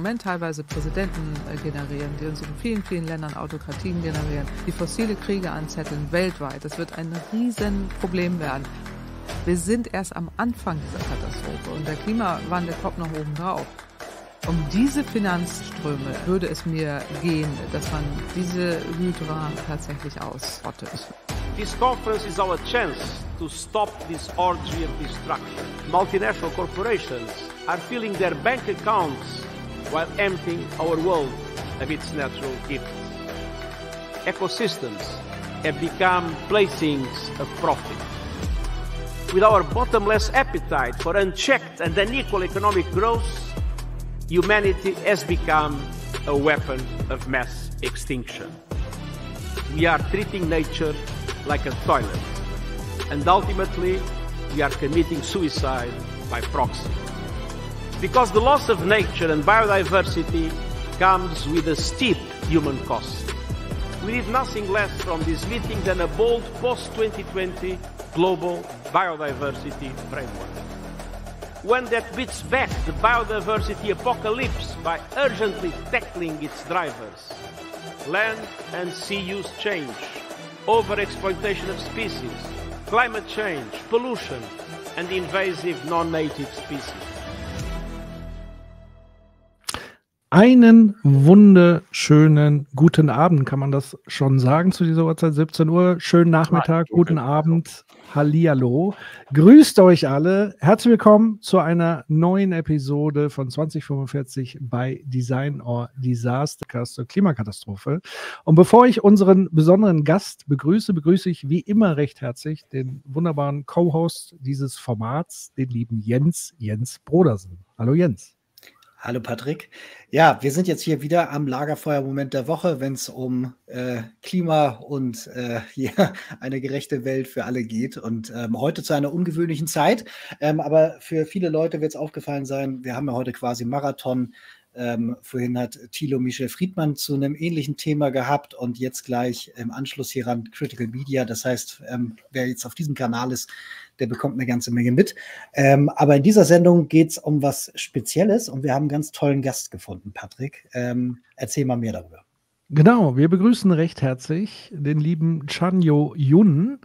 Moment teilweise Präsidenten äh, generieren, die uns in vielen, vielen Ländern Autokratien generieren, die fossile Kriege anzetteln weltweit. Das wird ein Riesenproblem werden. Wir sind erst am Anfang dieser Katastrophe und der Klimawandel kommt noch oben drauf. Um diese Finanzströme würde es mir gehen, dass man diese Hydra tatsächlich ausrottet. This conference is our chance to stop this orgy of destruction. Multinational corporations are filling their bank accounts while emptying our world of its natural gifts. Ecosystems have become playthings of profit. With our bottomless appetite for unchecked and unequal economic growth, humanity has become a weapon of mass extinction. We are treating nature like a toilet. And ultimately, we are committing suicide by proxy. Because the loss of nature and biodiversity comes with a steep human cost. We need nothing less from this meeting than a bold post-2020 global biodiversity framework. One that beats back the biodiversity apocalypse by urgently tackling its drivers. Land and sea use change, overexploitation of species, climate change, pollution, and invasive non-native species. Einen wunderschönen guten Abend, kann man das schon sagen zu dieser Uhrzeit, 17 Uhr. Schönen Nachmittag, guten Abend, Hallihallo. Grüßt euch alle. Herzlich willkommen zu einer neuen Episode von 2045 bei Design or Disaster zur Klimakatastrophe. Und bevor ich unseren besonderen Gast begrüße, begrüße ich wie immer recht herzlich den wunderbaren Co-Host dieses Formats, den lieben Jens, Jens Brodersen. Hallo Jens. Hallo Patrick. Ja, wir sind jetzt hier wieder am Lagerfeuermoment der Woche, wenn es um äh, Klima und äh, ja, eine gerechte Welt für alle geht. Und ähm, heute zu einer ungewöhnlichen Zeit. Ähm, aber für viele Leute wird es aufgefallen sein, wir haben ja heute quasi Marathon. Ähm, vorhin hat Thilo Michel Friedmann zu einem ähnlichen Thema gehabt und jetzt gleich im Anschluss hieran Critical Media. Das heißt, ähm, wer jetzt auf diesem Kanal ist, der bekommt eine ganze Menge mit. Ähm, aber in dieser Sendung geht es um was Spezielles und wir haben einen ganz tollen Gast gefunden, Patrick. Ähm, erzähl mal mehr darüber. Genau, wir begrüßen recht herzlich den lieben Chanyo Yun.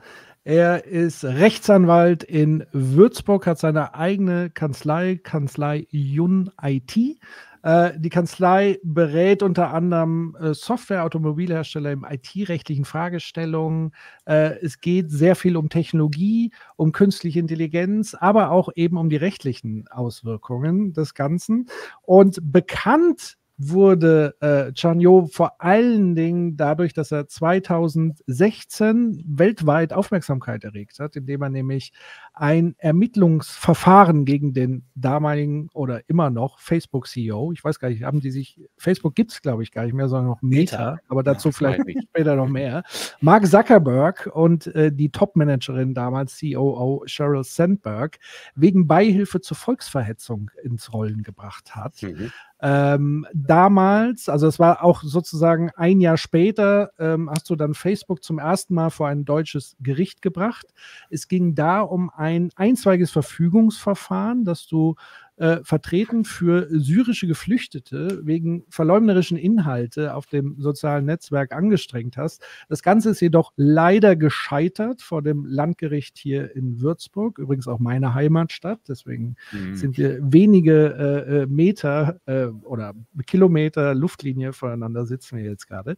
Er ist Rechtsanwalt in Würzburg, hat seine eigene Kanzlei, Kanzlei Yun IT. Äh, die Kanzlei berät unter anderem äh, Software-Automobilhersteller im IT-rechtlichen Fragestellungen. Äh, es geht sehr viel um Technologie, um künstliche Intelligenz, aber auch eben um die rechtlichen Auswirkungen des Ganzen. Und bekannt wurde äh, Chanyo vor allen Dingen dadurch, dass er 2016 weltweit Aufmerksamkeit erregt hat, indem er nämlich ein Ermittlungsverfahren gegen den damaligen oder immer noch Facebook-CEO, ich weiß gar nicht, haben die sich, Facebook gibt es glaube ich gar nicht mehr, sondern noch Meta, Meta. aber dazu ja, vielleicht später noch mehr, Mark Zuckerberg und äh, die Top-Managerin damals, COO Sheryl Sandberg, wegen Beihilfe zur Volksverhetzung ins Rollen gebracht hat. Mhm. Ähm, damals, also es war auch sozusagen ein Jahr später, ähm, hast du dann Facebook zum ersten Mal vor ein deutsches Gericht gebracht. Es ging da um ein einzweiges Verfügungsverfahren, das du äh, vertreten für syrische Geflüchtete wegen verleumderischen Inhalte auf dem sozialen Netzwerk angestrengt hast. Das Ganze ist jedoch leider gescheitert vor dem Landgericht hier in Würzburg, übrigens auch meine Heimatstadt. Deswegen mhm. sind wir wenige äh, äh Meter äh, oder Kilometer Luftlinie voneinander sitzen wir jetzt gerade.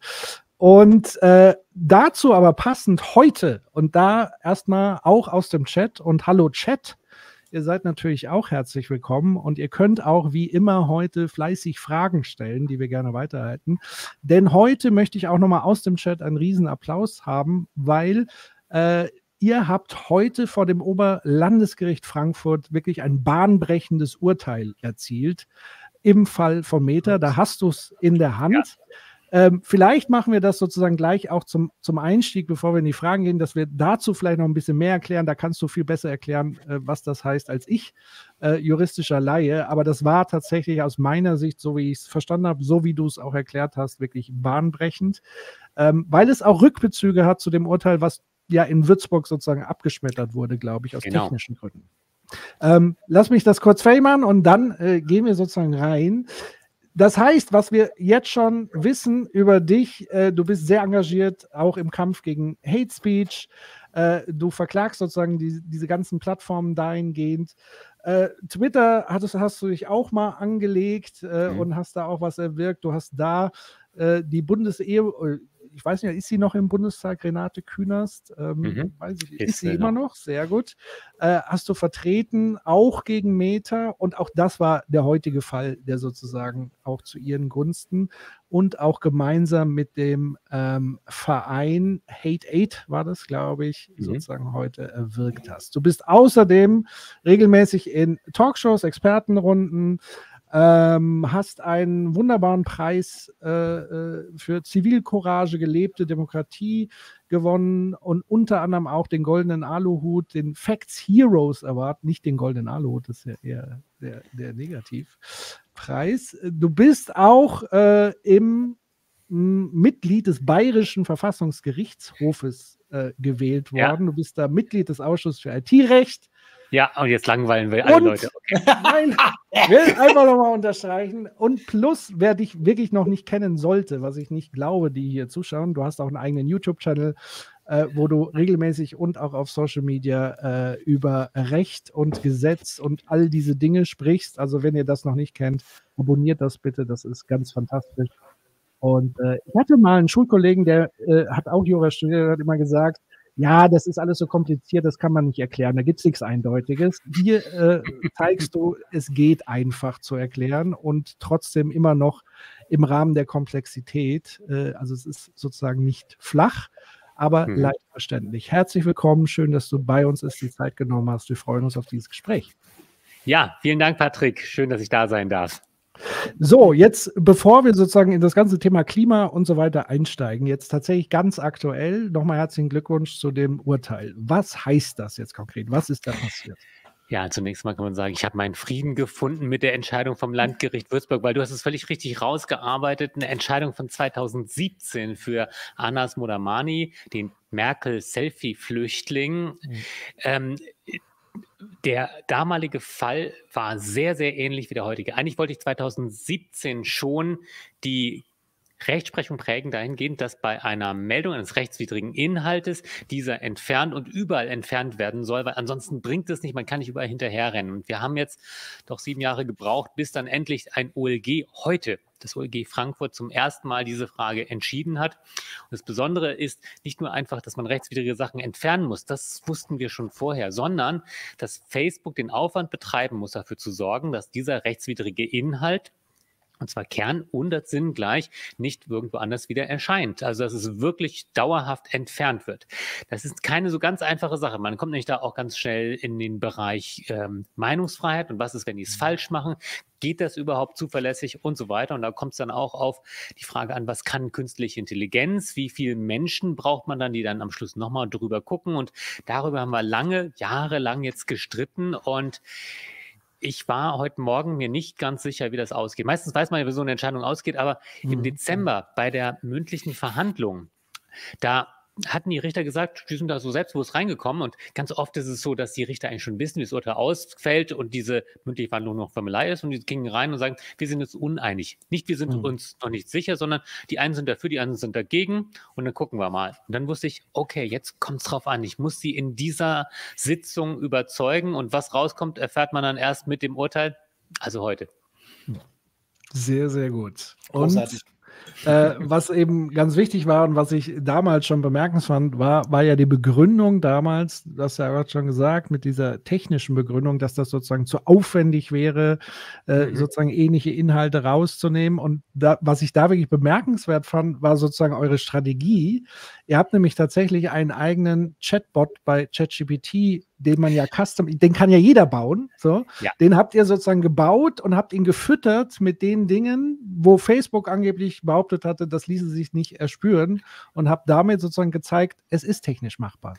Und äh, dazu aber passend heute und da erstmal auch aus dem Chat und hallo Chat. Ihr seid natürlich auch herzlich willkommen und ihr könnt auch wie immer heute fleißig Fragen stellen, die wir gerne weiterhalten. Denn heute möchte ich auch nochmal aus dem Chat einen riesen Applaus haben, weil äh, ihr habt heute vor dem Oberlandesgericht Frankfurt wirklich ein bahnbrechendes Urteil erzielt im Fall von Meta. Da hast du es in der Hand. Ja. Ähm, vielleicht machen wir das sozusagen gleich auch zum, zum Einstieg, bevor wir in die Fragen gehen, dass wir dazu vielleicht noch ein bisschen mehr erklären. Da kannst du viel besser erklären, äh, was das heißt als ich, äh, juristischer Laie. Aber das war tatsächlich aus meiner Sicht, so wie ich es verstanden habe, so wie du es auch erklärt hast, wirklich bahnbrechend, ähm, weil es auch Rückbezüge hat zu dem Urteil, was ja in Würzburg sozusagen abgeschmettert wurde, glaube ich, aus genau. technischen Gründen. Ähm, lass mich das kurz machen und dann äh, gehen wir sozusagen rein das heißt, was wir jetzt schon wissen über dich, äh, du bist sehr engagiert, auch im Kampf gegen Hate Speech. Äh, du verklagst sozusagen die, diese ganzen Plattformen dahingehend. Äh, Twitter hattest, hast du dich auch mal angelegt äh, mhm. und hast da auch was erwirkt. Du hast da äh, die Bundesehe, äh, ich weiß nicht, ist sie noch im Bundestag, Renate Künast? Ähm, mhm. ich, ist, ist, sie immer noch? Sehr gut. Äh, hast du vertreten, auch gegen Meta und auch das war der heutige Fall, der sozusagen auch zu ihren Gunsten und auch gemeinsam mit dem ähm, Verein Hate Aid war das, glaube ich, mhm. sozusagen heute erwirkt hast. Du bist außerdem regelmäßig in Talkshows, Expertenrunden, ähm, hast einen wunderbaren Preis äh, äh, für Zivilcourage, gelebte Demokratie gewonnen und unter anderem auch den goldenen Aluhut, den Facts Heroes Award, nicht den goldenen Aluhut, das ist ja eher der, der Negativpreis. Du bist auch äh, im Mitglied des Bayerischen Verfassungsgerichtshofes äh, gewählt worden. Ja. Du bist da Mitglied des Ausschusses für IT-Recht. Ja, und jetzt langweilen wir alle Leute. Okay. Nein, ich will einfach nochmal unterstreichen. Und plus, wer dich wirklich noch nicht kennen sollte, was ich nicht glaube, die hier zuschauen, du hast auch einen eigenen YouTube-Channel, äh, wo du regelmäßig und auch auf Social Media äh, über Recht und Gesetz und all diese Dinge sprichst. Also wenn ihr das noch nicht kennt, abonniert das bitte, das ist ganz fantastisch. Und äh, ich hatte mal einen Schulkollegen, der äh, hat auch Jura studiert, hat immer gesagt, ja, das ist alles so kompliziert, das kann man nicht erklären, da gibt es nichts Eindeutiges. Hier äh, zeigst du, es geht einfach zu erklären und trotzdem immer noch im Rahmen der Komplexität. Äh, also es ist sozusagen nicht flach, aber mhm. leicht verständlich. Herzlich willkommen, schön, dass du bei uns ist, die Zeit genommen hast. Wir freuen uns auf dieses Gespräch. Ja, vielen Dank, Patrick. Schön, dass ich da sein darf. So, jetzt, bevor wir sozusagen in das ganze Thema Klima und so weiter einsteigen, jetzt tatsächlich ganz aktuell, nochmal herzlichen Glückwunsch zu dem Urteil. Was heißt das jetzt konkret? Was ist da passiert? Ja, zunächst mal kann man sagen, ich habe meinen Frieden gefunden mit der Entscheidung vom Landgericht Würzburg, weil du hast es völlig richtig rausgearbeitet. Eine Entscheidung von 2017 für Anas Modamani, den Merkel-Selfie-Flüchtling. Mhm. Ähm, der damalige Fall war sehr, sehr ähnlich wie der heutige. Eigentlich wollte ich 2017 schon die Rechtsprechung prägen dahingehend, dass bei einer Meldung eines rechtswidrigen Inhaltes dieser entfernt und überall entfernt werden soll, weil ansonsten bringt es nicht, man kann nicht überall hinterherrennen. Und wir haben jetzt doch sieben Jahre gebraucht, bis dann endlich ein OLG heute das OLG Frankfurt zum ersten Mal diese Frage entschieden hat. Und das Besondere ist nicht nur einfach, dass man rechtswidrige Sachen entfernen muss, das wussten wir schon vorher, sondern dass Facebook den Aufwand betreiben muss, dafür zu sorgen, dass dieser rechtswidrige Inhalt und zwar Kern und das Sinn gleich nicht irgendwo anders wieder erscheint. Also dass es wirklich dauerhaft entfernt wird. Das ist keine so ganz einfache Sache. Man kommt nämlich da auch ganz schnell in den Bereich ähm, Meinungsfreiheit und was ist, wenn die es mhm. falsch machen? Geht das überhaupt zuverlässig und so weiter? Und da kommt es dann auch auf die Frage an, was kann künstliche Intelligenz? Wie viele Menschen braucht man dann, die dann am Schluss nochmal drüber gucken? Und darüber haben wir lange, jahrelang jetzt gestritten und ich war heute Morgen mir nicht ganz sicher, wie das ausgeht. Meistens weiß man ja, wie so eine Entscheidung ausgeht, aber mhm. im Dezember bei der mündlichen Verhandlung, da hatten die Richter gesagt, die sind da so selbstbewusst reingekommen und ganz oft ist es so, dass die Richter eigentlich schon wissen, wie das Urteil ausfällt und diese mündliche Verhandlung noch Formular ist und die gingen rein und sagen, wir sind uns uneinig. Nicht, wir sind mhm. uns noch nicht sicher, sondern die einen sind dafür, die anderen sind dagegen und dann gucken wir mal. Und dann wusste ich, okay, jetzt kommt es drauf an. Ich muss sie in dieser Sitzung überzeugen und was rauskommt, erfährt man dann erst mit dem Urteil, also heute. Sehr, sehr gut. Und Großartig äh, was eben ganz wichtig war und was ich damals schon bemerkenswert war, war ja die Begründung damals, das ja gerade schon gesagt, mit dieser technischen Begründung, dass das sozusagen zu aufwendig wäre, äh, mhm. sozusagen ähnliche Inhalte rauszunehmen. Und da, was ich da wirklich bemerkenswert fand, war sozusagen eure Strategie. Ihr habt nämlich tatsächlich einen eigenen Chatbot bei ChatGPT den man ja custom, den kann ja jeder bauen. So, ja. den habt ihr sozusagen gebaut und habt ihn gefüttert mit den Dingen, wo Facebook angeblich behauptet hatte, das ließe sich nicht erspüren und habt damit sozusagen gezeigt, es ist technisch machbar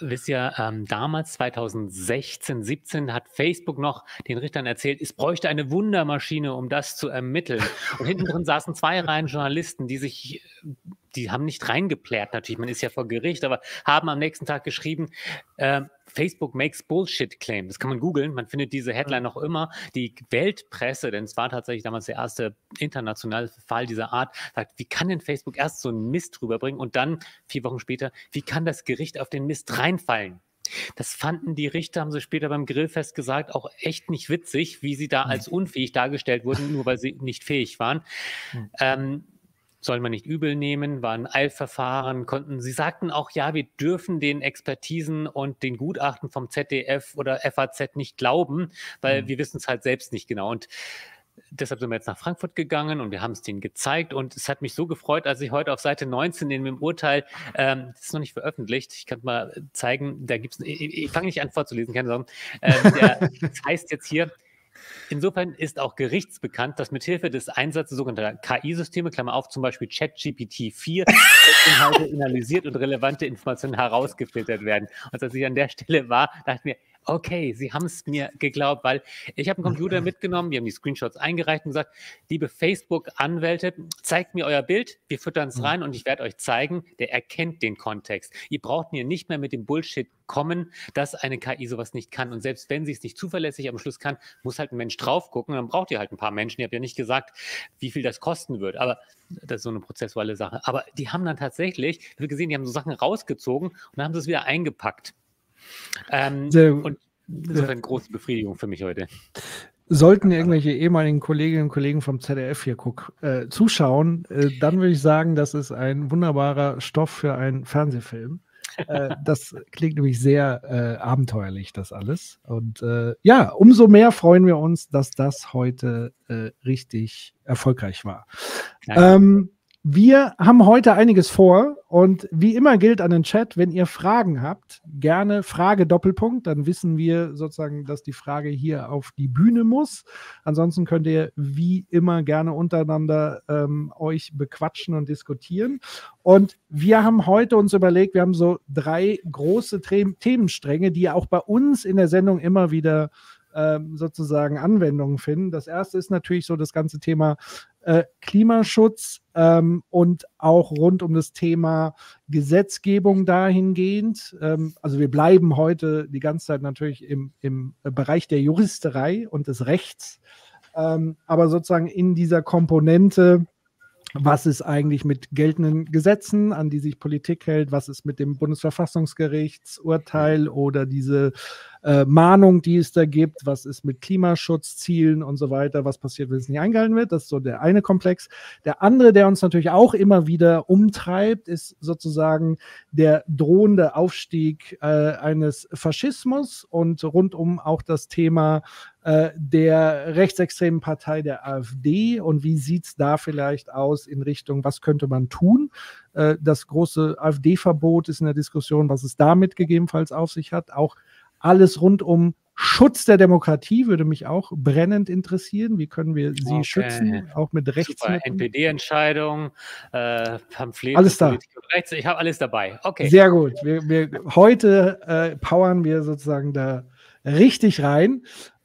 wisst ihr, ähm, damals 2016, 17 hat Facebook noch den Richtern erzählt, es bräuchte eine Wundermaschine, um das zu ermitteln. Und hinten drin saßen zwei Reihen Journalisten, die sich die haben nicht reingeplärt, natürlich, man ist ja vor Gericht, aber haben am nächsten Tag geschrieben, äh, Facebook makes Bullshit Claim. Das kann man googeln. Man findet diese Headline noch immer. Die Weltpresse, denn es war tatsächlich damals der erste internationale Fall dieser Art, sagt, wie kann denn Facebook erst so einen Mist rüberbringen und dann vier Wochen später, wie kann das Gericht auf den Mist reinfallen? Das fanden die Richter, haben sie später beim Grillfest gesagt, auch echt nicht witzig, wie sie da hm. als unfähig dargestellt wurden, nur weil sie nicht fähig waren. Mhm. Ähm, soll man nicht übel nehmen, war ein Eilverfahren, konnten, sie sagten auch, ja, wir dürfen den Expertisen und den Gutachten vom ZDF oder FAZ nicht glauben, weil mhm. wir wissen es halt selbst nicht genau. Und deshalb sind wir jetzt nach Frankfurt gegangen und wir haben es denen gezeigt und es hat mich so gefreut, als ich heute auf Seite 19 in dem Urteil, ähm, das ist noch nicht veröffentlicht, ich kann mal zeigen, da gibt es, ich, ich fange nicht an vorzulesen, keine Sorgen, ähm, der, das heißt jetzt hier, Insofern ist auch gerichtsbekannt, dass mithilfe des Einsatzes sogenannter KI-Systeme, Klammer auf, zum Beispiel ChatGPT-4, Inhalte analysiert und relevante Informationen herausgefiltert werden. Und als ich an der Stelle war, dachte ich mir, okay, Sie haben es mir geglaubt, weil ich habe einen Computer mitgenommen, wir haben die Screenshots eingereicht und gesagt, liebe Facebook-Anwälte, zeigt mir euer Bild, wir füttern es mhm. rein und ich werde euch zeigen, der erkennt den Kontext. Ihr braucht mir nicht mehr mit dem Bullshit kommen, dass eine KI sowas nicht kann. Und selbst wenn sie es nicht zuverlässig am Schluss kann, muss halt ein Mensch drauf gucken. Dann braucht ihr halt ein paar Menschen. Ihr habt ja nicht gesagt, wie viel das kosten wird. Aber das ist so eine prozessuale Sache. Aber die haben dann tatsächlich, ich habe gesehen, die haben so Sachen rausgezogen und dann haben sie es wieder eingepackt. Ähm, und insofern eine große Befriedigung für mich heute. Sollten irgendwelche ehemaligen Kolleginnen und Kollegen vom ZDF hier guck, äh, zuschauen, äh, dann würde ich sagen, das ist ein wunderbarer Stoff für einen Fernsehfilm. äh, das klingt nämlich sehr äh, abenteuerlich, das alles. Und äh, ja, umso mehr freuen wir uns, dass das heute äh, richtig erfolgreich war. Ähm, wir haben heute einiges vor und wie immer gilt an den Chat, wenn ihr Fragen habt, gerne Frage Doppelpunkt, dann wissen wir sozusagen, dass die Frage hier auf die Bühne muss. Ansonsten könnt ihr wie immer gerne untereinander ähm, euch bequatschen und diskutieren. Und wir haben heute uns überlegt, wir haben so drei große Themenstränge, die auch bei uns in der Sendung immer wieder ähm, sozusagen Anwendungen finden. Das erste ist natürlich so das ganze Thema äh, Klimaschutz ähm, und auch rund um das Thema Gesetzgebung dahingehend. Ähm, also wir bleiben heute die ganze Zeit natürlich im, im Bereich der Juristerei und des Rechts, ähm, aber sozusagen in dieser Komponente was ist eigentlich mit geltenden Gesetzen, an die sich Politik hält, was ist mit dem Bundesverfassungsgerichtsurteil oder diese äh, Mahnung, die es da gibt, was ist mit Klimaschutzzielen und so weiter, was passiert, wenn es nicht eingehalten wird. Das ist so der eine Komplex. Der andere, der uns natürlich auch immer wieder umtreibt, ist sozusagen der drohende Aufstieg äh, eines Faschismus und rundum auch das Thema äh, der rechtsextremen Partei der AfD und wie sieht es da vielleicht aus in Richtung, was könnte man tun? Äh, das große AfD-Verbot ist in der Diskussion, was es damit gegebenenfalls auf sich hat. Auch alles rund um Schutz der Demokratie würde mich auch brennend interessieren. Wie können wir sie okay. schützen, auch mit Rechts? NPD-Entscheidung, äh, Pamphlet. Alles da. Rechts. Ich habe alles dabei. Okay. Sehr gut. Wir, wir, heute äh, powern wir sozusagen da richtig rein.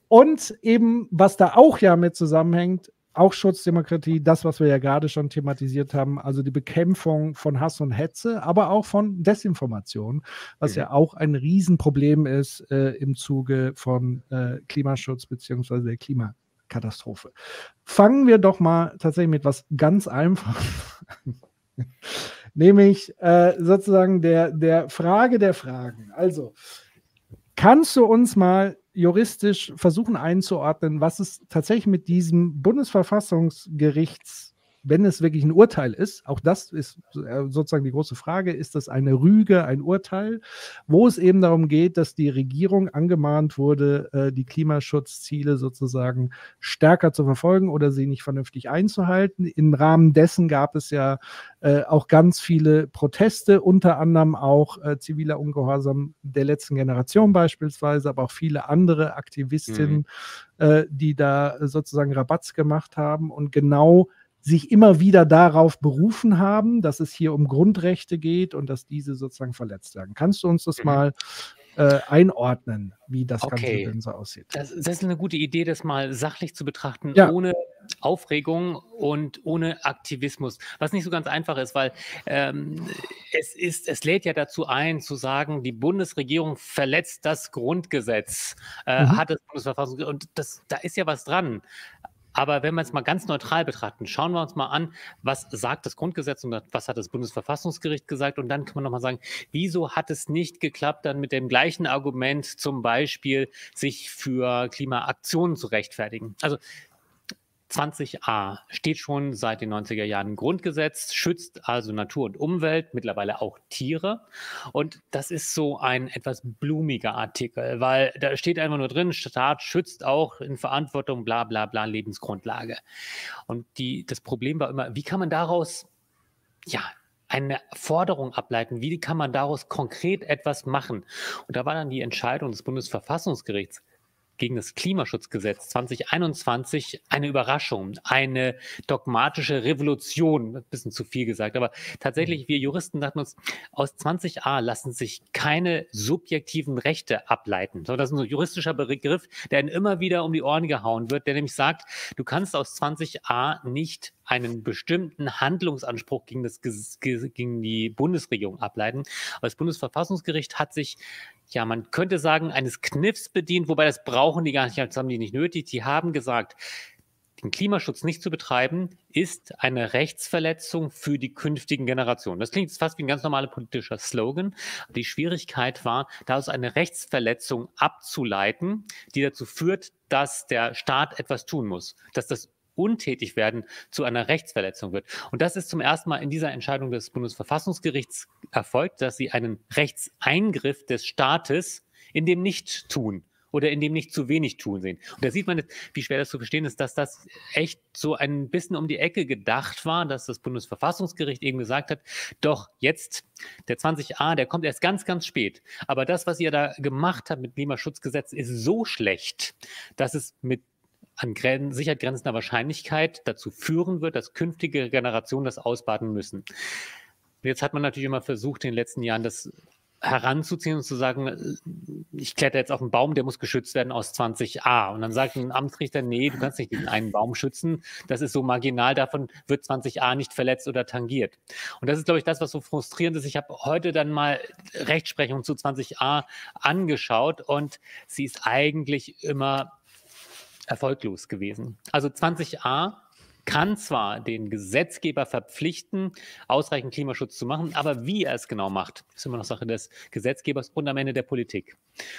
Und eben, was da auch ja mit zusammenhängt, auch Schutzdemokratie, das, was wir ja gerade schon thematisiert haben, also die Bekämpfung von Hass und Hetze, aber auch von Desinformation, was mhm. ja auch ein Riesenproblem ist äh, im Zuge von äh, Klimaschutz beziehungsweise der Klimakatastrophe. Fangen wir doch mal tatsächlich mit was ganz Einfachem an. Nämlich äh, sozusagen der, der Frage der Fragen. Also, kannst du uns mal juristisch versuchen einzuordnen, was es tatsächlich mit diesem Bundesverfassungsgerichts wenn es wirklich ein Urteil ist, auch das ist äh, sozusagen die große Frage, ist das eine Rüge, ein Urteil, wo es eben darum geht, dass die Regierung angemahnt wurde, äh, die Klimaschutzziele sozusagen stärker zu verfolgen oder sie nicht vernünftig einzuhalten. Im Rahmen dessen gab es ja äh, auch ganz viele Proteste, unter anderem auch ziviler Ungehorsam der letzten Generation beispielsweise, aber auch viele andere Aktivistinnen, mhm. die da sozusagen Rabatz gemacht haben. Und genau sich immer wieder darauf berufen haben, dass es hier um Grundrechte geht und dass diese sozusagen verletzt werden. Kannst du uns das mhm. mal äh, einordnen, wie das Okay. Ganze denn so aussieht. Das, das ist eine gute Idee, das mal sachlich zu betrachten, Ja. ohne Aufregung und ohne Aktivismus. Was nicht so ganz einfach ist, weil ähm, es ist, es lädt ja dazu ein, zu sagen, die Bundesregierung verletzt das Grundgesetz, äh, Mhm. hat das Bundesverfassungsgericht und das, da ist ja was dran. Aber wenn wir es mal ganz neutral betrachten, schauen wir uns mal an, was sagt das Grundgesetz und was hat das Bundesverfassungsgericht gesagt und dann kann man nochmal sagen, wieso hat es nicht geklappt, dann mit dem gleichen Argument zum Beispiel sich für Klimaaktionen zu rechtfertigen. Also 20a steht schon seit den 90er Jahren im Grundgesetz, schützt also Natur und Umwelt, mittlerweile auch Tiere. Und das ist so ein etwas blumiger Artikel, weil da steht einfach nur drin, Staat schützt auch in Verantwortung, bla bla bla, Lebensgrundlage. Und die, das Problem war immer, wie kann man daraus, ja, eine Forderung ableiten, wie kann man daraus konkret etwas machen? Und da war dann die Entscheidung des Bundesverfassungsgerichts, gegen das Klimaschutzgesetz 2021 eine Überraschung, eine dogmatische Revolution, ein bisschen zu viel gesagt, aber tatsächlich, wir Juristen dachten uns, aus 20a lassen sich keine subjektiven Rechte ableiten. Das ist ein juristischer Begriff, der ihnen immer wieder um die Ohren gehauen wird, der nämlich sagt, du kannst aus 20a nicht einen bestimmten Handlungsanspruch gegen, das, gegen die Bundesregierung ableiten. Aber das Bundesverfassungsgericht hat sich ja, man könnte sagen, eines Kniffs bedient, wobei das brauchen die gar nicht, das haben die nicht nötig. Die haben gesagt, den Klimaschutz nicht zu betreiben, ist eine Rechtsverletzung für die künftigen Generationen. Das klingt fast wie ein ganz normaler politischer Slogan. Die Schwierigkeit war, daraus eine Rechtsverletzung abzuleiten, die dazu führt, dass der Staat etwas tun muss, dass das Untätigwerden zu einer Rechtsverletzung wird. Und das ist zum ersten Mal in dieser Entscheidung des Bundesverfassungsgerichts erfolgt, dass sie einen Rechtseingriff des Staates in dem Nicht-Tun oder in dem nicht zu wenig tun sehen. Und da sieht man, wie schwer das zu verstehen ist, dass das echt so ein bisschen um die Ecke gedacht war, dass das Bundesverfassungsgericht eben gesagt hat, doch jetzt der 20a, der kommt erst ganz, ganz spät. Aber das, was ihr da gemacht habt mit Klimaschutzgesetz, ist so schlecht, dass es mit an Gren Sicherheit grenzender Wahrscheinlichkeit dazu führen wird, dass künftige Generationen das ausbaden müssen. Jetzt hat man natürlich immer versucht, in den letzten Jahren das heranzuziehen und zu sagen, äh, ich kletter jetzt auf einen Baum, der muss geschützt werden aus 20a. Und dann sagt ein Amtsrichter, nee, du kannst nicht diesen einen Baum schützen. Das ist so marginal, davon wird 20a nicht verletzt oder tangiert. Und das ist, glaube ich, das, was so frustrierend ist. Ich habe heute dann mal Rechtsprechung zu 20a angeschaut und sie ist eigentlich immer erfolglos gewesen. Also 20a kann zwar den Gesetzgeber verpflichten, ausreichend Klimaschutz zu machen, aber wie er es genau macht, ist immer noch Sache des Gesetzgebers und am Ende der Politik.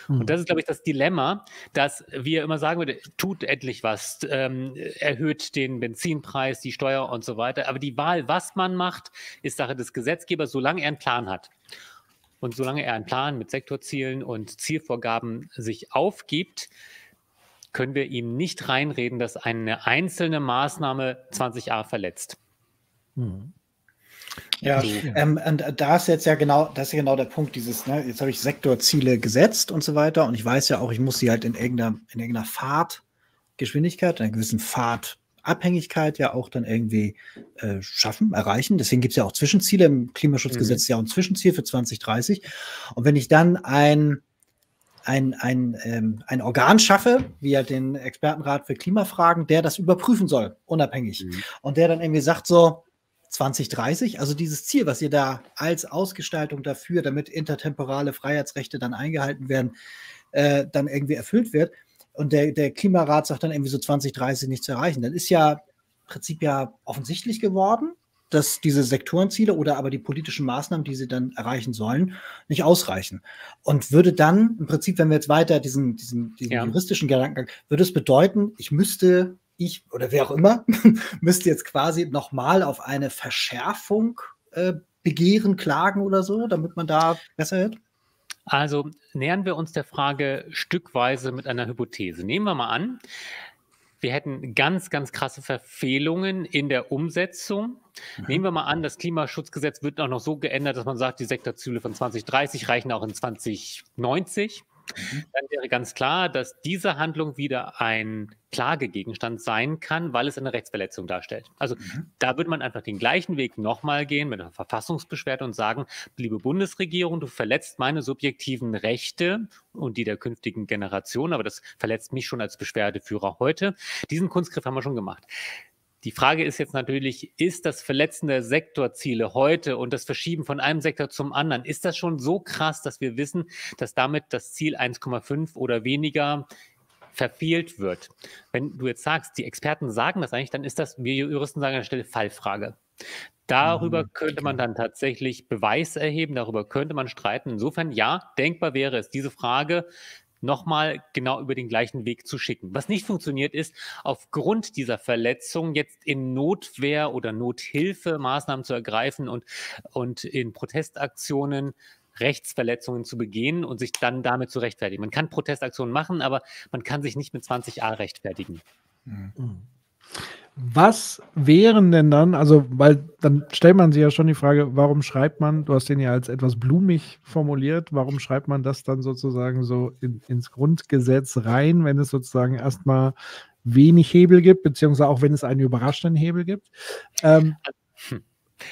Mhm. Und das ist, glaube ich, das Dilemma, dass wir immer sagen würden, tut endlich was, ähm, erhöht den Benzinpreis, die Steuer und so weiter. Aber die Wahl, was man macht, ist Sache des Gesetzgebers, solange er einen Plan hat. Und solange er einen Plan mit Sektorzielen und Zielvorgaben sich aufgibt, können wir ihm nicht reinreden, dass eine einzelne Maßnahme 20a verletzt. Mhm. Ja, ähm, und da ist jetzt ja genau, das ist ja genau der Punkt, dieses, ne, jetzt habe ich Sektorziele gesetzt und so weiter und ich weiß ja auch, ich muss sie halt in irgendeiner, in irgendeiner Fahrtgeschwindigkeit, in einer gewissen Fahrtabhängigkeit ja auch dann irgendwie äh, schaffen, erreichen. Deswegen gibt es ja auch Zwischenziele. Im Klimaschutzgesetz ist ja auch ein Zwischenziel für 2030. Und wenn ich dann ein ein, ein, ähm, ein Organ schaffe, wie ja den Expertenrat für Klimafragen, der das überprüfen soll, unabhängig. Mhm. Und der dann irgendwie sagt so, 2030, also dieses Ziel, was ihr da als Ausgestaltung dafür, damit intertemporale Freiheitsrechte dann eingehalten werden, äh, dann irgendwie erfüllt wird. Und der, der Klimarat sagt dann irgendwie so 2030 nicht zu erreichen. Dann ist ja im Prinzip ja offensichtlich geworden, dass diese Sektorenziele oder aber die politischen Maßnahmen, die sie dann erreichen sollen, nicht ausreichen. Und würde dann im Prinzip, wenn wir jetzt weiter diesen, diesen, diesen Ja. juristischen Gedankengang, würde es bedeuten, ich müsste, ich oder wer auch immer, müsste jetzt quasi nochmal auf eine Verschärfung äh, begehren, klagen oder so, damit man da besser wird? Also nähern wir uns der Frage stückweise mit einer Hypothese. Nehmen wir mal an, wir hätten ganz, ganz krasse Verfehlungen in der Umsetzung. Nehmen wir mal an, das Klimaschutzgesetz wird auch noch so geändert, dass man sagt, die Sektorziele von 2030 reichen auch in 2090. dann wäre ganz klar, dass diese Handlung wieder ein Klagegegenstand sein kann, weil es eine Rechtsverletzung darstellt. Also mhm. da würde man einfach den gleichen Weg nochmal gehen mit einer Verfassungsbeschwerde und sagen, liebe Bundesregierung, du verletzt meine subjektiven Rechte und die der künftigen Generation, aber das verletzt mich schon als Beschwerdeführer heute. Diesen Kunstgriff haben wir schon gemacht. Die Frage ist jetzt natürlich, ist das Verletzen der Sektorziele heute und das Verschieben von einem Sektor zum anderen, ist das schon so krass, dass wir wissen, dass damit das Ziel 1,5 oder weniger verfehlt wird? Wenn du jetzt sagst, die Experten sagen das eigentlich, dann ist das, wir Juristen sagen an der Stelle, Fallfrage. Darüber mhm, könnte man dann tatsächlich Beweis erheben, darüber könnte man streiten. Insofern, ja, denkbar wäre es, diese Frage nochmal genau über den gleichen Weg zu schicken. Was nicht funktioniert ist, aufgrund dieser Verletzung jetzt in Notwehr oder Nothilfe Maßnahmen zu ergreifen und, und in Protestaktionen Rechtsverletzungen zu begehen und sich dann damit zu rechtfertigen. Man kann Protestaktionen machen, aber man kann sich nicht mit 20a rechtfertigen. Mhm. Was wären denn dann, also, weil dann stellt man sich ja schon die Frage, warum schreibt man, du hast den ja als etwas blumig formuliert, warum schreibt man das dann sozusagen so in, ins Grundgesetz rein, wenn es sozusagen erstmal wenig Hebel gibt, beziehungsweise auch wenn es einen überraschenden Hebel gibt? Ähm, hm.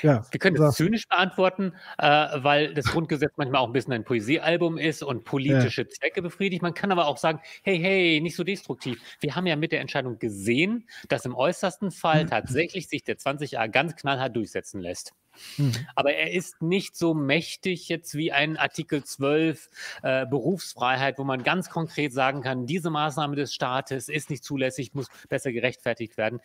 Ja, wir können das zynisch beantworten, äh, weil das Grundgesetz manchmal auch ein bisschen ein Poesiealbum ist und politische ja. Zwecke befriedigt. Man kann aber auch sagen, hey, hey, nicht so destruktiv. Wir haben ja mit der Entscheidung gesehen, dass im äußersten Fall mhm. tatsächlich sich der 20a ganz knallhart durchsetzen lässt. Mhm. Aber er ist nicht so mächtig jetzt wie ein Artikel 12 äh, Berufsfreiheit, wo man ganz konkret sagen kann, diese Maßnahme des Staates ist nicht zulässig, muss besser gerechtfertigt werden.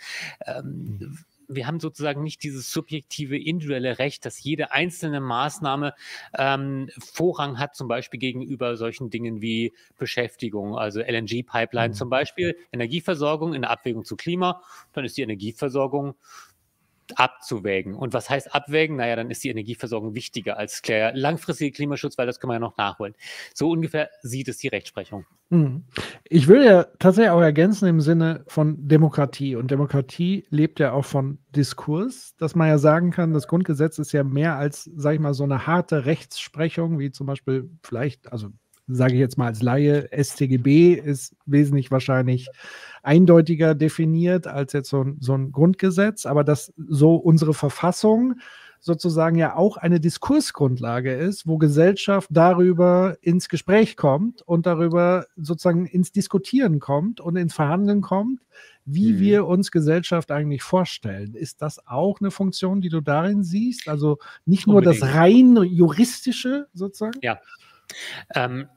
Ähm, mhm wir haben sozusagen nicht dieses subjektive, individuelle Recht, dass jede einzelne Maßnahme ähm, Vorrang hat, zum Beispiel gegenüber solchen Dingen wie Beschäftigung, also LNG-Pipeline mhm. zum Beispiel, Energieversorgung in der Abwägung zu Klima, dann ist die Energieversorgung abzuwägen. Und was heißt abwägen? Naja, dann ist die Energieversorgung wichtiger als der langfristige Klimaschutz, weil das können wir ja noch nachholen. So ungefähr sieht es die Rechtsprechung. Hm. Ich will ja tatsächlich auch ergänzen im Sinne von Demokratie. Und Demokratie lebt ja auch von Diskurs, dass man ja sagen kann, das Grundgesetz ist ja mehr als, sag ich mal, so eine harte Rechtsprechung, wie zum Beispiel vielleicht, also sage ich jetzt mal als Laie, StGB ist wesentlich wahrscheinlich eindeutiger definiert als jetzt so ein, so ein Grundgesetz, aber dass so unsere Verfassung sozusagen ja auch eine Diskursgrundlage ist, wo Gesellschaft darüber ins Gespräch kommt und darüber sozusagen ins Diskutieren kommt und ins Verhandeln kommt, wie mhm. wir uns Gesellschaft eigentlich vorstellen. Ist das auch eine Funktion, die du darin siehst? Also nicht nur Unbedingt. das rein juristische sozusagen? Ja. Ähm,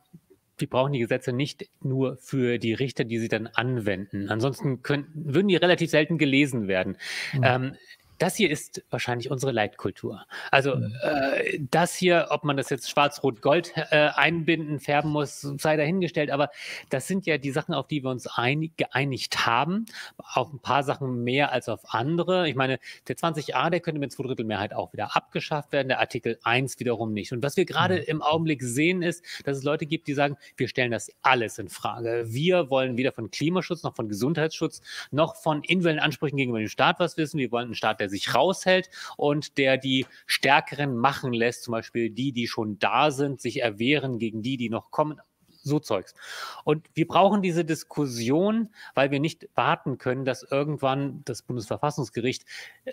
wir brauchen die Gesetze nicht nur für die Richter, die sie dann anwenden. Ansonsten könnten, würden die relativ selten gelesen werden. Mhm. Ähm, das hier ist wahrscheinlich unsere Leitkultur. Also mhm. äh, das hier, ob man das jetzt schwarz-rot-gold äh, einbinden, färben muss, sei dahingestellt. Aber das sind ja die Sachen, auf die wir uns einig, geeinigt haben. Auf ein paar Sachen mehr als auf andere. Ich meine, der 20a, der könnte mit Zweidrittelmehrheit auch wieder abgeschafft werden. Der Artikel 1 wiederum nicht. Und was wir gerade mhm. im Augenblick sehen, ist, dass es Leute gibt, die sagen, wir stellen das alles in Frage. Wir wollen weder von Klimaschutz noch von Gesundheitsschutz noch von individuellen Ansprüchen gegenüber dem Staat was wissen. Wir wollen einen Staat, der der sich raushält und der die Stärkeren machen lässt, zum Beispiel die, die schon da sind, sich erwehren gegen die, die noch kommen so Zeugs. Und wir brauchen diese Diskussion, weil wir nicht warten können, dass irgendwann das Bundesverfassungsgericht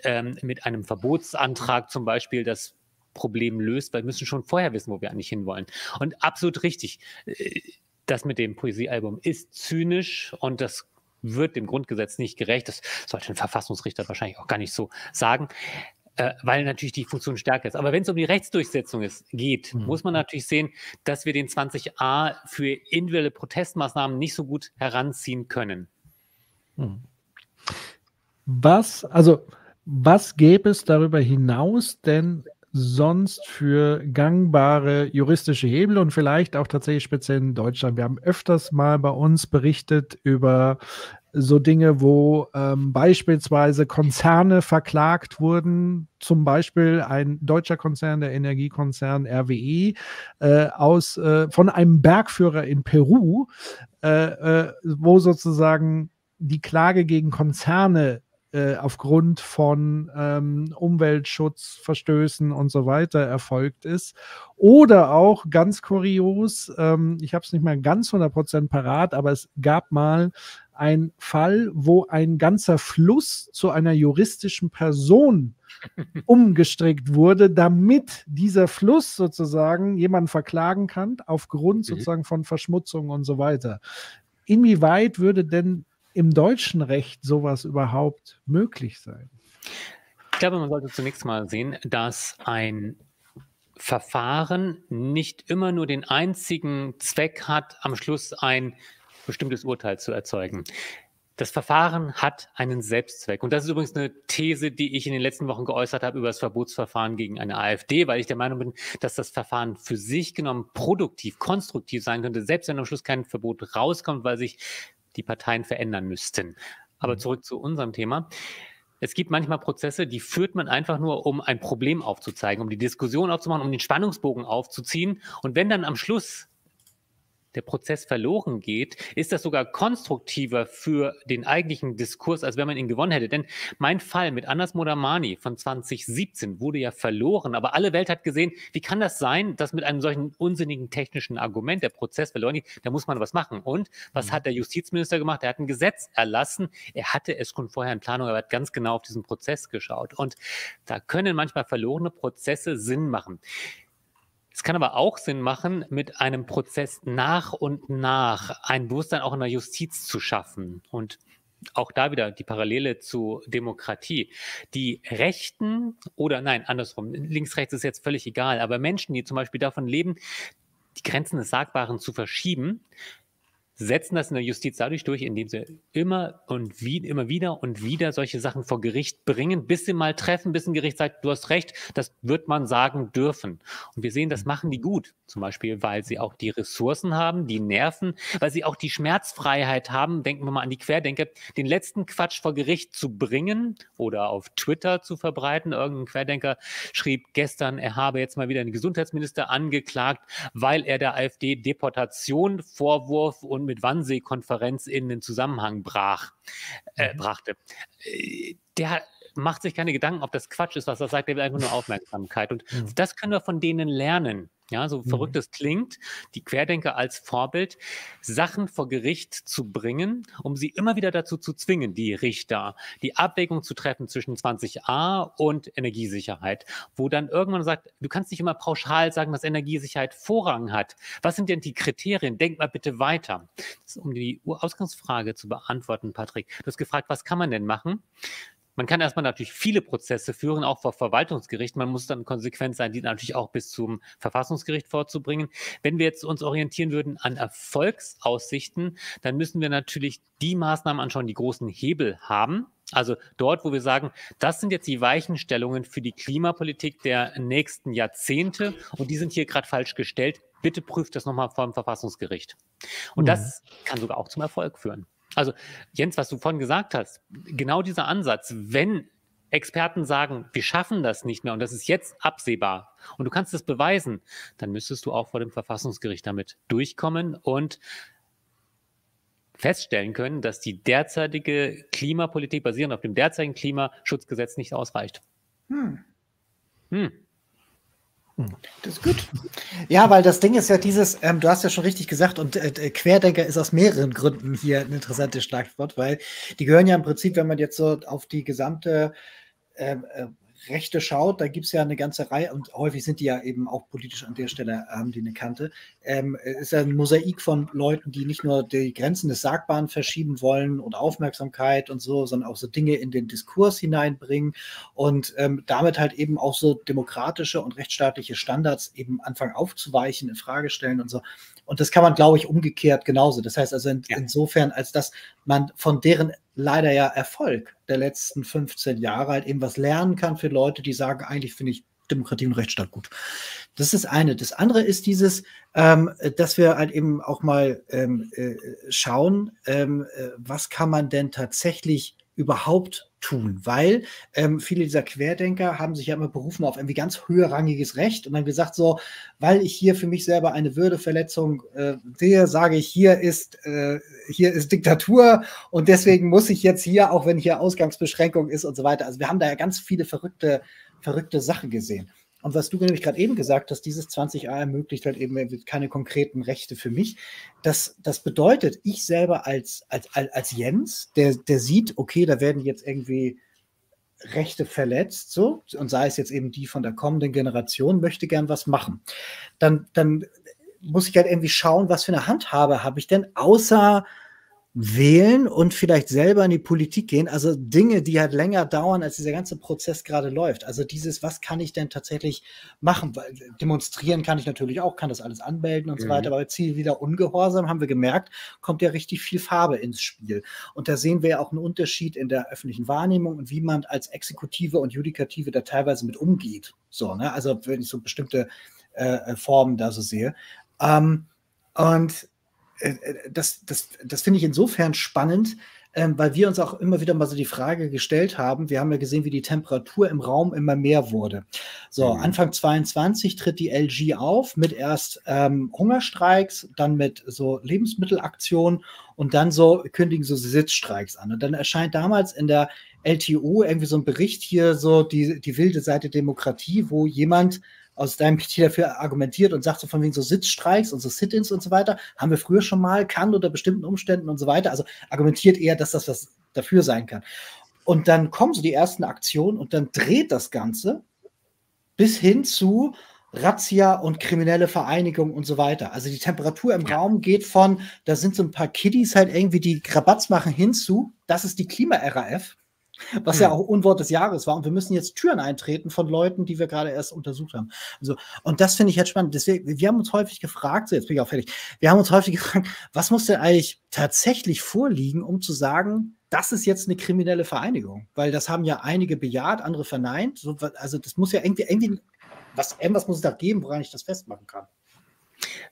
ähm, mit einem Verbotsantrag zum Beispiel das Problem löst, weil wir müssen schon vorher wissen, wo wir eigentlich hinwollen. Und absolut richtig. Äh, das mit dem Poesiealbum ist zynisch und das wird dem Grundgesetz nicht gerecht. Das sollte ein Verfassungsrichter wahrscheinlich auch gar nicht so sagen. Äh, weil natürlich die Funktion stärker ist. Aber wenn es um die Rechtsdurchsetzung ist, geht, mhm. muss man natürlich sehen, dass wir den 20a für individuelle Protestmaßnahmen nicht so gut heranziehen können. Mhm. Was, also, was gäbe es darüber hinaus denn sonst für gangbare juristische Hebel und vielleicht auch tatsächlich speziell in Deutschland. Wir haben öfters mal bei uns berichtet über so Dinge, wo ähm, beispielsweise Konzerne verklagt wurden, zum Beispiel ein deutscher Konzern, der Energiekonzern RWE, äh, aus, äh, von einem Bergführer in Peru, äh, äh wo sozusagen die Klage gegen Konzerne äh, aufgrund von ähm, Umweltschutzverstößen und so weiter erfolgt ist. Oder auch ganz kurios, ähm, ich habe es nicht mehr ganz 100% parat, aber es gab mal ein Fall, wo ein ganzer Fluss zu einer juristischen Person umgestrickt wurde, damit dieser Fluss sozusagen jemanden verklagen kann, aufgrund mhm. sozusagen von Verschmutzung und so weiter. Inwieweit würde denn im deutschen Recht sowas überhaupt möglich sein? Ich glaube, man sollte zunächst mal sehen, dass ein Verfahren nicht immer nur den einzigen Zweck hat, am Schluss ein bestimmtes Urteil zu erzeugen. Das Verfahren hat einen Selbstzweck. Und das ist übrigens eine These, die ich in den letzten Wochen geäußert habe über das Verbotsverfahren gegen eine AfD, weil ich der Meinung bin, dass das Verfahren für sich genommen produktiv, konstruktiv sein könnte, selbst wenn am Schluss kein Verbot rauskommt, weil sich die Parteien verändern müssten. Aber mhm. zurück zu unserem Thema. Es gibt manchmal Prozesse, die führt man einfach nur, um ein Problem aufzuzeigen, um die Diskussion aufzumachen, um den Spannungsbogen aufzuziehen. Und wenn dann am Schluss der Prozess verloren geht, ist das sogar konstruktiver für den eigentlichen Diskurs, als wenn man ihn gewonnen hätte. Denn mein Fall mit Anas Modamani von 2017 wurde ja verloren, aber alle Welt hat gesehen, wie kann das sein, dass mit einem solchen unsinnigen technischen Argument der Prozess verloren geht? Da muss man was machen. Und was mhm. hat der Justizminister gemacht? Er hat ein Gesetz erlassen. Er hatte es schon vorher in Planung, aber er hat ganz genau auf diesen Prozess geschaut. Und da können manchmal verlorene Prozesse Sinn machen. Es kann aber auch Sinn machen, mit einem Prozess nach und nach ein Bewusstsein auch in der Justiz zu schaffen. Und auch da wieder die Parallele zu Demokratie. Die Rechten oder nein, andersrum, links, rechts ist jetzt völlig egal, aber Menschen, die zum Beispiel davon leben, die Grenzen des Sagbaren zu verschieben, setzen das in der Justiz dadurch durch, indem sie immer und wie, immer wieder und wieder solche Sachen vor Gericht bringen, bis sie mal treffen, bis ein Gericht sagt, du hast recht, das wird man sagen dürfen. Und wir sehen, das machen die gut. Zum Beispiel, weil sie auch die Ressourcen haben, die Nerven, weil sie auch die Schmerzfreiheit haben. Denken wir mal an die Querdenker, den letzten Quatsch vor Gericht zu bringen oder auf Twitter zu verbreiten. Irgendein Querdenker schrieb gestern, er habe jetzt mal wieder den Gesundheitsminister angeklagt, weil er der AfD Deportation, Vorwurf und mit Wannsee-Konferenz in den Zusammenhang brach, äh, mhm. brachte. Äh, der macht sich keine Gedanken, ob das Quatsch ist, was er sagt, der will einfach nur Aufmerksamkeit. Und mhm. das können wir von denen lernen. Ja, so mhm. verrückt es klingt, die Querdenker als Vorbild, Sachen vor Gericht zu bringen, um sie immer wieder dazu zu zwingen, die Richter, die Abwägung zu treffen zwischen 20a und Energiesicherheit, wo dann irgendwann sagt, du kannst nicht immer pauschal sagen, dass Energiesicherheit Vorrang hat. Was sind denn die Kriterien? Denk mal bitte weiter. um die Ausgangsfrage zu beantworten, Patrick. Du hast gefragt, was kann man denn machen? Man kann erstmal natürlich viele Prozesse führen, auch vor Verwaltungsgericht. Man muss dann konsequent sein, die natürlich auch bis zum Verfassungsgericht vorzubringen. Wenn wir jetzt uns orientieren würden an Erfolgsaussichten, dann müssen wir natürlich die Maßnahmen anschauen, die großen Hebel haben. Also dort, wo wir sagen, das sind jetzt die Weichenstellungen für die Klimapolitik der nächsten Jahrzehnte und die sind hier gerade falsch gestellt. Bitte prüft das nochmal vor dem Verfassungsgericht. Und mhm. das kann sogar auch zum Erfolg führen. Also Jens, was du vorhin gesagt hast, genau dieser Ansatz, wenn Experten sagen, wir schaffen das nicht mehr und das ist jetzt absehbar und du kannst es beweisen, dann müsstest du auch vor dem Verfassungsgericht damit durchkommen und feststellen können, dass die derzeitige Klimapolitik basierend auf dem derzeitigen Klimaschutzgesetz nicht ausreicht. Hm. Hm. Das ist gut. Ja, weil das Ding ist ja dieses, ähm, du hast ja schon richtig gesagt, und äh, Querdenker ist aus mehreren Gründen hier ein interessantes Schlagwort, weil die gehören ja im Prinzip, wenn man jetzt so auf die gesamte ähm, äh, Rechte schaut, da gibt es ja eine ganze Reihe und häufig sind die ja eben auch politisch an der Stelle, haben die eine Kante. Ähm, ist ja ein Mosaik von Leuten, die nicht nur die Grenzen des Sagbaren verschieben wollen und Aufmerksamkeit und so, sondern auch so Dinge in den Diskurs hineinbringen und ähm, damit halt eben auch so demokratische und rechtsstaatliche Standards eben anfangen aufzuweichen, in Frage stellen und so. Und das kann man, glaube ich, umgekehrt genauso. Das heißt also in, ja. insofern, als dass man von deren leider ja Erfolg der letzten 15 Jahre halt eben was lernen kann für Leute, die sagen, eigentlich finde ich Demokratie und Rechtsstaat gut. Das ist das eine. Das andere ist dieses, ähm, dass wir halt eben auch mal ähm, äh, schauen, ähm, äh, was kann man denn tatsächlich überhaupt tun, weil ähm, viele dieser Querdenker haben sich ja immer berufen auf irgendwie ganz höherrangiges Recht und dann gesagt so, weil ich hier für mich selber eine Würdeverletzung äh, sehe, sage ich, hier ist, äh, hier ist Diktatur und deswegen muss ich jetzt hier, auch wenn hier Ausgangsbeschränkung ist und so weiter. Also wir haben da ja ganz viele verrückte, verrückte Sachen gesehen. Und was du nämlich gerade eben gesagt hast, dieses 20a ermöglicht halt eben keine konkreten Rechte für mich. Das, das bedeutet, ich selber als, als, als Jens, der, der sieht, okay, da werden jetzt irgendwie Rechte verletzt, so, und sei es jetzt eben die von der kommenden Generation, möchte gern was machen. Dann, dann muss ich halt irgendwie schauen, was für eine Handhabe habe ich denn, außer wählen und vielleicht selber in die Politik gehen. Also Dinge, die halt länger dauern, als dieser ganze Prozess gerade läuft. Also dieses, was kann ich denn tatsächlich machen? Weil demonstrieren kann ich natürlich auch, kann das alles anmelden und mhm. so weiter. Aber Ziel wieder Ungehorsam, haben wir gemerkt, kommt ja richtig viel Farbe ins Spiel. Und da sehen wir ja auch einen Unterschied in der öffentlichen Wahrnehmung und wie man als Exekutive und Judikative da teilweise mit umgeht. So, ne? Also wenn ich so bestimmte äh, Formen da so sehe. Ähm, und äh, äh, das, das, das finde ich insofern spannend, ähm, weil wir uns auch immer wieder mal so die Frage gestellt haben. Wir haben ja gesehen, wie die Temperatur im Raum immer mehr wurde. So, mhm. Anfang 22 tritt die LG auf mit erst ähm, Hungerstreiks, dann mit so Lebensmittelaktionen und dann so kündigen so Sitzstreiks an. Und dann erscheint damals in der LTO irgendwie so ein Bericht hier, so die, die wilde Seite Demokratie, wo jemand aus deinem PT dafür argumentiert und sagt so von wegen so Sitzstreiks und so Sit-ins und so weiter, haben wir früher schon mal, kann unter bestimmten Umständen und so weiter. Also argumentiert eher, dass das was dafür sein kann. Und dann kommen so die ersten Aktionen und dann dreht das Ganze bis hin zu Razzia und kriminelle Vereinigung und so weiter. Also die Temperatur im Raum geht von, da sind so ein paar Kiddies halt irgendwie, die Krabatz machen, hinzu, das ist die Klima-RAF was ja hm. auch Unwort des Jahres war. Und wir müssen jetzt Türen eintreten von Leuten, die wir gerade erst untersucht haben. Also, und das finde ich jetzt spannend. Deswegen, wir haben uns häufig gefragt, so jetzt bin ich auch fertig, wir haben uns häufig gefragt, was muss denn eigentlich tatsächlich vorliegen, um zu sagen, das ist jetzt eine kriminelle Vereinigung? Weil das haben ja einige bejaht, andere verneint. So, also das muss ja irgendwie, irgendwie was, irgendwas muss es da geben, woran ich das festmachen kann.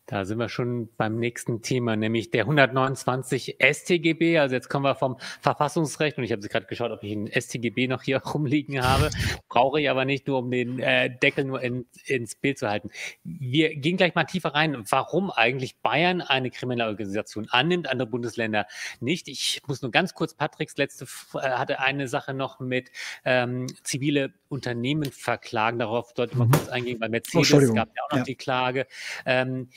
Da sind wir schon beim nächsten Thema, nämlich der 129 StGB. Also jetzt kommen wir vom Verfassungsrecht und ich habe gerade geschaut, ob ich ein StGB noch hier rumliegen habe. Brauche ich aber nicht, nur um den äh, Deckel nur in, ins Bild zu halten. Wir gehen gleich mal tiefer rein, warum eigentlich Bayern eine kriminelle Organisation annimmt, andere Bundesländer nicht. Ich muss nur ganz kurz, Patricks letzte äh, hatte eine Sache noch mit ähm, zivile Unternehmen verklagen. Darauf sollte man mhm. kurz eingehen. Bei Mercedes oh, gab ja auch noch ja. die Klage. Ähm,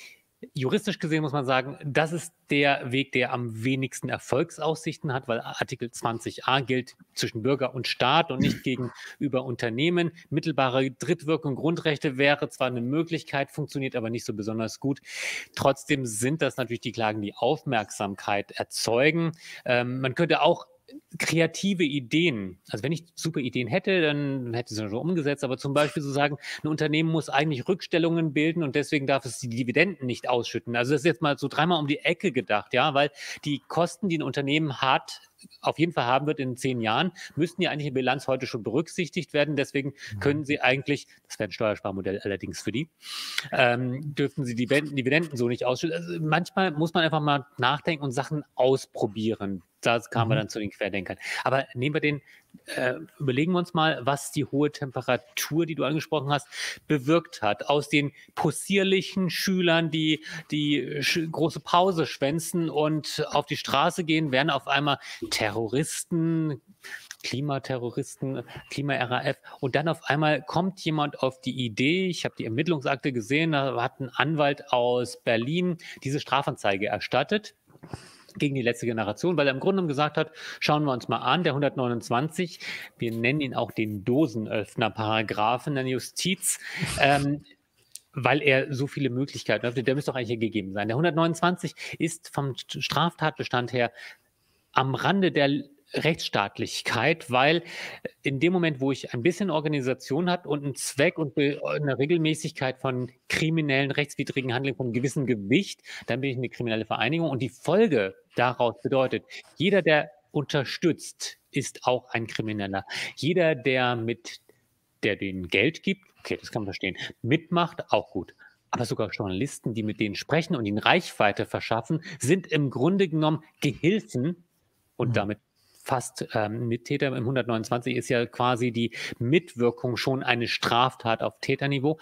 juristisch gesehen muss man sagen, das ist der Weg, der am wenigsten Erfolgsaussichten hat, weil Artikel 20a gilt zwischen Bürger und Staat und nicht gegenüber Unternehmen. Mittelbare Drittwirkung Grundrechte wäre zwar eine Möglichkeit, funktioniert aber nicht so besonders gut. Trotzdem sind das natürlich die Klagen, die Aufmerksamkeit erzeugen. Ähm, man könnte auch kreative Ideen. Also wenn ich super Ideen hätte, dann hätte ich sie schon umgesetzt, aber zum Beispiel zu so sagen, ein Unternehmen muss eigentlich Rückstellungen bilden und deswegen darf es die Dividenden nicht ausschütten. Also das ist jetzt mal so dreimal um die Ecke gedacht, ja, weil die Kosten, die ein Unternehmen hat, auf jeden Fall haben wird in zehn Jahren, müssten ja eigentlich in Bilanz heute schon berücksichtigt werden. Deswegen mhm. können sie eigentlich, das wäre ein Steuersparmodell allerdings für die, ähm, dürften sie die Dividenden so nicht ausschütten. Also manchmal muss man einfach mal nachdenken und Sachen ausprobieren. Da kamen mhm. wir dann zu den Querdenkern. Aber nehmen wir den, äh, überlegen wir uns mal, was die hohe Temperatur, die du angesprochen hast, bewirkt hat. Aus den possierlichen Schülern, die die große Pause schwänzen und auf die Straße gehen, werden auf einmal Terroristen, Klimaterroristen, Klima-RAF. Und dann auf einmal kommt jemand auf die Idee, ich habe die Ermittlungsakte gesehen, da hat ein Anwalt aus Berlin diese Strafanzeige erstattet gegen die letzte Generation, weil er im Grunde genommen gesagt hat, schauen wir uns mal an, der 129, wir nennen ihn auch den Dosenöffner-Paragraphen der Justiz, ähm, weil er so viele Möglichkeiten öffnet, der müsste doch eigentlich hier gegeben sein. Der 129 ist vom Straftatbestand her am Rande der Rechtsstaatlichkeit, weil in dem Moment, wo ich ein bisschen Organisation habe und einen Zweck und eine Regelmäßigkeit von kriminellen, rechtswidrigen Handlungen von gewissem Gewicht, dann bin ich eine kriminelle Vereinigung und die Folge daraus bedeutet, jeder, der unterstützt, ist auch ein Krimineller. Jeder, der mit, der den Geld gibt, okay, das kann man verstehen, mitmacht, auch gut. Aber sogar Journalisten, die mit denen sprechen und ihnen Reichweite verschaffen, sind im Grunde genommen Gehilfen und mhm. damit fast ähm, Mittäter. Im 129 ist ja quasi die Mitwirkung schon eine Straftat auf Täterniveau.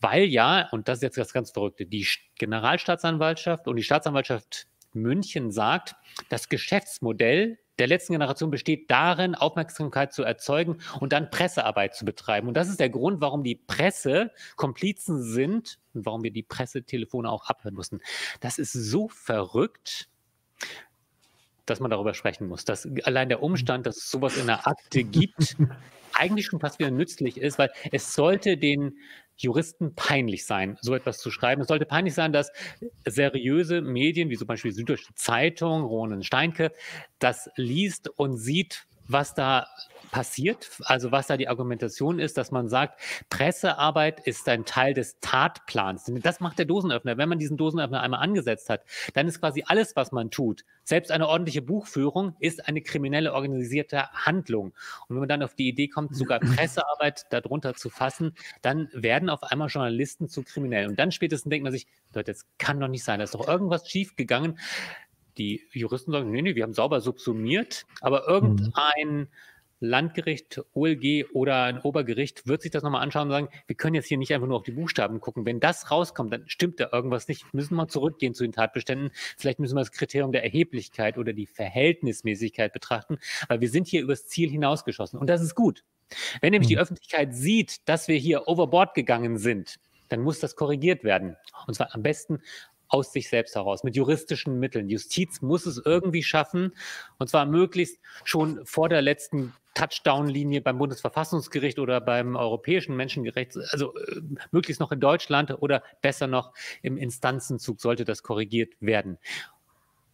Weil ja, und das ist jetzt das ganz Verrückte, die Generalstaatsanwaltschaft und die Staatsanwaltschaft München sagt, das Geschäftsmodell der letzten Generation besteht darin, Aufmerksamkeit zu erzeugen und dann Pressearbeit zu betreiben. Und das ist der Grund, warum die Presse Komplizen sind und warum wir die Pressetelefone auch abhören mussten. Das ist so verrückt, dass man darüber sprechen muss. Dass allein der Umstand, dass es sowas in der Akte gibt, eigentlich schon fast wieder nützlich ist, weil es sollte den Juristen peinlich sein, so etwas zu schreiben. Es sollte peinlich sein, dass seriöse Medien, wie zum Beispiel die Süddeutsche Zeitung, Ronen Steinke, das liest und sieht, was da passiert, also was da die Argumentation ist, dass man sagt, Pressearbeit ist ein Teil des Tatplans. Das macht der Dosenöffner. Wenn man diesen Dosenöffner einmal angesetzt hat, dann ist quasi alles, was man tut, selbst eine ordentliche Buchführung, ist eine kriminelle organisierte Handlung. Und wenn man dann auf die Idee kommt, sogar Pressearbeit darunter zu fassen, dann werden auf einmal Journalisten zu Kriminellen. Und dann spätestens denkt man sich, Leute, das kann doch nicht sein, da ist doch irgendwas schiefgegangen. Die Juristen sagen, nee, nee, wir haben sauber subsumiert, aber irgendein Landgericht, OLG oder ein Obergericht wird sich das nochmal anschauen und sagen, wir können jetzt hier nicht einfach nur auf die Buchstaben gucken. Wenn das rauskommt, dann stimmt da irgendwas nicht. Wir müssen mal zurückgehen zu den Tatbeständen. Vielleicht müssen wir das Kriterium der Erheblichkeit oder die Verhältnismäßigkeit betrachten, weil wir sind hier übers Ziel hinausgeschossen. Und das ist gut. Wenn nämlich die mhm. Öffentlichkeit sieht, dass wir hier overboard gegangen sind, dann muss das korrigiert werden. Und zwar am besten aus sich selbst heraus, mit juristischen Mitteln. Justiz muss es irgendwie schaffen, und zwar möglichst schon vor der letzten Touchdown-Linie beim Bundesverfassungsgericht oder beim Europäischen Menschengerecht, also äh, möglichst noch in Deutschland oder besser noch im Instanzenzug sollte das korrigiert werden.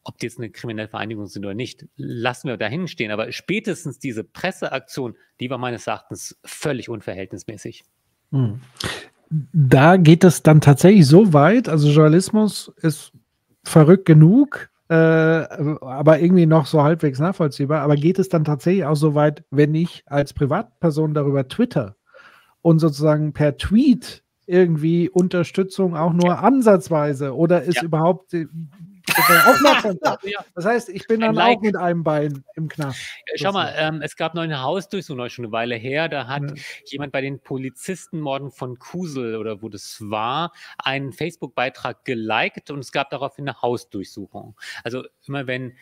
Ob die jetzt eine kriminelle Vereinigung sind oder nicht, lassen wir dahin stehen. Aber spätestens diese Presseaktion, die war meines Erachtens völlig unverhältnismäßig. Hm da geht es dann tatsächlich so weit, also Journalismus ist verrückt genug, äh, aber irgendwie noch so halbwegs nachvollziehbar, aber geht es dann tatsächlich auch so weit, wenn ich als Privatperson darüber twitter und sozusagen per Tweet irgendwie Unterstützung auch nur ja. ansatzweise oder ist ja. überhaupt Das heißt, ich bin dann like. auch mit einem Bein im Knast. Schau mal, ähm, es gab noch eine Hausdurchsuchung, schon eine Weile her. Da hat ja. jemand bei den Polizistenmorden von Kusel oder wo das war, einen Facebook-Beitrag geliked und es gab daraufhin eine Hausdurchsuchung. Also immer wenn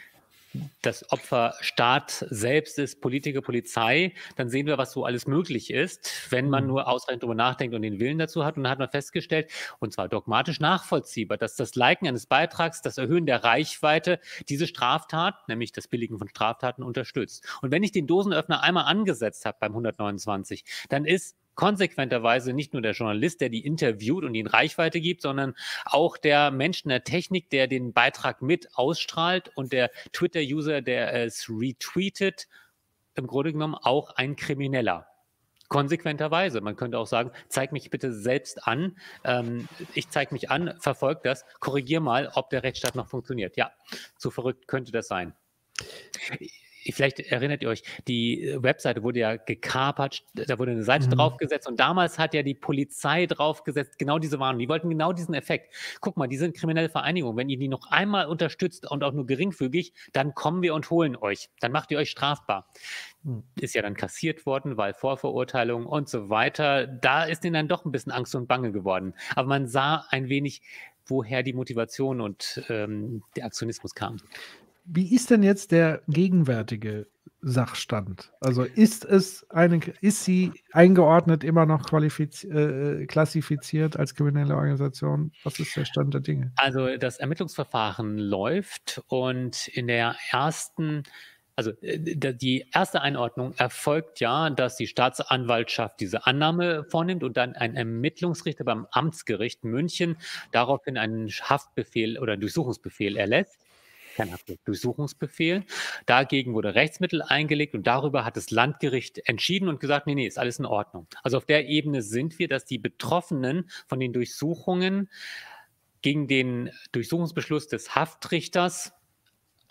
das Opfer Staat selbst ist, Politiker, Polizei, dann sehen wir, was so alles möglich ist, wenn man mhm. nur ausreichend darüber nachdenkt und den Willen dazu hat. Und dann hat man festgestellt, und zwar dogmatisch nachvollziehbar, dass das Liken eines Beitrags, das Erhöhen der Reichweite diese Straftat, nämlich das Billigen von Straftaten, unterstützt. Und wenn ich den Dosenöffner einmal angesetzt habe beim 129, dann ist konsequenterweise nicht nur der Journalist, der die interviewt und ihnen Reichweite gibt, sondern auch der Mensch in der Technik, der den Beitrag mit ausstrahlt und der Twitter-User, der es retweetet, im Grunde genommen auch ein Krimineller. Konsequenterweise. Man könnte auch sagen, zeig mich bitte selbst an. Ähm, ich zeige mich an, verfolge das, korrigier mal, ob der Rechtsstaat noch funktioniert. Ja, so verrückt könnte das sein vielleicht erinnert ihr euch, die äh, Webseite wurde ja gekapert, da wurde eine Seite mhm. draufgesetzt und damals hat ja die Polizei draufgesetzt, genau diese Warnung. Die wollten genau diesen Effekt. Guck mal, die sind kriminelle Vereinigungen. Wenn ihr die noch einmal unterstützt und auch nur geringfügig, dann kommen wir und holen euch. Dann macht ihr euch strafbar. Mhm. Ist ja dann kassiert worden, weil Vorverurteilung und so weiter. Da ist ihnen dann doch ein bisschen Angst und Bange geworden. Aber man sah ein wenig, woher die Motivation und ähm, der Aktionismus kam. Wie ist denn jetzt der gegenwärtige Sachstand? Also ist es eine, ist sie eingeordnet immer noch äh, klassifiziert als kriminelle Organisation? Was ist der Stand der Dinge? Also das Ermittlungsverfahren läuft und in der ersten also äh, die erste Einordnung erfolgt ja, dass die Staatsanwaltschaft diese Annahme vornimmt und dann ein Ermittlungsrichter beim Amtsgericht München daraufhin einen Haftbefehl oder Durchsuchungsbefehl erlässt Durchsuchungsbefehl. Dagegen wurde Rechtsmittel eingelegt und darüber hat das Landgericht entschieden und gesagt, nee, nee, ist alles in Ordnung. Also auf der Ebene sind wir, dass die Betroffenen von den Durchsuchungen gegen den Durchsuchungsbeschluss des Haftrichters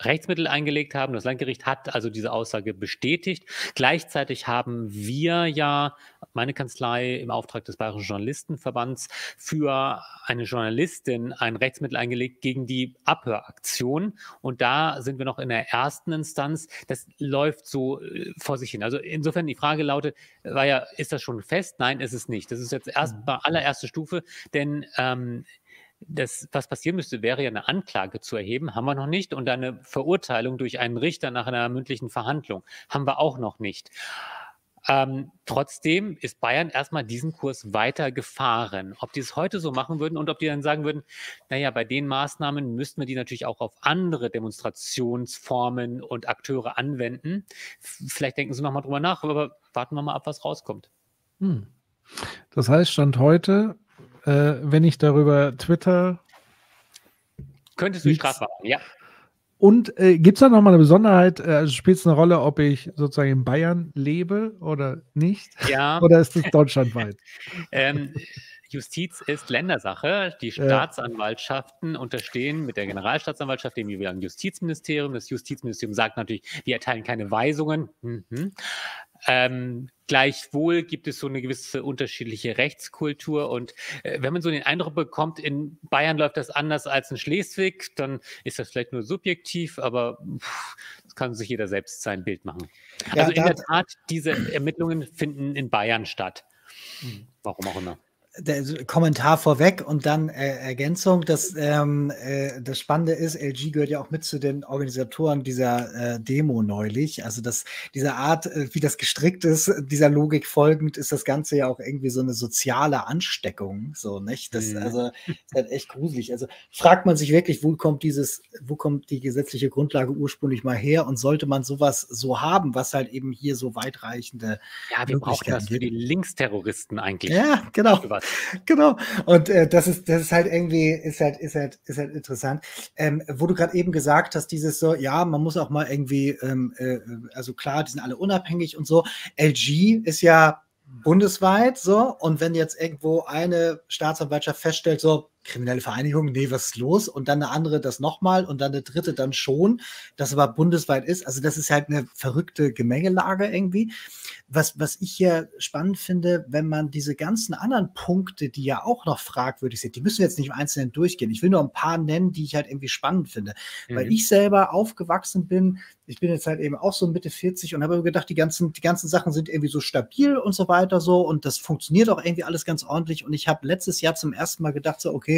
Rechtsmittel eingelegt haben. Das Landgericht hat also diese Aussage bestätigt. Gleichzeitig haben wir ja, meine Kanzlei im Auftrag des Bayerischen Journalistenverbands, für eine Journalistin ein Rechtsmittel eingelegt gegen die Abhöraktion. Und da sind wir noch in der ersten Instanz. Das läuft so äh, vor sich hin. Also insofern die Frage lautet, war ja, ist das schon fest? Nein, ist es nicht. Das ist jetzt erst mhm. mal allererste Stufe, denn ähm, das, was passieren müsste, wäre ja eine Anklage zu erheben, haben wir noch nicht, und eine Verurteilung durch einen Richter nach einer mündlichen Verhandlung haben wir auch noch nicht. Ähm, trotzdem ist Bayern erstmal diesen Kurs weiter gefahren. Ob die es heute so machen würden und ob die dann sagen würden, naja, bei den Maßnahmen müssten wir die natürlich auch auf andere Demonstrationsformen und Akteure anwenden. Vielleicht denken sie nochmal drüber nach, aber warten wir mal ab, was rauskommt. Hm. Das heißt, Stand heute äh, wenn ich darüber Twitter. Könntest du strafbar machen, ja. Und äh, gibt es da nochmal eine Besonderheit? Äh, also spielt es eine Rolle, ob ich sozusagen in Bayern lebe oder nicht? Ja. oder ist es deutschlandweit? ähm, Justiz ist Ländersache. Die Staatsanwaltschaften unterstehen mit der Generalstaatsanwaltschaft dem jeweiligen Justizministerium. Das Justizministerium sagt natürlich, wir erteilen keine Weisungen. Mhm. Ähm, gleichwohl gibt es so eine gewisse unterschiedliche Rechtskultur und äh, wenn man so den Eindruck bekommt, in Bayern läuft das anders als in Schleswig, dann ist das vielleicht nur subjektiv, aber pff, das kann sich jeder selbst sein Bild machen. Ja, also in der Tat, diese Ermittlungen finden in Bayern statt. Hm. Warum auch immer der Kommentar vorweg und dann äh, Ergänzung. Das, ähm, äh, das Spannende ist, LG gehört ja auch mit zu den Organisatoren dieser äh, Demo neulich. Also das, diese Art, äh, wie das gestrickt ist, dieser Logik folgend, ist das Ganze ja auch irgendwie so eine soziale Ansteckung. So, nicht? Das mhm. also, ist halt echt gruselig. Also fragt man sich wirklich, wo kommt dieses, wo kommt die gesetzliche Grundlage ursprünglich mal her und sollte man sowas so haben, was halt eben hier so weitreichende. Ja, wir brauchen das für die Linksterroristen eigentlich. Ja, genau genau. Und äh, das ist, das ist halt irgendwie, ist halt, ist halt, ist halt interessant. Ähm, wo du gerade eben gesagt hast, dieses so, ja, man muss auch mal irgendwie, ähm, äh, also klar, die sind alle unabhängig und so. LG ist ja bundesweit so. Und wenn jetzt irgendwo eine Staatsanwaltschaft feststellt, so, kriminelle Vereinigung, nee, was ist los? Und dann eine andere das nochmal und dann eine dritte dann schon, das aber bundesweit ist. Also das ist halt eine verrückte Gemengelage irgendwie. Was, was ich hier spannend finde, wenn man diese ganzen anderen Punkte, die ja auch noch fragwürdig sind, die müssen wir jetzt nicht im Einzelnen durchgehen. Ich will nur ein paar nennen, die ich halt irgendwie spannend finde. Mhm. Weil ich selber aufgewachsen bin, ich bin jetzt halt eben auch so Mitte 40 und habe gedacht, die ganzen, die ganzen Sachen sind irgendwie so stabil und so weiter so und das funktioniert auch irgendwie alles ganz ordentlich. Und ich habe letztes Jahr zum ersten Mal gedacht, so, okay,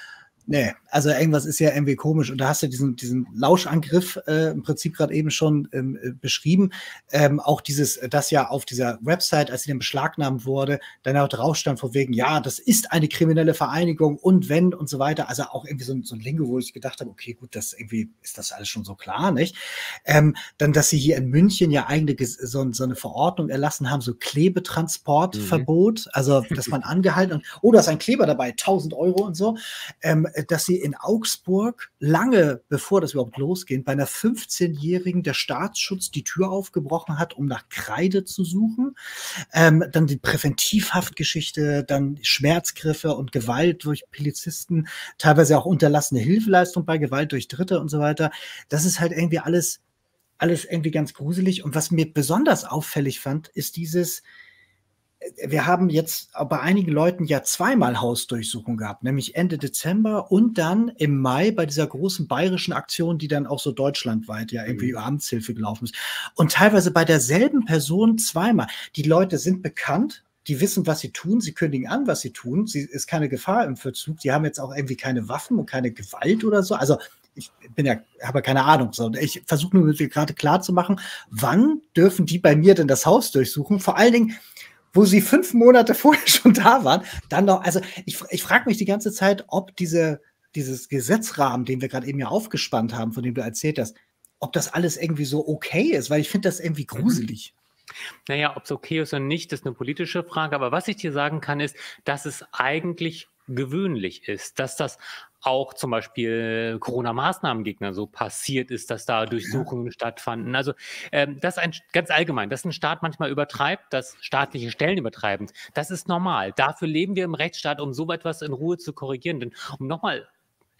Nee, also irgendwas ist ja irgendwie komisch. Und da hast du diesen, diesen Lauschangriff äh, im Prinzip gerade eben schon ähm, äh, beschrieben. Ähm, auch dieses, das ja auf dieser Website, als sie dann beschlagnahmt wurde, dann auch drauf stand von wegen, ja, das ist eine kriminelle Vereinigung und wenn und so weiter. Also auch irgendwie so, so ein Lingo, wo ich gedacht habe, okay, gut, das irgendwie ist das alles schon so klar, nicht? Ähm, dann, dass sie hier in München ja eigentlich so, so eine Verordnung erlassen haben, so Klebetransportverbot, mhm. also dass man angehalten und, oh, da ist ein Kleber dabei, 1000 Euro und so. Dass sie in Augsburg lange bevor das überhaupt losgeht, bei einer 15-Jährigen der Staatsschutz die Tür aufgebrochen hat, um nach Kreide zu suchen. Ähm, dann die Präventivhaftgeschichte, dann Schmerzgriffe und Gewalt durch Polizisten, teilweise auch unterlassene Hilfeleistung bei Gewalt durch Dritte und so weiter. Das ist halt irgendwie alles alles irgendwie ganz gruselig. Und was mir besonders auffällig fand, ist dieses, wir haben jetzt bei einigen Leuten ja zweimal Hausdurchsuchung gehabt, nämlich Ende Dezember und dann im Mai bei dieser großen bayerischen Aktion, die dann auch so deutschlandweit ja irgendwie mhm. über Amtshilfe gelaufen ist. Und teilweise bei derselben Person zweimal. Die Leute sind bekannt, die wissen, was sie tun, sie kündigen an, was sie tun, sie ist keine Gefahr im Verzug, die haben jetzt auch irgendwie keine Waffen und keine Gewalt oder so. Also ich bin ja, habe keine Ahnung. So. Ich versuche nur gerade klar zu machen, wann dürfen die bei mir denn das Haus durchsuchen? Vor allen Dingen, wo sie fünf Monate vorher schon da waren, dann noch, also ich, ich frage mich die ganze Zeit, ob diese, dieses Gesetzrahmen, den wir gerade eben ja aufgespannt haben, von dem du erzählt hast, ob das alles irgendwie so okay ist, weil ich finde das irgendwie mhm. gruselig. Naja, ob es okay ist oder nicht, ist eine politische Frage. Aber was ich dir sagen kann, ist, dass es eigentlich gewöhnlich ist, dass das auch zum Beispiel Corona-Maßnahmengegner so passiert ist, dass da Durchsuchungen stattfanden. Also ähm, das ist ein, ganz allgemein, dass ein Staat manchmal übertreibt, dass staatliche Stellen übertreiben. Das ist normal. Dafür leben wir im Rechtsstaat, um so etwas in Ruhe zu korrigieren. Denn um nochmal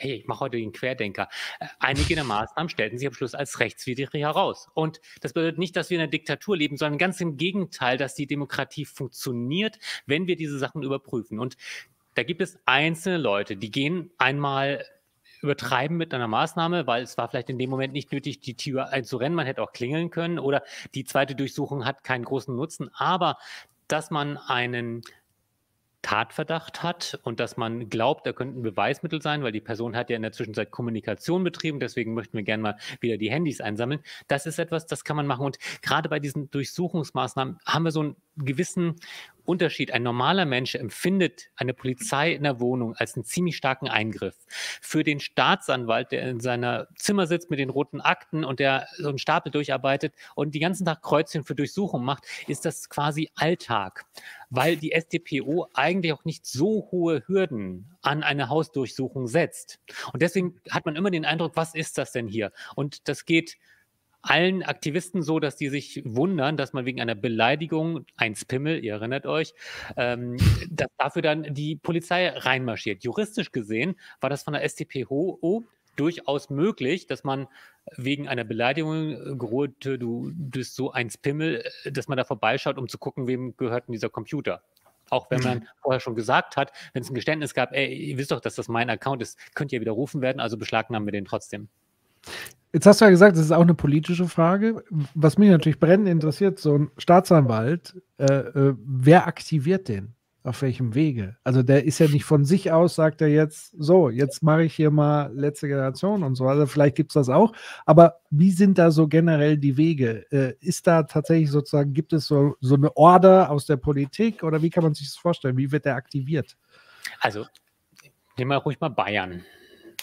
hey, ich mache heute den Querdenker. Äh, einige der Maßnahmen stellten sich am Schluss als rechtswidrig heraus. Und das bedeutet nicht, dass wir in einer Diktatur leben, sondern ganz im Gegenteil, dass die Demokratie funktioniert, wenn wir diese Sachen überprüfen. Und da gibt es einzelne Leute, die gehen einmal übertreiben mit einer Maßnahme, weil es war vielleicht in dem Moment nicht nötig, die Tür einzurennen, man hätte auch klingeln können oder die zweite Durchsuchung hat keinen großen Nutzen. Aber dass man einen Tatverdacht hat und dass man glaubt, da könnten Beweismittel sein, weil die Person hat ja in der Zwischenzeit Kommunikation betrieben, deswegen möchten wir gerne mal wieder die Handys einsammeln. Das ist etwas, das kann man machen. Und gerade bei diesen Durchsuchungsmaßnahmen haben wir so einen gewissen Unterschied. Ein normaler Mensch empfindet eine Polizei in der Wohnung als einen ziemlich starken Eingriff. Für den Staatsanwalt, der in seiner Zimmer sitzt mit den roten Akten und der so einen Stapel durcharbeitet und die ganzen Tag Kreuzchen für Durchsuchung macht, ist das quasi Alltag, weil die StPO eigentlich auch nicht so hohe Hürden an eine Hausdurchsuchung setzt. Und deswegen hat man immer den Eindruck, was ist das denn hier? Und das geht allen Aktivisten so, dass die sich wundern, dass man wegen einer Beleidigung, ein Pimmel, ihr erinnert euch, ähm, dass dafür dann die Polizei reinmarschiert. Juristisch gesehen war das von der StPO durchaus möglich, dass man wegen einer Beleidigung, äh, Grote, du bist so ein Pimmel, äh, dass man da vorbeischaut, um zu gucken, wem gehört denn dieser Computer. Auch wenn man vorher schon gesagt hat, wenn es ein Geständnis gab, ey, ihr wisst doch, dass das mein Account ist, könnt ihr widerrufen werden, also beschlagnahmen wir den trotzdem. Jetzt hast du ja gesagt, das ist auch eine politische Frage. Was mich natürlich brennend interessiert, so ein Staatsanwalt, äh, äh, wer aktiviert den? Auf welchem Wege? Also der ist ja nicht von sich aus, sagt er jetzt, so, jetzt mache ich hier mal letzte Generation und so. Also vielleicht gibt es das auch. Aber wie sind da so generell die Wege? Äh, ist da tatsächlich sozusagen, gibt es so, so eine Order aus der Politik oder wie kann man sich das vorstellen? Wie wird der aktiviert? Also, nehmen wir ruhig mal Bayern.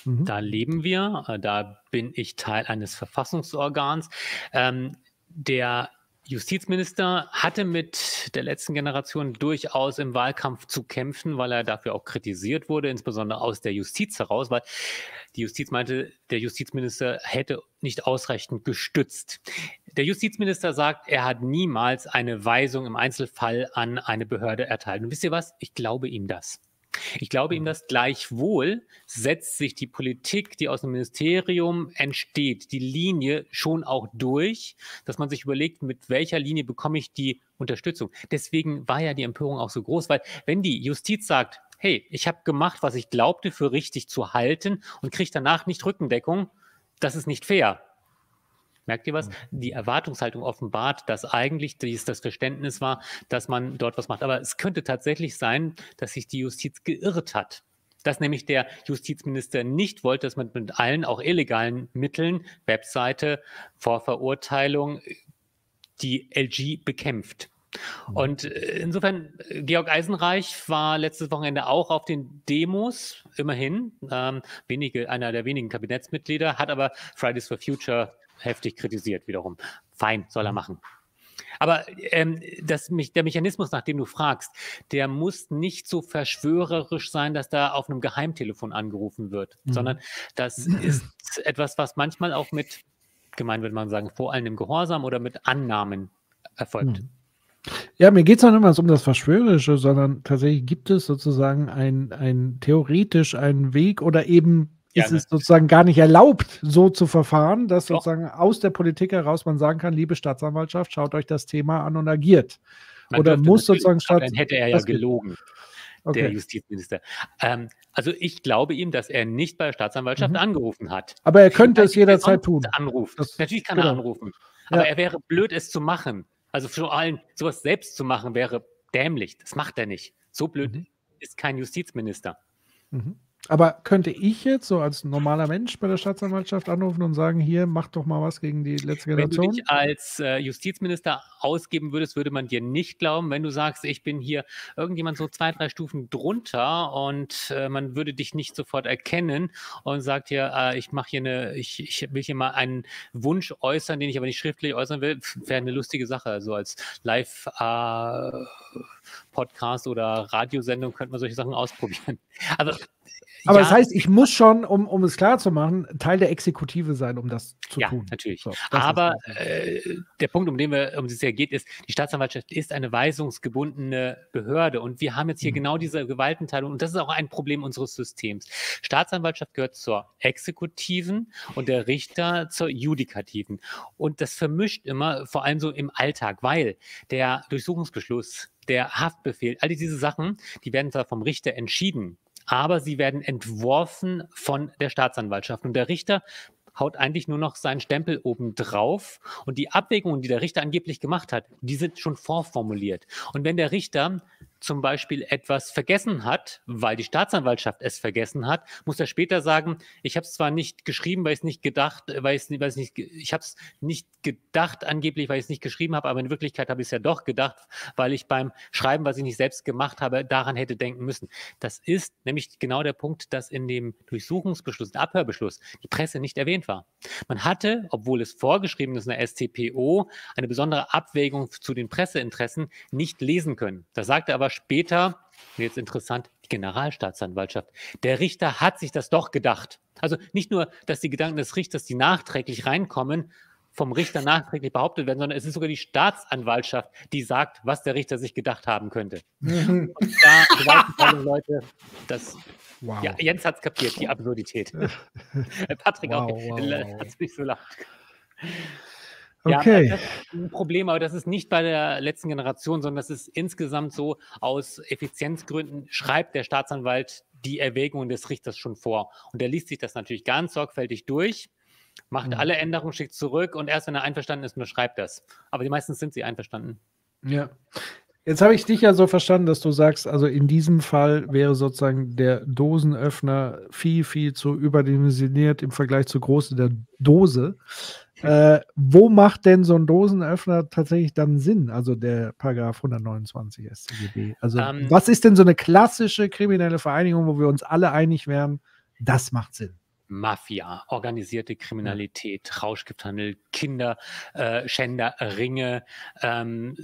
Mhm. Da leben wir, äh, da bin ich Teil eines Verfassungsorgans. Ähm, der Justizminister hatte mit der letzten Generation durchaus im Wahlkampf zu kämpfen, weil er dafür auch kritisiert wurde, insbesondere aus der Justiz heraus, weil die Justiz meinte, der Justizminister hätte nicht ausreichend gestützt. Der Justizminister sagt, er hat niemals eine Weisung im Einzelfall an eine Behörde erteilt. Und wisst ihr was? Ich glaube ihm das. Ich glaube ihm mhm. das gleichwohl, setzt sich die Politik, die aus dem Ministerium entsteht, die Linie schon auch durch, dass man sich überlegt, mit welcher Linie bekomme ich die Unterstützung. Deswegen war ja die Empörung auch so groß, weil wenn die Justiz sagt, hey, ich habe gemacht, was ich glaubte für richtig zu halten und kriege danach nicht Rückendeckung, das ist nicht fair. Merkt ihr was? Mhm. Die Erwartungshaltung offenbart, dass eigentlich dies das Verständnis war, dass man dort was macht. Aber es könnte tatsächlich sein, dass sich die Justiz geirrt hat. Dass nämlich der Justizminister nicht wollte, dass man mit allen auch illegalen Mitteln, Webseite, Vorverurteilung, die LG bekämpft. Mhm. Und äh, insofern, Georg Eisenreich war letztes Wochenende auch auf den Demos, immerhin, ähm, wenige, einer der wenigen Kabinettsmitglieder, hat aber Fridays for Future heftig kritisiert wiederum. Fein, soll er mhm. machen. Aber ähm, das, der Mechanismus, nach dem du fragst, der muss nicht so verschwörerisch sein, dass da auf einem Geheimtelefon angerufen wird, mhm. sondern das ist etwas, was manchmal auch mit, gemein würde man sagen, vor allem im Gehorsam oder mit Annahmen erfolgt. Mhm. Ja, mir geht es auch nicht mal um das Verschwörerische, sondern tatsächlich gibt es sozusagen ein, ein theoretisch einen Weg oder eben ist es sozusagen gar nicht erlaubt, so zu verfahren, dass Doch. sozusagen aus der Politik heraus man sagen kann, liebe Staatsanwaltschaft, schaut euch das Thema an und agiert. Man Oder muss sozusagen statt. Dann hätte er ja gelogen, okay. der Justizminister. Ähm, also ich glaube ihm, dass er nicht bei der Staatsanwaltschaft mhm. angerufen hat. Aber er könnte es jederzeit tun. Anruft. Das, Natürlich kann genau. er anrufen. Aber ja. er wäre blöd, es zu machen. Also vor allem sowas selbst zu machen, wäre dämlich. Das macht er nicht. So blöd mhm. ist kein Justizminister. Mhm. Aber könnte ich jetzt so als normaler Mensch bei der Staatsanwaltschaft anrufen und sagen, hier, mach doch mal was gegen die letzte Generation? Wenn du dich als äh, Justizminister ausgeben würdest, würde man dir nicht glauben, wenn du sagst, ich bin hier irgendjemand so zwei, drei Stufen drunter und äh, man würde dich nicht sofort erkennen und sagt hier, äh, ich mache hier eine, ich, ich will hier mal einen Wunsch äußern, den ich aber nicht schriftlich äußern will, wäre eine lustige Sache. Also als Live- äh, Podcast oder Radiosendung könnte man solche Sachen ausprobieren. Aber Aber ja, das heißt, ich muss schon, um, um es klar zu machen, Teil der Exekutive sein, um das zu ja, tun. Ja, natürlich. So, Aber äh, der Punkt, um den wir, um es ja geht, ist, die Staatsanwaltschaft ist eine weisungsgebundene Behörde und wir haben jetzt hier mhm. genau diese Gewaltenteilung und das ist auch ein Problem unseres Systems. Staatsanwaltschaft gehört zur Exekutiven und der Richter zur Judikativen. Und das vermischt immer, vor allem so im Alltag, weil der Durchsuchungsbeschluss der Haftbefehl, all diese Sachen, die werden zwar vom Richter entschieden, aber sie werden entworfen von der Staatsanwaltschaft. Und der Richter haut eigentlich nur noch seinen Stempel oben drauf. Und die Abwägungen, die der Richter angeblich gemacht hat, die sind schon vorformuliert. Und wenn der Richter zum Beispiel etwas vergessen hat, weil die Staatsanwaltschaft es vergessen hat, muss er später sagen, ich habe es zwar nicht geschrieben, weil ich es nicht gedacht, weil ich es nicht, ich habe es nicht gedacht angeblich, weil ich es nicht geschrieben habe, aber in Wirklichkeit habe ich es ja doch gedacht, weil ich beim Schreiben, was ich nicht selbst gemacht habe, daran hätte denken müssen. Das ist nämlich genau der Punkt, dass in dem Durchsuchungsbeschluss, Abhörbeschluss, die Presse nicht erwähnt war. Man hatte, obwohl es vorgeschrieben ist in der STPO, eine besondere Abwägung zu den Presseinteressen nicht lesen können. Da sagte aber später, jetzt interessant, die Generalstaatsanwaltschaft. Der Richter hat sich das doch gedacht. Also nicht nur, dass die Gedanken des Richters, die nachträglich reinkommen, vom Richter nachträglich behauptet werden, sondern es ist sogar die Staatsanwaltschaft, die sagt, was der Richter sich gedacht haben könnte. Und da, Leute, das Wow. Ja, Jens hat es kapiert, die Absurdität. Patrick wow, auch. Wow. Hat es nicht so lacht. Okay. Ja, das ist ein Problem, aber das ist nicht bei der letzten Generation, sondern das ist insgesamt so, aus Effizienzgründen schreibt der Staatsanwalt die Erwägungen des Richters schon vor. Und er liest sich das natürlich ganz sorgfältig durch, macht mhm. alle Änderungen, schickt zurück und erst wenn er einverstanden ist, nur schreibt das. Aber die meisten sind sie einverstanden. Ja. Jetzt habe ich dich ja so verstanden, dass du sagst, also in diesem Fall wäre sozusagen der Dosenöffner viel, viel zu überdimensioniert im Vergleich zur Größe der Dose. Äh, wo macht denn so ein Dosenöffner tatsächlich dann Sinn? Also der Paragraph 129 StGB. Also ähm. was ist denn so eine klassische kriminelle Vereinigung, wo wir uns alle einig wären, das macht Sinn? Mafia, organisierte Kriminalität, Rauschgifthandel, Kinderschänder, äh, Ringe, ähm,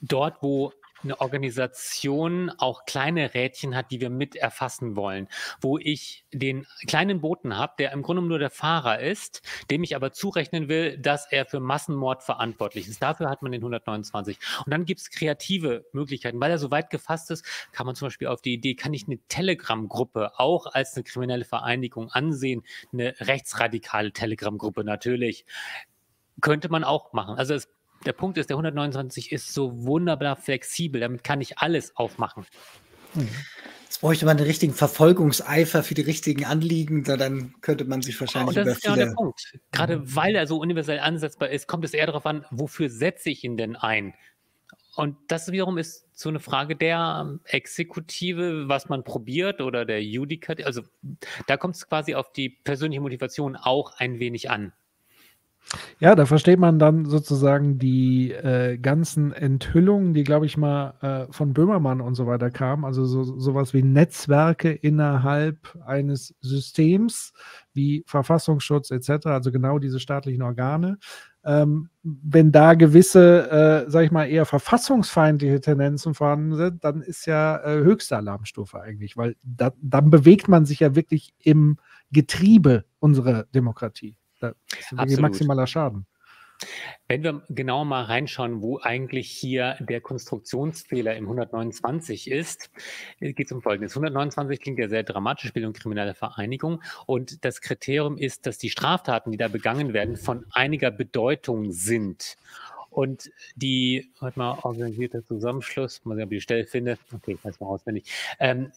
dort, wo eine Organisation auch kleine Rädchen hat, die wir mit erfassen wollen, wo ich den kleinen Boten habe, der im Grunde nur der Fahrer ist, dem ich aber zurechnen will, dass er für Massenmord verantwortlich ist. Dafür hat man den 129. Und dann gibt es kreative Möglichkeiten. Weil er so weit gefasst ist, kann man zum Beispiel auf die Idee, kann ich eine Telegram-Gruppe auch als eine kriminelle Vereinigung ansehen, eine rechtsradikale Telegram-Gruppe natürlich könnte man auch machen. Also es der Punkt ist, der 129 ist so wunderbar flexibel. Damit kann ich alles aufmachen. Jetzt bräuchte man den richtigen Verfolgungseifer für die richtigen Anliegen, dann könnte man sich wahrscheinlich oh, das ist genau der Punkt. Gerade mhm. weil er so universell ansetzbar ist, kommt es eher darauf an, wofür setze ich ihn denn ein? Und das wiederum ist so eine Frage der Exekutive, was man probiert oder der Judikative. Also da kommt es quasi auf die persönliche Motivation auch ein wenig an. Ja, da versteht man dann sozusagen die äh, ganzen Enthüllungen, die, glaube ich, mal äh, von Böhmermann und so weiter kamen. Also so, sowas wie Netzwerke innerhalb eines Systems, wie Verfassungsschutz etc., also genau diese staatlichen Organe. Ähm, wenn da gewisse, äh, sag ich mal, eher verfassungsfeindliche Tendenzen vorhanden sind, dann ist ja äh, höchste Alarmstufe eigentlich, weil da, dann bewegt man sich ja wirklich im Getriebe unserer Demokratie. Da ist maximaler Schaden. Wenn wir genau mal reinschauen, wo eigentlich hier der Konstruktionsfehler im 129 ist, äh, geht es um Folgendes. 129 klingt ja sehr dramatisch, Bildung krimineller Vereinigung. Und das Kriterium ist, dass die Straftaten, die da begangen werden, von einiger Bedeutung sind. Und die, warte mal, organisierter Zusammenschluss, mal sehen, ob ich die Stelle finde. Okay, ich weiß mal auswendig. Ähm,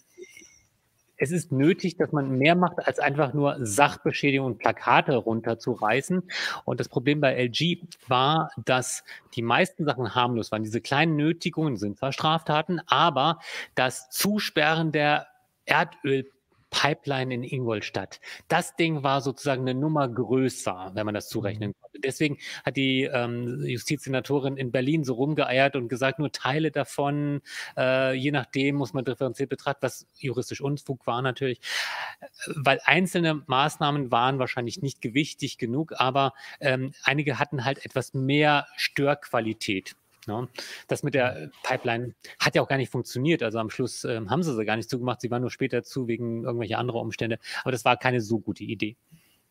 es ist nötig, dass man mehr macht, als einfach nur Sachbeschädigung und Plakate runterzureißen. Und das Problem bei LG war, dass die meisten Sachen harmlos waren. Diese kleinen Nötigungen sind zwar Straftaten, aber das Zusperren der Erdöl Pipeline in Ingolstadt. Das Ding war sozusagen eine Nummer größer, wenn man das zurechnen konnte. Deswegen hat die ähm, Justizsenatorin in Berlin so rumgeeiert und gesagt, nur Teile davon, äh, je nachdem muss man differenziert betrachten, was juristisch Unfug war natürlich, weil einzelne Maßnahmen waren wahrscheinlich nicht gewichtig genug, aber ähm, einige hatten halt etwas mehr Störqualität. No? Das mit der Pipeline hat ja auch gar nicht funktioniert. Also am Schluss äh, haben sie sie gar nicht zugemacht. Sie waren nur später zu wegen irgendwelcher anderer Umstände. Aber das war keine so gute Idee.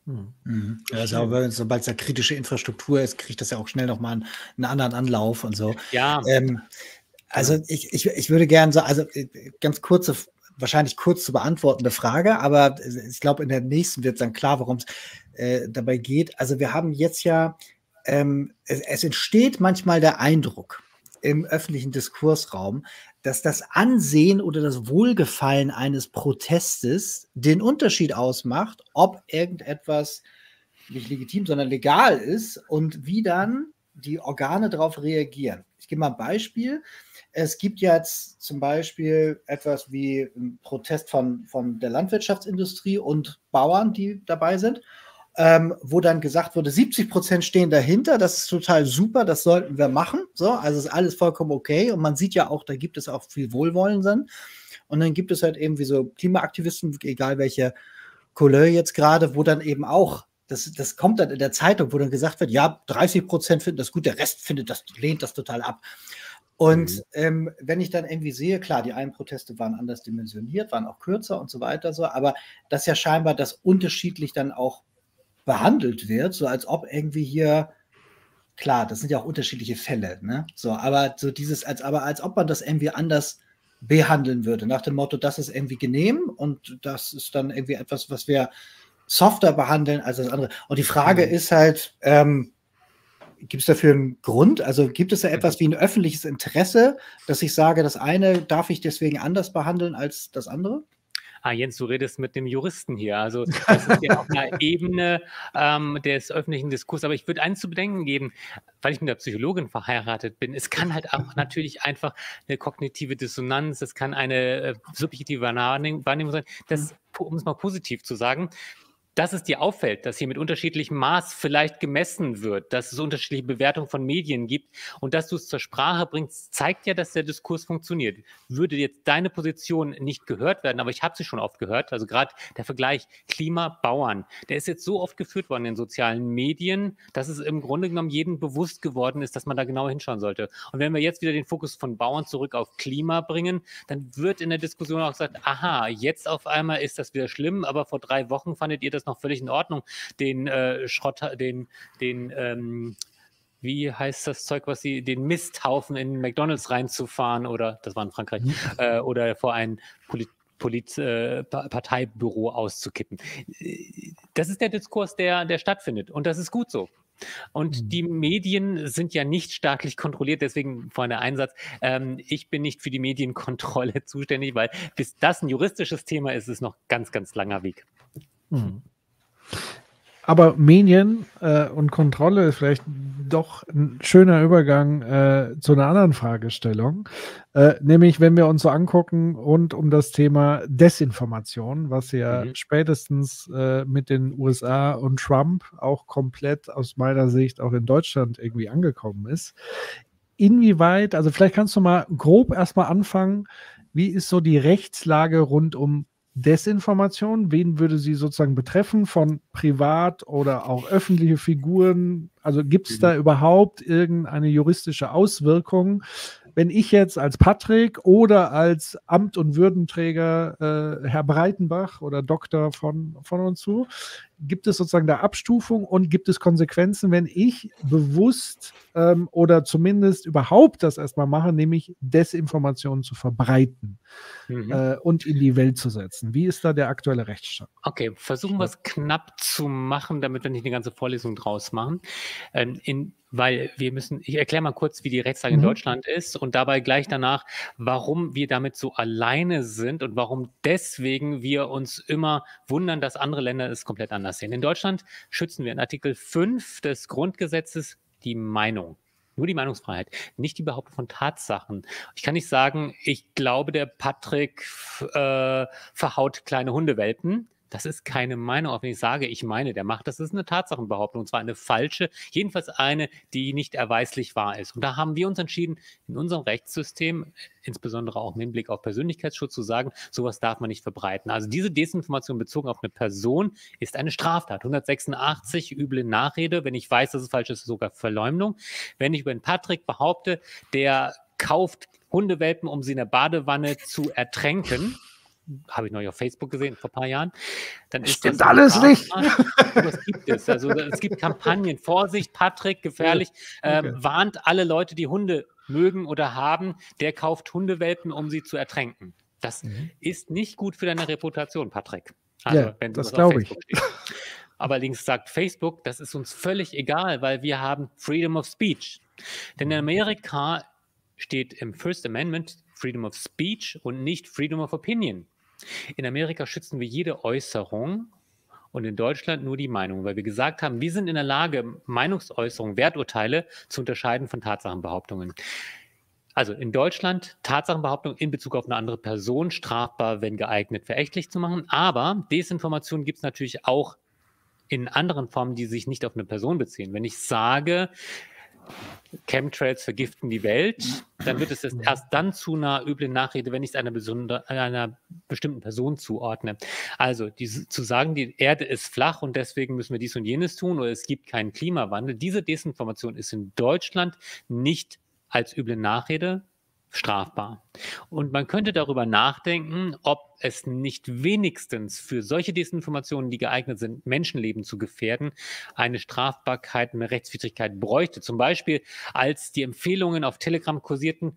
Hm. Mhm. Also, aber sobald es da kritische Infrastruktur ist, kriegt das ja auch schnell nochmal einen, einen anderen Anlauf und so. Ja. Ähm, also ich, ich, ich würde gerne so, also äh, ganz kurze, wahrscheinlich kurz zu beantwortende Frage, aber ich glaube, in der nächsten wird dann klar, worum es äh, dabei geht. Also wir haben jetzt ja, ähm, es, es entsteht manchmal der Eindruck im öffentlichen Diskursraum, dass das Ansehen oder das Wohlgefallen eines Protestes den Unterschied ausmacht, ob irgendetwas nicht legitim, sondern legal ist und wie dann die Organe darauf reagieren. Ich gebe mal ein Beispiel. Es gibt jetzt zum Beispiel etwas wie ein Protest von, von der Landwirtschaftsindustrie und Bauern, die dabei sind ähm, wo dann gesagt wurde, 70 Prozent stehen dahinter, das ist total super, das sollten wir machen. So, also ist alles vollkommen okay. Und man sieht ja auch, da gibt es auch viel Wohlwollen dann. Und dann gibt es halt eben wie so Klimaaktivisten, egal welche Couleur jetzt gerade, wo dann eben auch, das, das kommt dann in der Zeitung, wo dann gesagt wird, ja, 30 Prozent finden das gut, der Rest findet das, lehnt das total ab. Und mhm. ähm, wenn ich dann irgendwie sehe, klar, die einen Proteste waren anders dimensioniert, waren auch kürzer und so weiter, so, aber das ja scheinbar das unterschiedlich dann auch behandelt wird, so als ob irgendwie hier, klar, das sind ja auch unterschiedliche Fälle, ne? So, aber so dieses, als aber als ob man das irgendwie anders behandeln würde, nach dem Motto, das ist irgendwie genehm und das ist dann irgendwie etwas, was wir softer behandeln als das andere. Und die Frage mhm. ist halt, ähm, gibt es dafür einen Grund? Also gibt es da etwas wie ein öffentliches Interesse, dass ich sage, das eine darf ich deswegen anders behandeln als das andere? Ah Jens, du redest mit dem Juristen hier. Also das ist ja auf einer Ebene ähm, des öffentlichen Diskurses. Aber ich würde eins zu bedenken geben, weil ich mit der Psychologin verheiratet bin. Es kann halt auch natürlich einfach eine kognitive Dissonanz, es kann eine äh, subjektive Wahrnehmung sein. Das, um es mal positiv zu sagen, dass es dir auffällt, dass hier mit unterschiedlichem Maß vielleicht gemessen wird, dass es unterschiedliche Bewertungen von Medien gibt und dass du es zur Sprache bringst, zeigt ja, dass der Diskurs funktioniert. Würde jetzt deine Position nicht gehört werden, aber ich habe sie schon oft gehört, also gerade der Vergleich Klima-Bauern, der ist jetzt so oft geführt worden in sozialen Medien, dass es im Grunde genommen jedem bewusst geworden ist, dass man da genau hinschauen sollte. Und wenn wir jetzt wieder den Fokus von Bauern zurück auf Klima bringen, dann wird in der Diskussion auch gesagt, aha, jetzt auf einmal ist das wieder schlimm, aber vor drei Wochen fandet ihr das noch völlig in Ordnung, den äh, Schrott, den, den, ähm, wie heißt das Zeug, was sie, den Misthaufen in McDonalds reinzufahren oder, das war in Frankreich, mhm. äh, oder vor ein Polit Polit, äh, Parteibüro auszukippen. Das ist der Diskurs, der, der stattfindet. Und das ist gut so. Und mhm. die Medien sind ja nicht staatlich kontrolliert, deswegen vorhin Einsatz. Ähm, ich bin nicht für die Medienkontrolle zuständig, weil bis das ein juristisches Thema ist, ist noch ganz, ganz langer Weg. Mhm. Aber Medien äh, und Kontrolle ist vielleicht doch ein schöner Übergang äh, zu einer anderen Fragestellung. Äh, nämlich, wenn wir uns so angucken rund um das Thema Desinformation, was ja mhm. spätestens äh, mit den USA und Trump auch komplett aus meiner Sicht auch in Deutschland irgendwie angekommen ist. Inwieweit, also vielleicht kannst du mal grob erstmal anfangen, wie ist so die Rechtslage rund um Desinformation? Wen würde sie sozusagen betreffen? Von privat oder auch öffentliche Figuren? Also gibt es da mhm. überhaupt irgendeine juristische Auswirkung? Wenn ich jetzt als Patrick oder als Amt- und Würdenträger äh, Herr Breitenbach oder Doktor von, von uns zu, gibt es sozusagen da Abstufung und gibt es Konsequenzen, wenn ich bewusst ähm, oder zumindest überhaupt das erstmal mache, nämlich Desinformationen zu verbreiten mhm. äh, und in die Welt zu setzen? Wie ist da der aktuelle Rechtsstand? Okay, versuchen wir es knapp zu machen, damit wir nicht eine ganze Vorlesung draus machen. Ähm, in weil wir müssen, ich erkläre mal kurz, wie die Rechtslage mhm. in Deutschland ist und dabei gleich danach, warum wir damit so alleine sind und warum deswegen wir uns immer wundern, dass andere Länder es komplett anders sehen. In Deutschland schützen wir in Artikel 5 des Grundgesetzes die Meinung. Nur die Meinungsfreiheit, nicht die Behauptung von Tatsachen. Ich kann nicht sagen, ich glaube, der Patrick äh, verhaut kleine Hundewelpen Das ist keine Meinung, auch wenn ich sage, ich meine, der macht das. Das ist eine Tatsachenbehauptung, und zwar eine falsche, jedenfalls eine, die nicht erweislich wahr ist. Und da haben wir uns entschieden, in unserem Rechtssystem, insbesondere auch im Hinblick auf Persönlichkeitsschutz, zu sagen, sowas darf man nicht verbreiten. Also diese Desinformation bezogen auf eine Person ist eine Straftat. 186 üble Nachrede, wenn ich weiß, dass es falsch ist, sogar Verleumdung. Wenn ich über den Patrick behaupte, der kauft Hundewelpen, um sie in der Badewanne zu ertränken, habe ich neulich auf Facebook gesehen, vor ein paar Jahren. Dann ist Stimmt alles nicht. Was gibt es? Also es gibt Kampagnen. Vorsicht, Patrick, gefährlich. Okay. Ähm, warnt alle Leute, die Hunde mögen oder haben, der kauft Hundewelpen, um sie zu ertränken. Das mhm. ist nicht gut für deine Reputation, Patrick. Also, ja, wenn du das glaube ich. Stehst. Allerdings sagt Facebook, das ist uns völlig egal, weil wir haben Freedom of Speech. Denn in Amerika steht im First Amendment Freedom of Speech und nicht Freedom of Opinion. In Amerika schützen wir jede Äußerung und in Deutschland nur die Meinung, weil wir gesagt haben, wir sind in der Lage, Meinungsäußerungen, Werturteile zu unterscheiden von Tatsachenbehauptungen. Also in Deutschland Tatsachenbehauptung in Bezug auf eine andere Person strafbar, wenn geeignet, verächtlich zu machen. Aber Desinformation gibt es natürlich auch in anderen Formen, die sich nicht auf eine Person beziehen. Wenn ich sage, Chemtrails vergiften die Welt, dann wird es erst dann zu einer üblen Nachrede, wenn ich es einer, einer, bestimmten Person zuordne. Also diese, zu sagen, die Erde ist flach und deswegen müssen wir dies und jenes tun oder es gibt keinen Klimawandel, diese Desinformation ist in Deutschland nicht als üble Nachrede strafbar. Und man könnte darüber nachdenken, ob es nicht wenigstens für solche Desinformationen, die geeignet sind, Menschenleben zu gefährden, eine Strafbarkeit, eine Rechtswidrigkeit bräuchte. Zum Beispiel, als die Empfehlungen auf Telegram kursierten,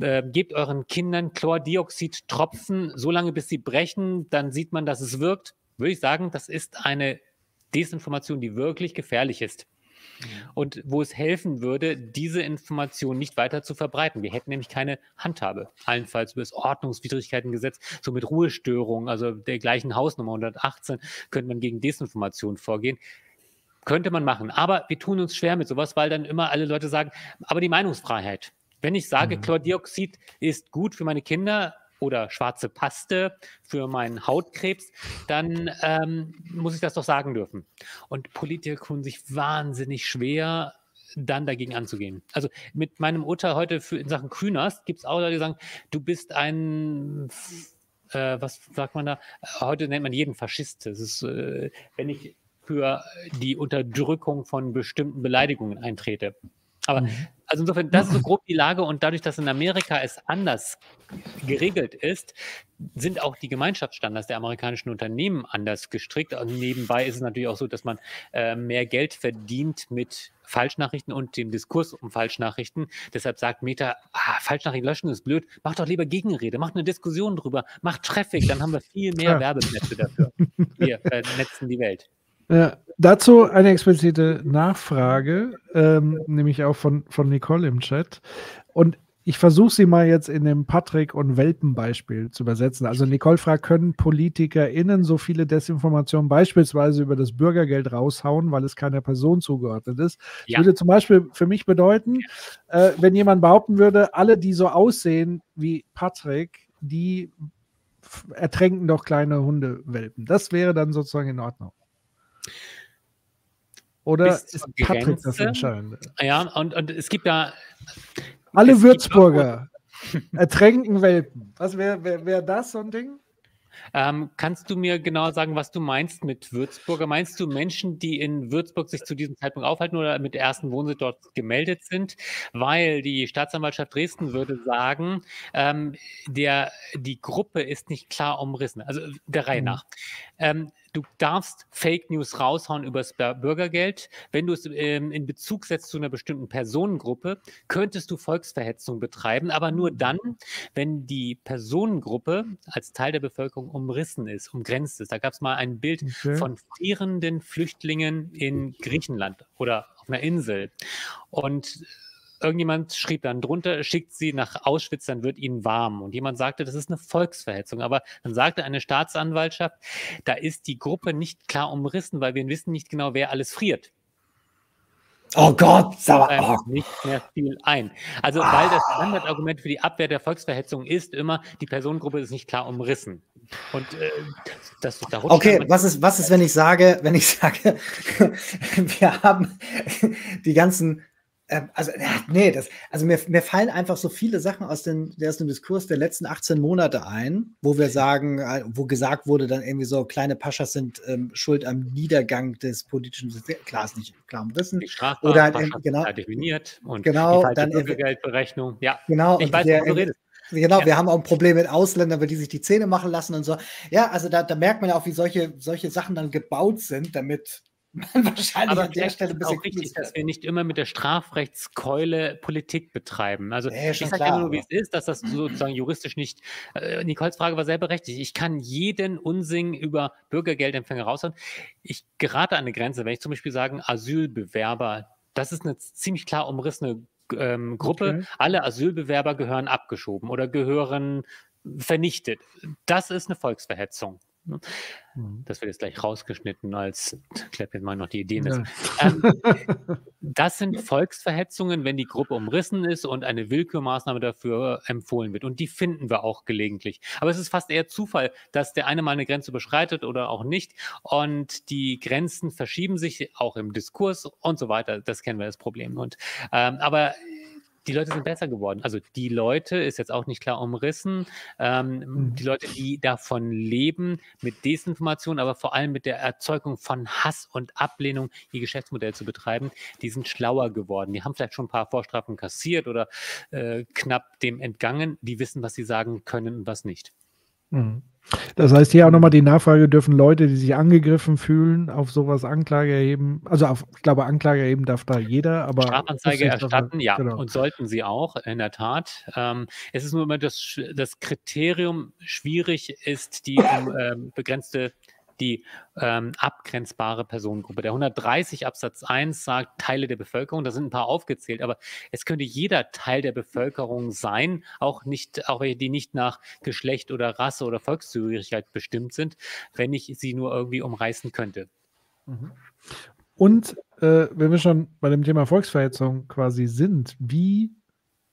äh, gebt euren Kindern Chlordioxid-Tropfen, so lange bis sie brechen, dann sieht man, dass es wirkt. Würde ich sagen, das ist eine Desinformation, die wirklich gefährlich ist. Mhm. Und wo es helfen würde, diese Information nicht weiter zu verbreiten. Wir hätten nämlich keine Handhabe. Allenfalls über das Ordnungswidrigkeitengesetz, so mit Ruhestörungen, also der gleichen Hausnummer 118, könnte man gegen Desinformation vorgehen. Könnte man machen. Aber wir tun uns schwer mit sowas, weil dann immer alle Leute sagen, aber die Meinungsfreiheit. Wenn ich sage, mhm. Chlordioxid ist gut für meine Kinder, oder schwarze Paste für meinen Hautkrebs, dann ähm, muss ich das doch sagen dürfen. Und Politiker tun sich wahnsinnig schwer, dann dagegen anzugehen. Also mit meinem Urteil heute für, in Sachen Kühners gibt es auch Leute, die sagen, du bist ein, äh, was sagt man da? Heute nennt man jeden Faschist. Das ist, äh, wenn ich für die Unterdrückung von bestimmten Beleidigungen eintrete. Aber mhm. Also insofern, das ist so grob die Lage und dadurch, dass in Amerika es anders geregelt ist, sind auch die Gemeinschaftsstandards der amerikanischen Unternehmen anders gestrickt. Und nebenbei ist es natürlich auch so, dass man äh, mehr Geld verdient mit Falschnachrichten und dem Diskurs um Falschnachrichten. Deshalb sagt Meta, ah, Falschnachrichten löschen ist blöd, macht doch lieber Gegenrede, macht eine Diskussion drüber, macht Traffic, dann haben wir viel mehr ja. Werbeplätze dafür. Wir vernetzen die Welt. Ja, dazu eine explizite Nachfrage, ähm, nämlich auch von, von Nicole im Chat. Und ich versuche sie mal jetzt in dem Patrick- und Welpen-Beispiel zu übersetzen. Also Nicole fragt, können PolitikerInnen so viele Desinformationen beispielsweise über das Bürgergeld raushauen, weil es keiner Person zugeordnet ist? Ja. Das würde zum Beispiel für mich bedeuten, äh, wenn jemand behaupten würde, alle, die so aussehen wie Patrick, die ertränken doch kleine Hundewelpen. Das wäre dann sozusagen in Ordnung. Oder ist Patrick das Entscheidende? Ja, und, und es gibt ja. Alle Würzburger ertränken Welpen. Was wäre wär, wär das so ein Ding? Ähm, kannst du mir genau sagen, was du meinst mit Würzburger? Meinst du Menschen, die in Würzburg sich zu diesem Zeitpunkt aufhalten oder mit der ersten Wohnsitz dort gemeldet sind? Weil die Staatsanwaltschaft Dresden würde sagen, ähm, der, die Gruppe ist nicht klar umrissen. Also der Reihe mhm. nach. Ähm, du darfst Fake News raushauen über das Bürgergeld. Wenn du es ähm, in Bezug setzt zu einer bestimmten Personengruppe, könntest du Volksverhetzung betreiben, aber nur mhm. dann, wenn die Personengruppe als Teil der Bevölkerung umrissen ist, umgrenzt ist. Da gab es mal ein Bild okay. von frierenden Flüchtlingen in Griechenland oder auf einer Insel. Und irgendjemand schrieb dann drunter, schickt sie nach Auschwitz, dann wird ihnen warm. Und jemand sagte, das ist eine Volksverhetzung. Aber dann sagte eine Staatsanwaltschaft, da ist die Gruppe nicht klar umrissen, weil wir wissen nicht genau, wer alles friert. Oh Gott, sauer. Oh. Nicht mehr viel ein. Also, ah. weil das Standardargument für die Abwehr der Volksverhetzung ist immer, die Personengruppe ist nicht klar umrissen. Und äh, das, da Okay, was ist, was ist, wenn ich sage, wenn ich sage, wir haben die ganzen ähm, also, nee, das, also mir, mir fallen einfach so viele Sachen aus, den, aus dem Diskurs der letzten 18 Monate ein, wo wir sagen, äh, wo gesagt wurde, dann irgendwie so, kleine Paschas sind ähm, schuld am Niedergang des politischen Systems. Klar, ist nicht klar umrissen. Die Strafbar, Oder halt, genau, definiert und genau, die dann Bürgergeldberechnung. Ja, genau, ich weiß, der, du redest. Genau, ja. wir haben auch ein Problem mit Ausländern, weil die sich die Zähne machen lassen und so. Ja, also da, da merkt man ja auch, wie solche, solche Sachen dann gebaut sind, damit wahrscheinlich Aber an der Stelle ein bisschen auch richtig, dass wir nicht immer mit der Strafrechtskeule Politik betreiben. Also ja, ich sage ja nur, wie es ist, dass das sozusagen juristisch nicht. Äh, Nicoles Frage war sehr berechtigt. Ich kann jeden Unsinn über Bürgergeldempfänger raushauen. Ich gerate an eine Grenze, wenn ich zum Beispiel sagen, Asylbewerber, das ist eine ziemlich klar umrissene ähm, Gruppe. Okay. Alle Asylbewerber gehören abgeschoben oder gehören vernichtet. Das ist eine Volksverhetzung. Ne? Mhm. Das wird jetzt gleich rausgeschnitten, als klärt jetzt mal noch die Ideen. Ja. Ähm, das sind Volksverhetzungen, wenn die Gruppe umrissen ist und eine Willkürmaßnahme dafür empfohlen wird. Und die finden wir auch gelegentlich. Aber es ist fast eher Zufall, dass der eine mal eine Grenze überschreitet oder auch nicht. Und die Grenzen verschieben sich auch im Diskurs und so weiter. Das kennen wir das Problem. Und ähm, aber die Leute sind besser geworden. Also die Leute ist jetzt auch nicht klar umrissen. Ähm, mhm. Die Leute, die davon leben, mit Desinformation, aber vor allem mit der Erzeugung von Hass und Ablehnung, ihr Geschäftsmodell zu betreiben, die sind schlauer geworden. Die haben vielleicht schon ein paar Vorstrafen kassiert oder äh, knapp dem entgangen. Die wissen, was sie sagen können und was nicht. Mhm. Das heißt hier auch nochmal die Nachfrage, dürfen Leute, die sich angegriffen fühlen, auf sowas Anklage erheben? Also auf, ich glaube, Anklage erheben darf da jeder, aber. Strafanzeige erstatten, ja. Genau. Und sollten sie auch, in der Tat. Ähm, es ist nur immer das, das Kriterium schwierig ist, die ähm, begrenzte die ähm, abgrenzbare Personengruppe. Der 130 Absatz 1 sagt Teile der Bevölkerung, da sind ein paar aufgezählt, aber es könnte jeder Teil der Bevölkerung sein, auch nicht, auch die nicht nach Geschlecht oder Rasse oder Volkszugehörigkeit bestimmt sind, wenn ich sie nur irgendwie umreißen könnte. Mhm. Und äh, wenn wir schon bei dem Thema Volksverhetzung quasi sind, wie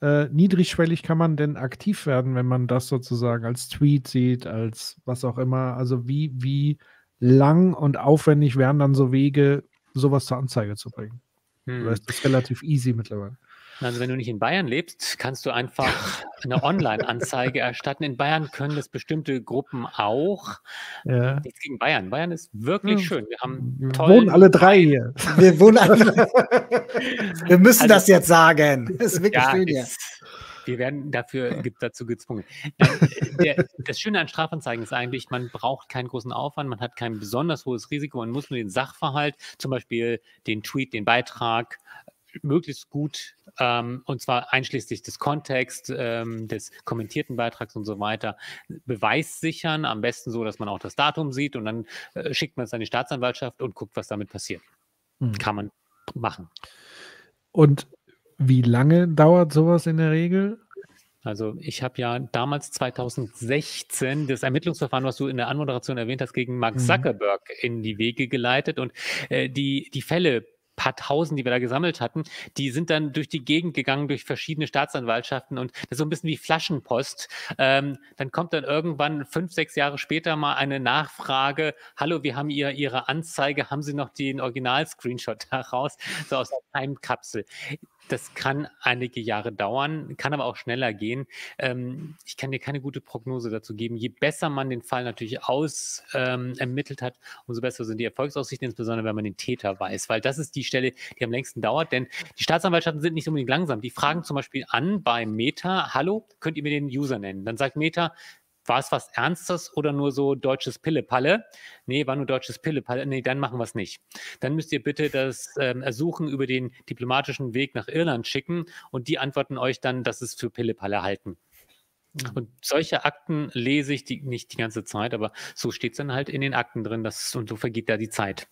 äh, niedrigschwellig kann man denn aktiv werden, wenn man das sozusagen als Tweet sieht, als was auch immer? Also wie, wie lang und aufwendig wären dann so Wege, sowas zur Anzeige zu bringen? Hm. Oder ist das relativ easy mittlerweile? Also wenn du nicht in Bayern lebst, kannst du einfach eine Online-Anzeige erstatten. In Bayern können das bestimmte Gruppen auch. Ja. Nichts gegen Bayern. Bayern ist wirklich ja. schön. Wir haben Wir wohnen alle drei hier. Wir wohnen alle. Wir müssen also, das jetzt sagen. Das ist wirklich ja, schön hier. Wir werden dafür dazu gezwungen. Ähm, der, das Schöne an Strafanzeigen ist eigentlich, man braucht keinen großen Aufwand, man hat kein besonders hohes Risiko, man muss nur den Sachverhalt, zum Beispiel den Tweet, den Beitrag möglichst gut, ähm, und zwar einschließlich des Kontexts, ähm, des kommentierten Beitrags und so weiter, beweissichern. Am besten so, dass man auch das Datum sieht und dann äh, schickt man es an die Staatsanwaltschaft und guckt, was damit passiert. Mhm. Kann man machen. Und wie lange dauert sowas in der Regel? Also ich habe ja damals 2016 das Ermittlungsverfahren, was du in der Anmoderation erwähnt hast, gegen Mark mhm. Zuckerberg mhm. in die Wege geleitet und äh, die, die Fälle paar tausend, die wir da gesammelt hatten, die sind dann durch die Gegend gegangen, durch verschiedene Staatsanwaltschaften und das ist so ein bisschen wie Flaschenpost. Ähm, dann kommt dann irgendwann fünf, sechs Jahre später mal eine Nachfrage, hallo, wir haben ihr Ihre Anzeige, haben Sie noch den Original-Screenshot daraus, so aus der Time-Kapsel. Das kann einige Jahre dauern, kann aber auch schneller gehen. Ähm, ich kann dir keine gute Prognose dazu geben. Je besser man den Fall natürlich aus ähm, ermittelt hat, umso besser sind die Erfolgsaussichten, insbesondere wenn man den Täter weiß, weil das ist die Stelle, die am längsten dauert, denn die Staatsanwaltschaften sind nicht unbedingt langsam. Die fragen zum Beispiel an bei Meta, hallo, könnt ihr mir den User nennen? Dann sagt Meta, war es was Ernstes oder nur so deutsches Pillepalle? Nee, war nur deutsches Pillepalle. Nee, dann machen wir es nicht. Dann müsst ihr bitte das ähm, Ersuchen über den diplomatischen Weg nach Irland schicken und die antworten euch dann, dass es für Pillepalle halten. Mhm. Und solche Akten lese ich die, nicht die ganze Zeit, aber so steht es dann halt in den Akten drin, dass, und so vergeht da die Zeit.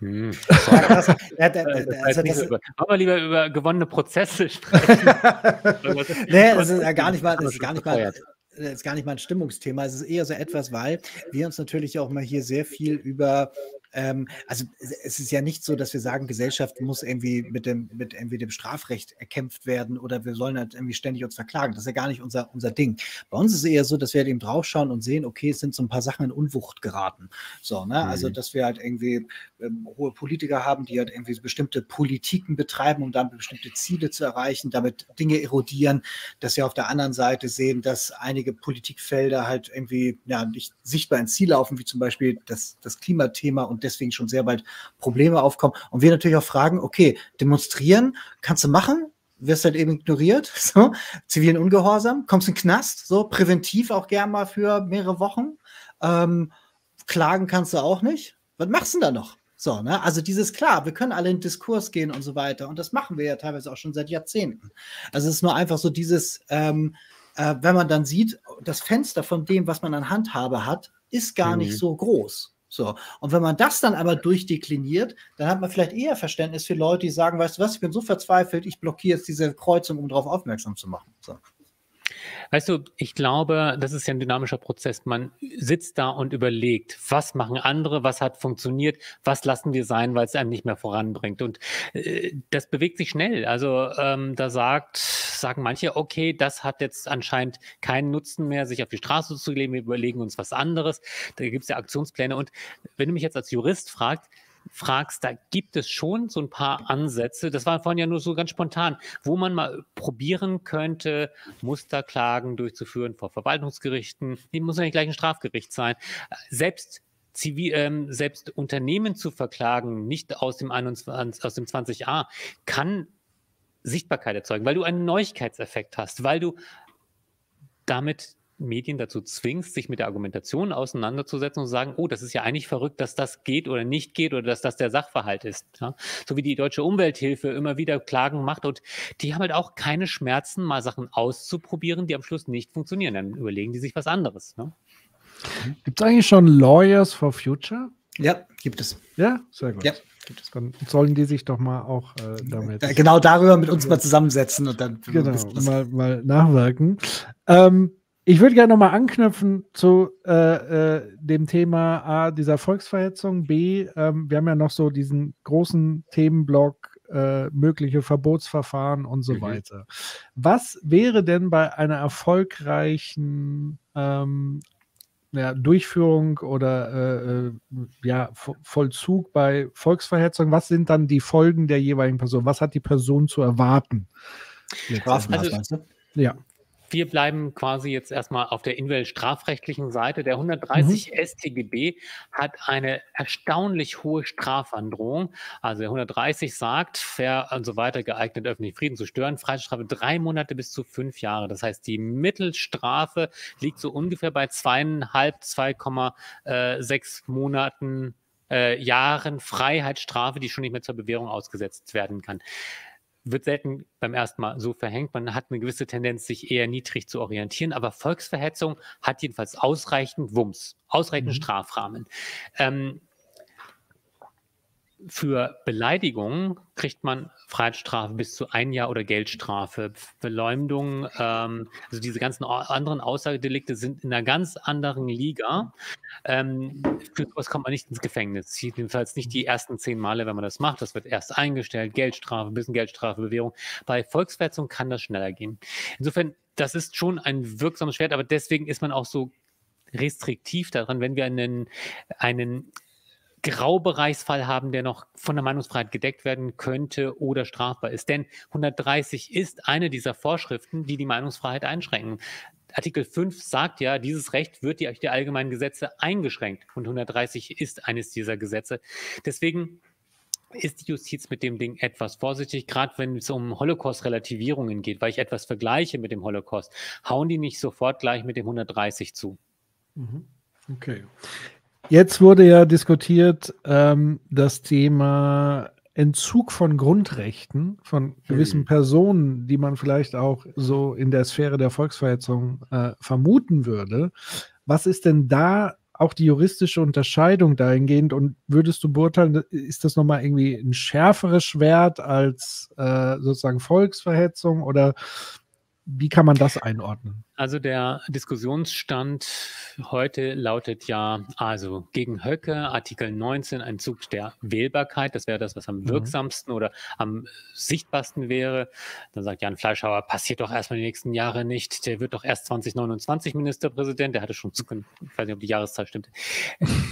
Hm. Das also aber lieber über gewonnene Prozesse sprechen. nee, das ist ja gar nicht mal, das ist gar nicht mal, das ist gar nicht mal ein Stimmungsthema. Es ist eher so etwas, weil wir uns natürlich auch mal hier sehr viel über ähm, also es ist ja nicht so, dass wir sagen, Gesellschaft muss irgendwie mit dem, mit irgendwie dem Strafrecht erkämpft werden oder wir sollen halt irgendwie ständig uns verklagen. Das ist ja gar nicht unser, unser Ding. Bei uns ist es eher so, dass wir halt eben draufschauen und sehen, okay, es sind so ein paar Sachen in Unwucht geraten. So, ne? Also, mhm. Also, dass wir halt irgendwie ähm, hohe Politiker haben, die halt irgendwie bestimmte Politiken betreiben, um dann bestimmte Ziele zu erreichen, damit Dinge erodieren, dass wir auf der anderen Seite sehen, dass einige Politikfelder halt irgendwie ja, nicht sichtbar ins Ziel laufen, wie zum Beispiel das, das Klimathema und deswegen schon sehr bald Probleme aufkommen. Und wir natürlich auch fragen, okay, demonstrieren kannst du machen, wirst halt eben ignoriert, so, zivilen Ungehorsam, kommst in den Knast, so, präventiv auch gern mal für mehrere Wochen. Ähm, klagen kannst du auch nicht. Was machst du denn da noch? So, ne? Also dieses klar, wir können alle in Diskurs gehen und so weiter. Und das machen wir ja teilweise auch schon seit Jahrzehnten. Also es ist nur einfach so dieses, ähm, äh, wenn man dann sieht, das Fenster von dem, was man an Handhabe hat, ist gar mhm. nicht so groß. So. Und wenn man das dann aber durchdekliniert, dann hat man vielleicht eher Verständnis für Leute, die sagen, weißt du was, ich bin so verzweifelt, ich blockiere jetzt diese Kreuzung, um darauf aufmerksam zu machen. So. Weißt du, ich glaube, das ist ja ein dynamischer Prozess. Man sitzt da und überlegt, was machen andere, was hat funktioniert, was lassen wir sein, weil es einem nicht mehr voranbringt. Und äh, das bewegt sich schnell. Also ähm, da sagt, sagen manche, okay, das hat jetzt anscheinend keinen Nutzen mehr, sich auf die Straße zu legen, wir überlegen uns was anderes. Da gibt es ja Aktionspläne. Und wenn du mich jetzt als Jurist fragst, fragst, da gibt es schon so ein paar Ansätze, das war vorhin ja nur so ganz spontan, wo man mal probieren könnte, Musterklagen durchzuführen vor Verwaltungsgerichten. Die muss ja nicht gleich ein Strafgericht sein. Selbst Zivil, ähm, selbst Unternehmen zu verklagen, nicht aus dem 21, aus dem 20a, kann Sichtbarkeit erzeugen, weil du einen Neuigkeitseffekt hast, weil du damit Medien dazu zwingst, sich mit der Argumentation auseinanderzusetzen und zu sagen, oh, das ist ja eigentlich verrückt, dass das geht oder nicht geht oder dass das der Sachverhalt ist. Ja? So wie die deutsche Umwelthilfe immer wieder Klagen macht und die haben halt auch keine Schmerzen, mal Sachen auszuprobieren, die am Schluss nicht funktionieren. Dann überlegen die sich was anderes. Ne? Gibt es eigentlich schon Lawyers for Future? Ja, gibt es. Ja, sehr gut. Ja. Dann sollen die sich doch mal auch äh, damit. Genau darüber mit uns mal zusammensetzen und dann genau, mal, mal nachwirken. Ähm, ich würde gerne nochmal anknüpfen zu äh, äh, dem Thema A, dieser Volksverhetzung, B, ähm, wir haben ja noch so diesen großen Themenblock, äh, mögliche Verbotsverfahren und so mhm. weiter. Was wäre denn bei einer erfolgreichen ähm, ja, Durchführung oder äh, äh ja, Vollzug bei Volksverhetzung, was sind dann die Folgen der jeweiligen Person? Was hat die Person zu erwarten? Also, ja wir bleiben quasi jetzt erstmal auf der strafrechtlichen Seite. Der 130 mhm. StGB hat eine erstaunlich hohe Strafandrohung. Also der 130 sagt, wer und so weiter geeignet, öffentlichen Frieden zu stören, Freiheitsstrafe drei Monate bis zu fünf Jahre. Das heißt, die Mittelstrafe liegt so ungefähr bei zweieinhalb, 2,6 Monaten äh, Jahren Freiheitsstrafe, die schon nicht mehr zur Bewährung ausgesetzt werden kann wird selten beim ersten Mal so verhängt. Man hat eine gewisse Tendenz, sich eher niedrig zu orientieren, aber Volksverhetzung hat jedenfalls ausreichend Wumms, ausreichend mhm. Strafrahmen. Ähm, für Beleidigung kriegt man Freiheitsstrafe bis zu ein Jahr oder Geldstrafe. Verleumdung, ähm, also diese ganzen anderen Aussagedelikte sind in einer ganz anderen Liga. Ähm, für sowas kommt man nicht ins Gefängnis. Jedenfalls nicht die ersten zehn Male, wenn man das macht. Das wird erst eingestellt, Geldstrafe, bisschen Geldstrafe, Bewährung. Bei Volksverhetzung kann das schneller gehen. Insofern, das ist schon ein wirksames Schwert, aber deswegen ist man auch so restriktiv daran, wenn wir einen, einen Graubereichsfall haben, der noch von der Meinungsfreiheit gedeckt werden könnte oder strafbar ist. Denn 130 ist eine dieser Vorschriften, die die Meinungsfreiheit einschränken. Artikel 5 sagt ja, dieses Recht wird durch die allgemeinen Gesetze eingeschränkt und 130 ist eines dieser Gesetze. Deswegen ist die Justiz mit dem Ding etwas vorsichtig, gerade wenn es um Holocaust-Relativierungen geht, weil ich etwas vergleiche mit dem Holocaust, hauen die nicht sofort gleich mit dem 130 zu. Mhm. Okay. Jetzt wurde ja diskutiert ähm, das Thema Entzug von Grundrechten von gewissen mhm. Personen, die man vielleicht auch so in der Sphäre der Volksverhetzung äh, vermuten würde. Was ist denn da auch die juristische Unterscheidung dahingehend und würdest du beurteilen, ist das nochmal irgendwie ein schärferes Schwert als äh, sozusagen Volksverhetzung oder wie kann man das einordnen? Also der Diskussionsstand heute lautet ja, also gegen Höcke, Artikel 19, ein Zug der Wählbarkeit, das wäre das, was am mhm. wirksamsten oder am sichtbarsten wäre. Dann sagt Jan Fleischhauer, passiert doch erstmal die nächsten Jahre nicht, der wird doch erst 2029 Ministerpräsident, der hatte schon Zukunft, ich weiß nicht, ob die Jahreszahl stimmt.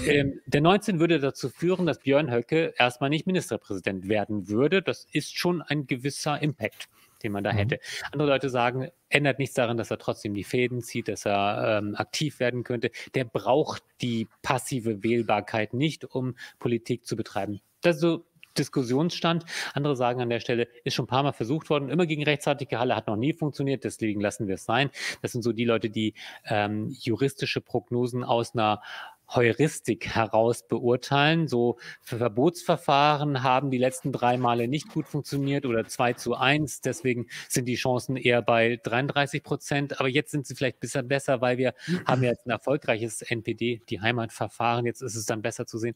ähm, der 19 würde dazu führen, dass Björn Höcke erstmal nicht Ministerpräsident werden würde. Das ist schon ein gewisser Impact den man da mhm. hätte. Andere Leute sagen, ändert nichts daran, dass er trotzdem die Fäden zieht, dass er ähm, aktiv werden könnte. Der braucht die passive Wählbarkeit nicht, um Politik zu betreiben. Das ist so Diskussionsstand. Andere sagen an der Stelle, ist schon ein paar Mal versucht worden, immer gegen rechtsartige Halle, hat noch nie funktioniert, deswegen lassen wir es sein. Das sind so die Leute, die ähm, juristische Prognosen aus einer Heuristik heraus beurteilen. So Verbotsverfahren haben die letzten drei Male nicht gut funktioniert oder 2 zu 1. Deswegen sind die Chancen eher bei 33 Prozent. Aber jetzt sind sie vielleicht ein bisschen besser, weil wir haben jetzt ein erfolgreiches NPD, die Heimatverfahren. Jetzt ist es dann besser zu sehen.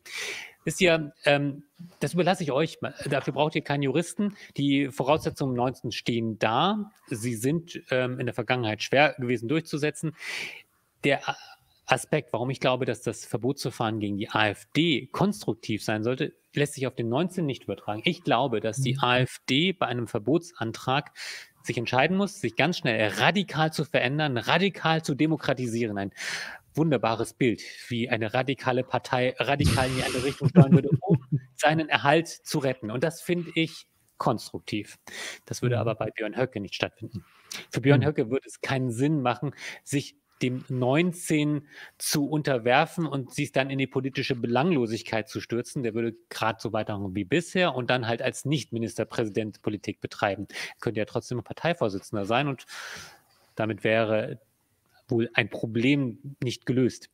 Ist ja, ähm, das überlasse ich euch. Dafür braucht ihr keinen Juristen. Die Voraussetzungen 19 stehen da. Sie sind ähm, in der Vergangenheit schwer gewesen durchzusetzen. Der Aspekt, warum ich glaube, dass das Verbotsverfahren gegen die AfD konstruktiv sein sollte, lässt sich auf den 19 nicht übertragen. Ich glaube, dass die mhm. AfD bei einem Verbotsantrag sich entscheiden muss, sich ganz schnell radikal zu verändern, radikal zu demokratisieren. Ein wunderbares Bild, wie eine radikale Partei radikal in eine Richtung steuern würde, um seinen Erhalt zu retten. Und das finde ich konstruktiv. Das würde mhm. aber bei Björn Höcke nicht stattfinden. Für Björn mhm. Höcke würde es keinen Sinn machen, sich dem 19 zu unterwerfen und sich dann in die politische Belanglosigkeit zu stürzen. Der würde gerade so weitermachen wie bisher und dann halt als Nicht-Ministerpräsident Politik betreiben. Er könnte ja trotzdem Parteivorsitzender sein und damit wäre wohl ein Problem nicht gelöst.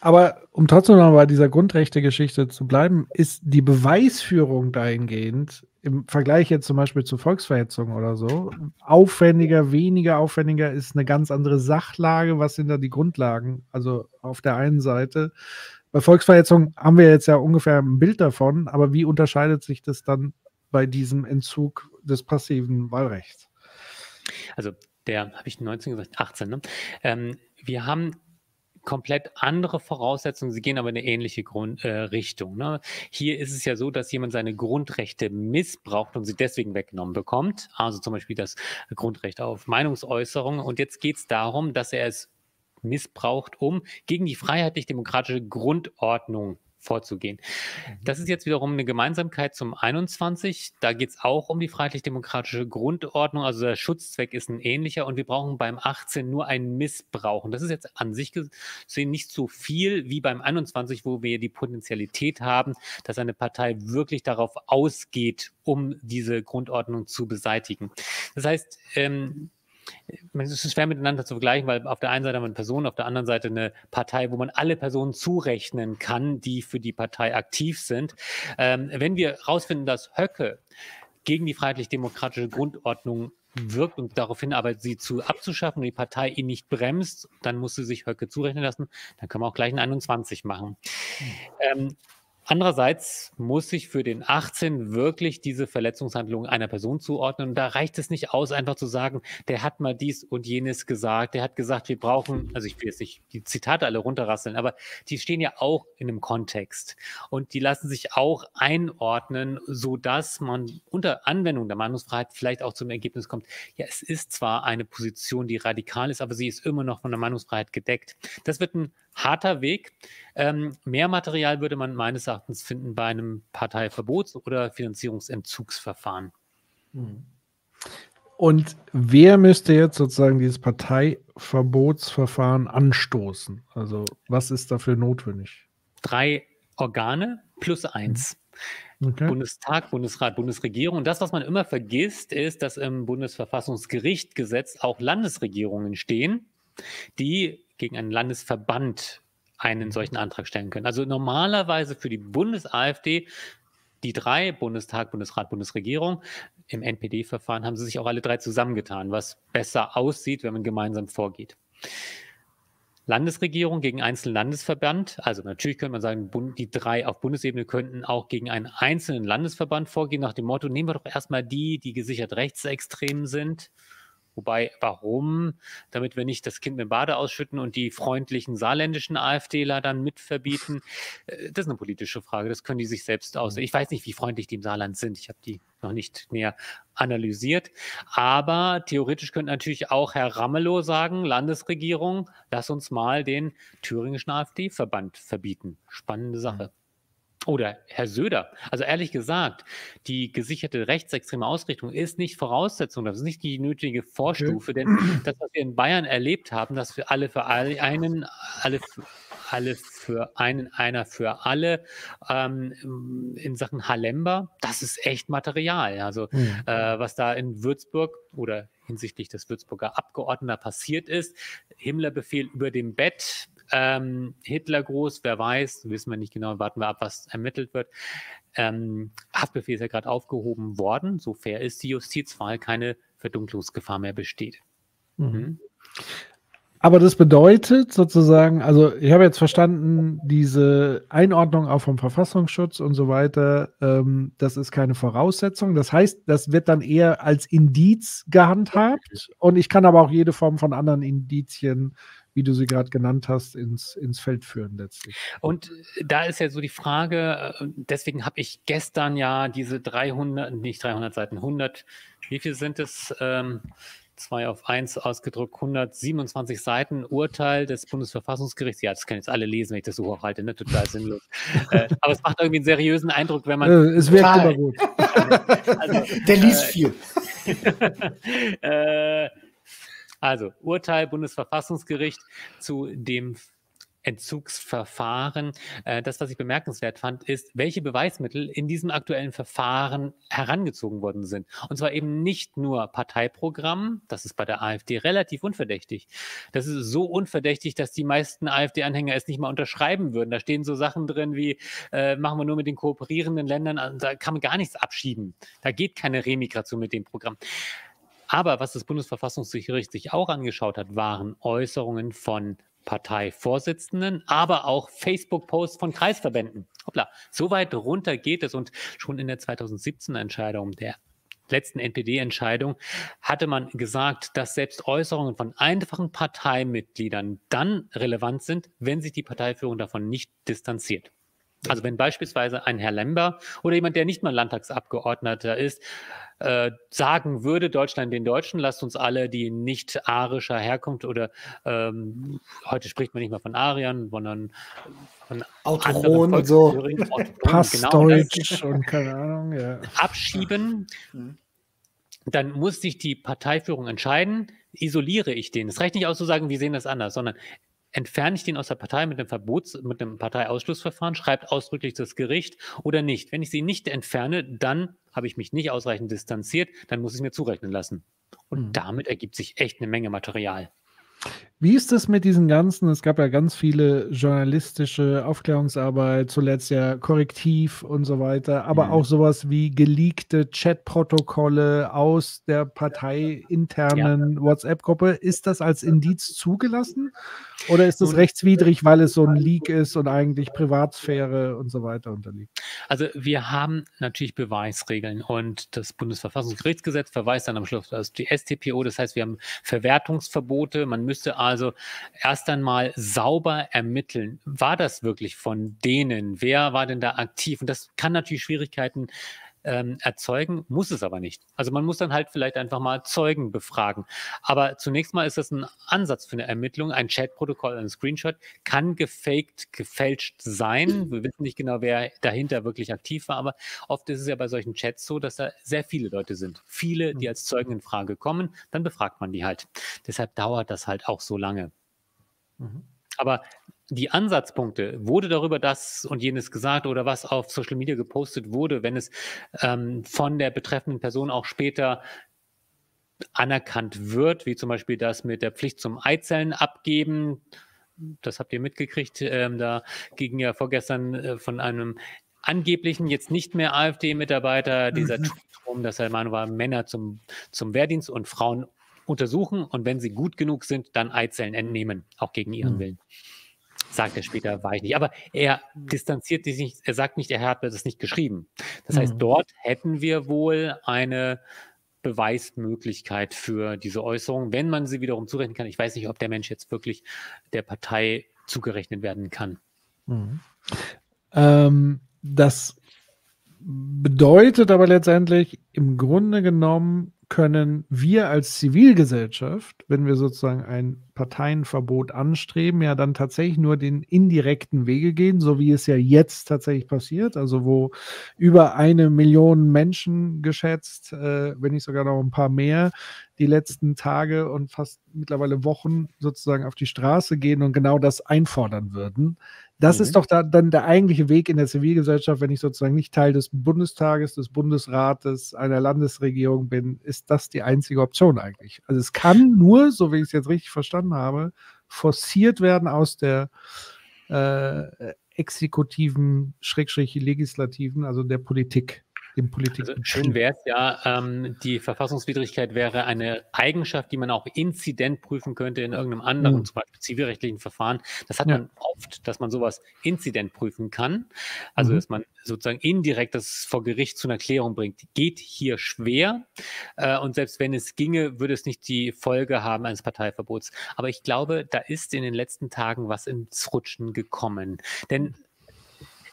Aber um trotzdem noch bei dieser Grundrechte-Geschichte zu bleiben, ist die Beweisführung dahingehend im Vergleich jetzt zum Beispiel zu Volksverhetzung oder so, aufwendiger, weniger aufwendiger ist eine ganz andere Sachlage. Was sind da die Grundlagen? Also auf der einen Seite, bei Volksverhetzung haben wir jetzt ja ungefähr ein Bild davon, aber wie unterscheidet sich das dann bei diesem Entzug des passiven Wahlrechts? Also der, habe ich 19 gesagt, 18, ne? Ähm, wir haben komplett andere Voraussetzungen, sie gehen aber in eine ähnliche Grund, äh, Richtung. Ne? Hier ist es ja so, dass jemand seine Grundrechte missbraucht und sie deswegen weggenommen bekommt, also zum Beispiel das Grundrecht auf Meinungsäußerung. Und jetzt geht es darum, dass er es missbraucht, um gegen die freiheitlich-demokratische Grundordnung vorzugehen. Mhm. Das ist jetzt wiederum eine Gemeinsamkeit zum 21. Da geht es auch um die freiheitlich-demokratische Grundordnung. Also der Schutzzweck ist ein ähnlicher und wir brauchen beim 18 nur ein Missbrauch. Und das ist jetzt an sich gesehen nicht so viel wie beim 21, wo wir die Potenzialität haben, dass eine Partei wirklich darauf ausgeht, um diese Grundordnung zu beseitigen. Das heißt, ähm, es ist schwer miteinander zu vergleichen, weil auf der einen Seite haben wir eine Person, auf der anderen Seite eine Partei, wo man alle Personen zurechnen kann, die für die Partei aktiv sind. Ähm, wenn wir herausfinden, dass Höcke gegen die freiheitlich-demokratische Grundordnung wirkt und darauf hinarbeitet, sie zu abzuschaffen und die Partei ihn nicht bremst, dann muss sie sich Höcke zurechnen lassen. Dann können wir auch gleich ein 21 machen. Hm. Ähm, Andererseits muss ich für den 18 wirklich diese Verletzungshandlung einer Person zuordnen. Und da reicht es nicht aus, einfach zu sagen, der hat mal dies und jenes gesagt. Der hat gesagt, wir brauchen, also ich will jetzt nicht die Zitate alle runterrasseln, aber die stehen ja auch in einem Kontext. Und die lassen sich auch einordnen, so dass man unter Anwendung der Meinungsfreiheit vielleicht auch zum Ergebnis kommt, ja, es ist zwar eine Position, die radikal ist, aber sie ist immer noch von der Meinungsfreiheit gedeckt. Das wird ein harter Weg. Ähm, mehr Material würde man meines Erachtens finden bei einem Parteiverbots- oder Finanzierungsentzugsverfahren. Mhm. Und wer müsste jetzt sozusagen dieses Parteiverbotsverfahren anstoßen? Also was ist dafür notwendig? Drei Organe plus eins. Okay. Bundestag, Bundesrat, Bundesregierung. Und das, was man immer vergisst, ist, dass im Bundesverfassungsgerichtgesetz auch Landesregierungen stehen, die gegen einen Landesverband einen solchen Antrag stellen können. Also normalerweise für die Bundes-AfD, die drei, Bundestag, Bundesrat, Bundesregierung, im NPD-Verfahren haben sie sich auch alle drei zusammengetan, was besser aussieht, wenn man gemeinsam vorgeht. Landesregierung gegen einzelnen Landesverband. Also natürlich könnte man sagen, die drei auf Bundesebene könnten auch gegen einen einzelnen Landesverband vorgehen, nach dem Motto, nehmen wir doch erstmal die, die gesichert rechtsextrem sind Wobei, warum? Damit wir nicht das Kind mit dem Bade ausschütten und die freundlichen saarländischen AfDler dann mit verbieten. Äh, das ist eine politische Frage. Das können die sich selbst aus. Ich weiß nicht, wie freundlich die im Saarland sind. Ich habe die noch nicht näher analysiert. Aber theoretisch könnte natürlich auch Herr Ramelow sagen, Landesregierung, lass uns mal den thüringischen AfD-Verband verbieten. Spannende Sache. Oder Herr Söder. Also ehrlich gesagt, die gesicherte rechtsextreme Ausrichtung ist nicht Voraussetzung, das ist nicht die nötige Vorstufe, denn das, was wir in Bayern erlebt haben, dass wir alle für einen, alle, alle für einen, einer für alle ähm, in Sachen Halember, das ist echt Material. Also mhm. äh, was da in Würzburg oder hinsichtlich des Würzburger Abgeordneter passiert ist, Himmlerbefehl über dem Bett, ähm, Hitler groß, wer weiß, wissen wir nicht genau, warten wir ab, was ermittelt wird. Ähm, Haftbefehl ist ja gerade aufgehoben worden, so fair ist die Justiz, weil keine Verdunklungsgefahr mehr besteht. Mhm. mhm. Aber das bedeutet sozusagen, also ich habe jetzt verstanden, diese Einordnung auch vom Verfassungsschutz und so weiter, ähm, das ist keine Voraussetzung. Das heißt, das wird dann eher als Indiz gehandhabt und ich kann aber auch jede Form von anderen Indizien wie du sie gerade genannt hast, ins, ins Feld führen letztlich. Und da ist ja so die Frage, äh, deswegen habe ich gestern ja diese 300, nicht 300 Seiten, 100, wie viel sind es? Ähm, 2 auf 1 ausgedruckt, 127 Seiten Urteil des Bundesverfassungsgerichts. Ja, das können jetzt alle lesen, wenn ich das so hochhalte, ne? total sinnlos. äh, aber es macht irgendwie einen seriösen Eindruck, wenn man. Äh, es wirkt immer gut. also, Der liest äh, viel. äh, also Urteil Bundesverfassungsgericht zu dem Entzugsverfahren. Äh, das, was ich bemerkenswert fand, ist, welche Beweismittel in diesem aktuellen Verfahren herangezogen worden sind. Und zwar eben nicht nur Parteiprogramm, das ist bei der AfD relativ unverdächtig. Das ist so unverdächtig, dass die meisten AfD-Anhänger es nicht mal unterschreiben würden. Da stehen so Sachen drin wie, äh, machen wir nur mit den kooperierenden Ländern, da kann man gar nichts abschieben. Da geht keine Remigration mit dem Programm. Aber was das Bundesverfassungsgericht sich auch angeschaut hat, waren Äußerungen von Parteivorsitzenden, aber auch Facebook-Posts von Kreisverbänden. Hoppla, so weit runter geht es und schon in der 2017er Entscheidung der letzten NPD-Entscheidung hatte man gesagt, dass selbst Äußerungen von einfachen Parteimitgliedern dann relevant sind, wenn sich die Parteiführung davon nicht distanziert. Also wenn beispielsweise ein Herr Lember oder jemand, der nicht mal Landtagsabgeordneter ist, äh, sagen würde, Deutschland den Deutschen, lasst uns alle, die nicht arischer Herkunft oder ähm, heute spricht man nicht mehr von Ariern, sondern von Autoron und so, Passdeutsch genau, und keine Ahnung, ja. abschieben, mhm. dann muss sich die Parteiführung entscheiden, isoliere ich den. Es reicht nicht aus zu sagen, wir sehen das anders, sondern entferne ich den aus der Partei mit einem Verbots-, mit einem Parteiausschlussverfahren, schreibt ausdrücklich das Gericht oder nicht. Wenn ich sie nicht entferne, dann habe ich mich nicht ausreichend distanziert, dann muss ich es mir zurechnen lassen. Und mhm. damit ergibt sich echt eine Menge Material. Wie ist es mit diesen ganzen, es gab ja ganz viele journalistische Aufklärungsarbeit, zuletzt ja Korrektiv und so weiter, aber mhm. auch sowas wie geleakte Chatprotokolle aus der parteiinternen ja. WhatsApp-Gruppe. Ist das als Indiz zugelassen oder ist das rechtswidrig, weil es so ein Leak ist und eigentlich Privatsphäre und so weiter unterliegt? Also wir haben natürlich Beweisregeln und das Bundesverfassungsgerichtsgesetz verweist dann am Schluss auf die STPO, das heißt wir haben Verwertungsverbote, man müsste also erst einmal sauber ermitteln, war das wirklich von denen? Wer war denn da aktiv? Und das kann natürlich Schwierigkeiten ähm, erzeugen, muss es aber nicht. Also man muss dann halt vielleicht einfach mal Zeugen befragen. Aber zunächst mal ist das ein Ansatz für eine Ermittlung. Ein Chatprotokoll, ein Screenshot kann gefaked, gefälscht sein. Wir wissen nicht genau, wer dahinter wirklich aktiv war, aber oft ist es ja bei solchen Chats so, dass da sehr viele Leute sind. Viele, die mhm. als Zeugen in Frage kommen, dann befragt man die halt. Deshalb dauert das halt auch so lange. Mhm. Aber die Ansatzpunkte, wurde darüber das und jenes gesagt oder was auf Social Media gepostet wurde, wenn es ähm, von der betreffenden Person auch später anerkannt wird, wie zum Beispiel das mit der Pflicht zum Eizellen abgeben. Das habt ihr mitgekriegt. Ähm, da ging ja vorgestern äh, von einem angeblichen, jetzt nicht mehr AfD-Mitarbeiter, dieser mhm. Tweet dass er Meinung war, Männer zum, zum Wehrdienst und Frauen untersuchen und wenn sie gut genug sind, dann Eizellen entnehmen, auch gegen ihren mhm. Willen. Sagt er später, war ich nicht. Aber er distanziert sich nicht, er sagt nicht, er hat das nicht geschrieben. Das heißt, mhm. dort hätten wir wohl eine Beweismöglichkeit für diese Äußerung, wenn man sie wiederum zurechnen kann. Ich weiß nicht, ob der Mensch jetzt wirklich der Partei zugerechnet werden kann. Mhm. Ähm, das bedeutet aber letztendlich im Grunde genommen können wir als Zivilgesellschaft, wenn wir sozusagen ein Parteienverbot anstreben, ja dann tatsächlich nur den indirekten Wege gehen, so wie es ja jetzt tatsächlich passiert, also wo über eine Million Menschen geschätzt, äh, wenn nicht sogar noch ein paar mehr, die letzten Tage und fast mittlerweile Wochen sozusagen auf die Straße gehen und genau das einfordern würden. Das mhm. ist doch da, dann der eigentliche Weg in der Zivilgesellschaft, wenn ich sozusagen nicht Teil des Bundestages, des Bundesrates, einer Landesregierung bin, ist das die einzige Option eigentlich. Also es kann nur, so wie ich es jetzt richtig verstanden habe, forciert werden aus der äh, exekutiven, schrägstrich legislativen, also der Politik dem Politik. Also schön wäre es ja, ähm, die Verfassungswidrigkeit wäre eine Eigenschaft, die man auch inzident prüfen könnte in irgendeinem anderen, mhm. zum Beispiel zivilrechtlichen Verfahren. Das hat ja. man oft, dass man sowas inzident prüfen kann. Also, mhm. dass man sozusagen indirekt das vor Gericht zu einer Klärung bringt. Geht hier schwer. Äh, und selbst wenn es ginge, würde es nicht die Folge haben eines Parteiverbots. Aber ich glaube, da ist in den letzten Tagen was ins Rutschen gekommen. Denn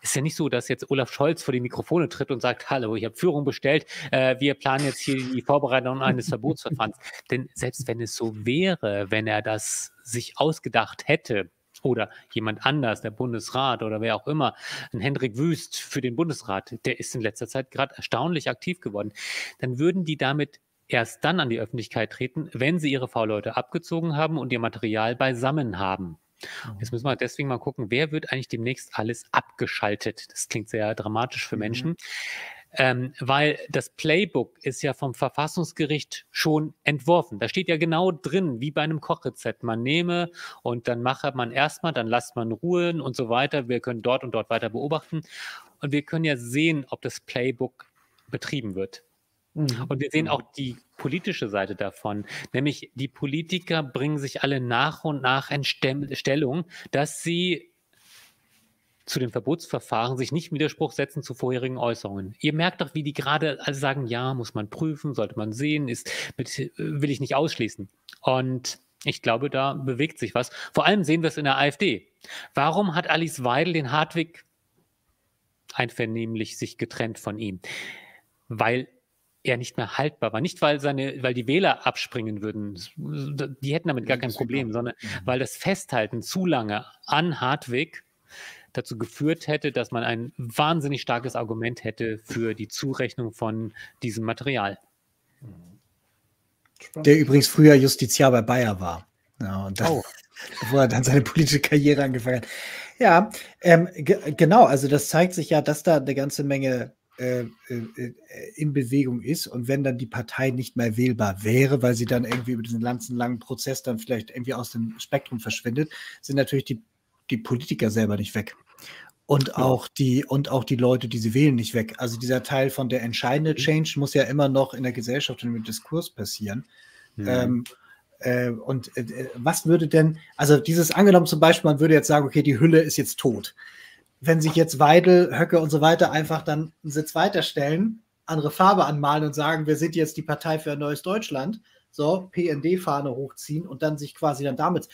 ist ja nicht so, dass jetzt Olaf Scholz vor die Mikrofone tritt und sagt, hallo, ich habe Führung bestellt, äh, wir planen jetzt hier die Vorbereitung eines Verbotsverfahrens. Denn selbst wenn es so wäre, wenn er das sich ausgedacht hätte, oder jemand anders, der Bundesrat oder wer auch immer, ein Hendrik Wüst für den Bundesrat, der ist in letzter Zeit gerade erstaunlich aktiv geworden, dann würden die damit erst dann an die Öffentlichkeit treten, wenn sie ihre V-Leute abgezogen haben und ihr Material beisammen haben. Mhm. Jetzt müssen wir deswegen mal gucken, wer wird eigentlich demnächst alles abgeschaltet? Das klingt sehr dramatisch für mhm. Menschen. Ähm, weil das Playbook ist ja vom Verfassungsgericht schon entworfen. Da steht ja genau drin, wie bei einem Kochrezept. Man nehme und dann mache man erstmal, dann lasst man ruhen und so weiter. Wir können dort und dort weiter beobachten. Und wir können ja sehen, ob das Playbook betrieben wird. Mhm. Und wir sehen auch die politische Seite davon, nämlich die Politiker bringen sich alle nach und nach in Stellung, dass sie zu den Verbotsverfahren sich nicht Widerspruch setzen zu vorherigen Äußerungen. Ihr merkt doch, wie die gerade alle sagen, ja, muss man prüfen, sollte man sehen, ist, will ich nicht ausschließen. Und ich glaube, da bewegt sich was. Vor allem sehen wir es in der AfD. Warum hat Alice Weidel den Hartwig einvernehmlich sich getrennt von ihm? Weil er nicht mehr haltbar war. Nicht, weil seine, weil die Wähler abspringen würden. Die hätten damit gar kein Problem, sondern mhm. weil das Festhalten zu lange an Hartwig dazu geführt hätte, dass man ein wahnsinnig starkes Argument hätte für die Zurechnung von diesem Material. Der übrigens früher Justiziar bei Bayer war. Ja, und dann, oh. bevor er dann seine politische Karriere angefangen hat. Ja, ähm, genau, also das zeigt sich ja, dass da eine ganze Menge in Bewegung ist und wenn dann die Partei nicht mehr wählbar wäre, weil sie dann irgendwie über diesen ganzen langen Prozess dann vielleicht irgendwie aus dem Spektrum verschwindet, sind natürlich die, die Politiker selber nicht weg. Und auch die, und auch die Leute, die sie wählen, nicht weg. Also dieser Teil von der entscheidende mhm. Change muss ja immer noch in der Gesellschaft und im Diskurs passieren. Mhm. Ähm, äh, und äh, was würde denn, also dieses angenommen zum Beispiel, man würde jetzt sagen, okay, die Hülle ist jetzt tot wenn sich jetzt Weidel, Höcke und so weiter einfach dann einen Sitz weiterstellen, andere Farbe anmalen und sagen, wir sind jetzt die Partei für ein neues Deutschland, so PND-Fahne hochziehen und dann sich quasi dann damit.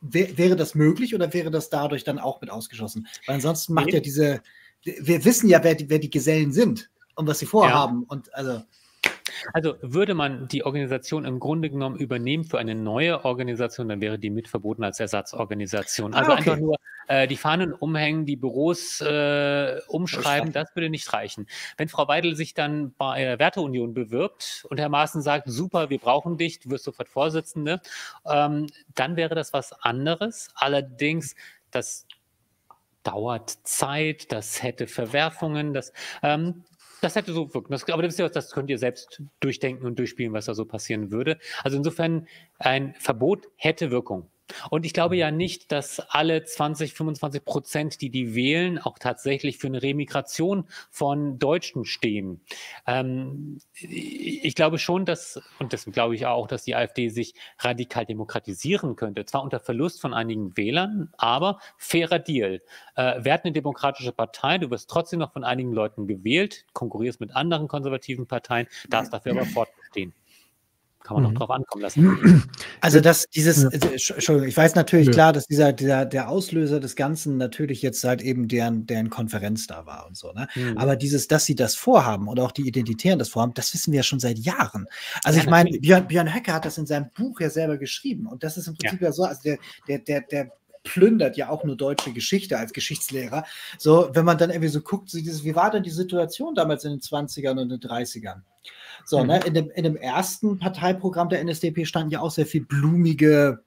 Wäre das möglich oder wäre das dadurch dann auch mit ausgeschlossen? Weil ansonsten macht ja diese, wir wissen ja, wer die, wer die Gesellen sind und was sie vorhaben. Ja. Und also. Also würde man die Organisation im Grunde genommen übernehmen für eine neue Organisation, dann wäre die mit verboten als Ersatzorganisation. Also ah, okay. einfach nur äh, die Fahnen umhängen, die Büros äh, umschreiben, das würde nicht reichen. Wenn Frau Weidel sich dann bei der Werteunion bewirbt und Herr Maaßen sagt, super, wir brauchen dich, du wirst sofort Vorsitzende, ähm, dann wäre das was anderes. Allerdings, das dauert Zeit, das hätte Verwerfungen, das ähm, das hätte so wirken. Das, aber das, das könnt ihr selbst durchdenken und durchspielen, was da so passieren würde. Also insofern, ein Verbot hätte Wirkung. Und ich glaube ja nicht, dass alle 20, 25 Prozent, die die wählen, auch tatsächlich für eine Remigration von Deutschen stehen. Ähm, ich glaube schon, dass, und deswegen glaube ich auch, dass die AfD sich radikal demokratisieren könnte. Zwar unter Verlust von einigen Wählern, aber fairer Deal. Äh, wer eine demokratische Partei, du wirst trotzdem noch von einigen Leuten gewählt, konkurrierst mit anderen konservativen Parteien, darfst dafür aber fortbestehen. Kann man mhm. noch drauf ankommen lassen. Also, dass dieses, ja. Äh, Entschuldigung, ich weiß natürlich ja. klar, dass dieser, dieser, der Auslöser des Ganzen natürlich jetzt seit eben deren, deren Konferenz da war und so, ne? Mhm. Aber dieses, dass sie das vorhaben und auch die Identitären das vorhaben, das wissen wir ja schon seit Jahren. Also, ja, ich meine, Björn, Björn Höcke hat das in seinem Buch ja selber geschrieben und das ist im Prinzip ja, so, also der, der, der, der plündert ja auch nur deutsche Geschichte als Geschichtslehrer. So, wenn man dann irgendwie so guckt, wie war denn die Situation damals in den 20ern und den 30ern? So, ne, mhm. ne, in dem, in dem ersten Parteiprogramm der NSDP standen ja auch sehr viel blumige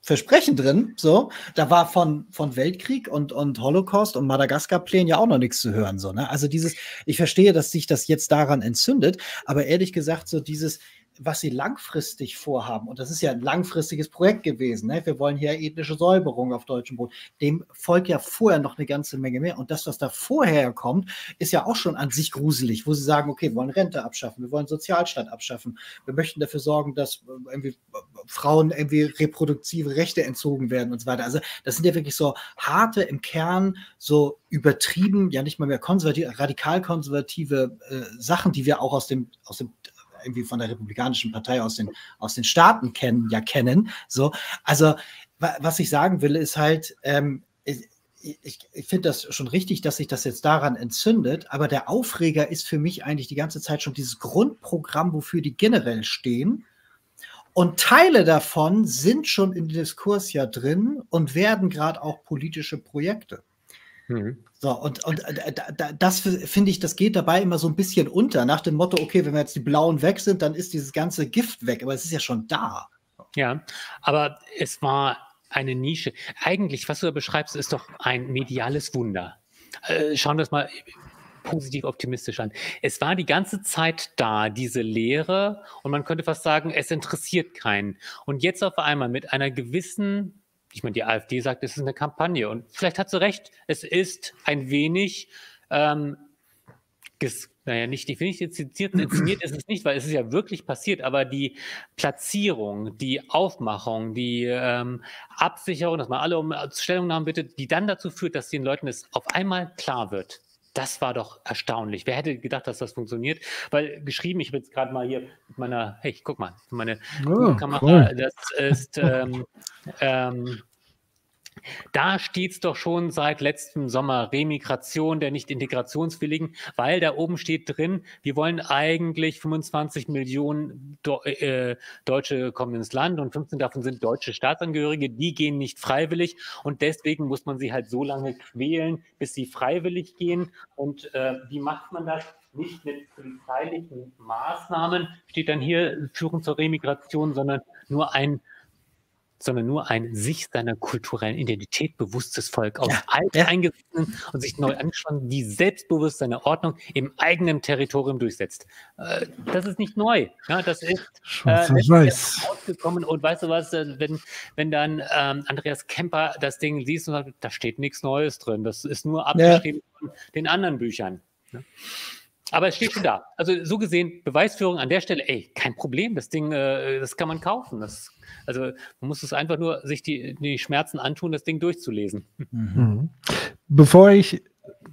Versprechen drin. So, da war von, von Weltkrieg und, und Holocaust und Madagaskar-Plänen ja auch noch nichts zu hören. So, ne? Also dieses, ich verstehe, dass sich das jetzt daran entzündet, aber ehrlich gesagt, so dieses, was sie langfristig vorhaben, und das ist ja ein langfristiges Projekt gewesen, ne? wir wollen hier ethnische Säuberung auf deutschem Boden, dem folgt ja vorher noch eine ganze Menge mehr. Und das, was da vorher kommt, ist ja auch schon an sich gruselig, wo sie sagen, okay, wir wollen Rente abschaffen, wir wollen Sozialstaat abschaffen, wir möchten dafür sorgen, dass äh, irgendwie Frauen irgendwie reproduktive Rechte entzogen werden und so weiter. Also das sind ja wirklich so harte, im Kern so übertrieben, ja nicht mal mehr konservative, radikal konservative äh, Sachen, die wir auch aus dem, aus dem irgendwie von der Republikanischen Partei aus den, aus den Staaten kennen, ja kennen. So, also was ich sagen will, ist halt, ähm, ich, ich, ich finde das schon richtig, dass sich das jetzt daran entzündet, aber der Aufreger ist für mich eigentlich die ganze Zeit schon dieses Grundprogramm, wofür die generell stehen. Und Teile davon sind schon im Diskurs ja drin und werden gerade auch politische Projekte. Mhm. So, und, und äh, das finde ich, das geht dabei immer so ein bisschen unter, nach dem Motto, okay, wenn wir jetzt die Blauen weg sind, dann ist dieses ganze Gift weg, aber es ist ja schon da. Ja, aber es war eine Nische. Eigentlich, was du da beschreibst, ist doch ein mediales Wunder. Äh, schauen wir es mal positiv optimistisch an. Es war die ganze Zeit da, diese Lehre, und man könnte fast sagen, es interessiert keinen. Und jetzt auf einmal mit einer gewissen ich meine, die AfD sagt, es ist eine Kampagne. Und vielleicht hat sie recht, es ist ein wenig, ähm, ges, naja, nicht definiert, inszeniert ist es nicht, weil es ist ja wirklich passiert, aber die Platzierung, die Aufmachung, die ähm, Absicherung, dass man alle um Stellungnahmen bittet, die dann dazu führt, dass den Leuten es auf einmal klar wird, das war doch erstaunlich. Wer hätte gedacht, dass das funktioniert? Weil geschrieben, ich habe jetzt gerade mal hier mit meiner, hey, guck mal, meine oh, Kamera, cool. das ist ähm, ähm, da steht es doch schon seit letztem Sommer, Remigration der nicht integrationswilligen, weil da oben steht drin, wir wollen eigentlich 25 Millionen äh, Deutsche kommen ins Land und 15 davon sind deutsche Staatsangehörige, die gehen nicht freiwillig und deswegen muss man sie halt so lange quälen, bis sie freiwillig gehen. Und äh, wie macht man das? Nicht mit polizeilichen Maßnahmen, steht dann hier, führen zur Remigration, sondern nur ein sondern nur ein sich seiner kulturellen Identität bewusstes Volk aus ja, alteingesessenen ja. und sich neu angeschlossen, die selbstbewusst seine Ordnung im eigenen Territorium durchsetzt. Äh, das ist nicht neu. Ja, das ist äh, rausgekommen und weißt du was, äh, wenn, wenn dann ähm, Andreas Kemper das Ding liest und sagt, da steht nichts Neues drin, das ist nur abgeschrieben ja. von den anderen Büchern. Ne? Aber es steht schon da. Also so gesehen, Beweisführung an der Stelle, ey, kein Problem, das Ding, äh, das kann man kaufen. Das, also man muss es einfach nur sich die, die Schmerzen antun, das Ding durchzulesen. Mhm. Bevor ich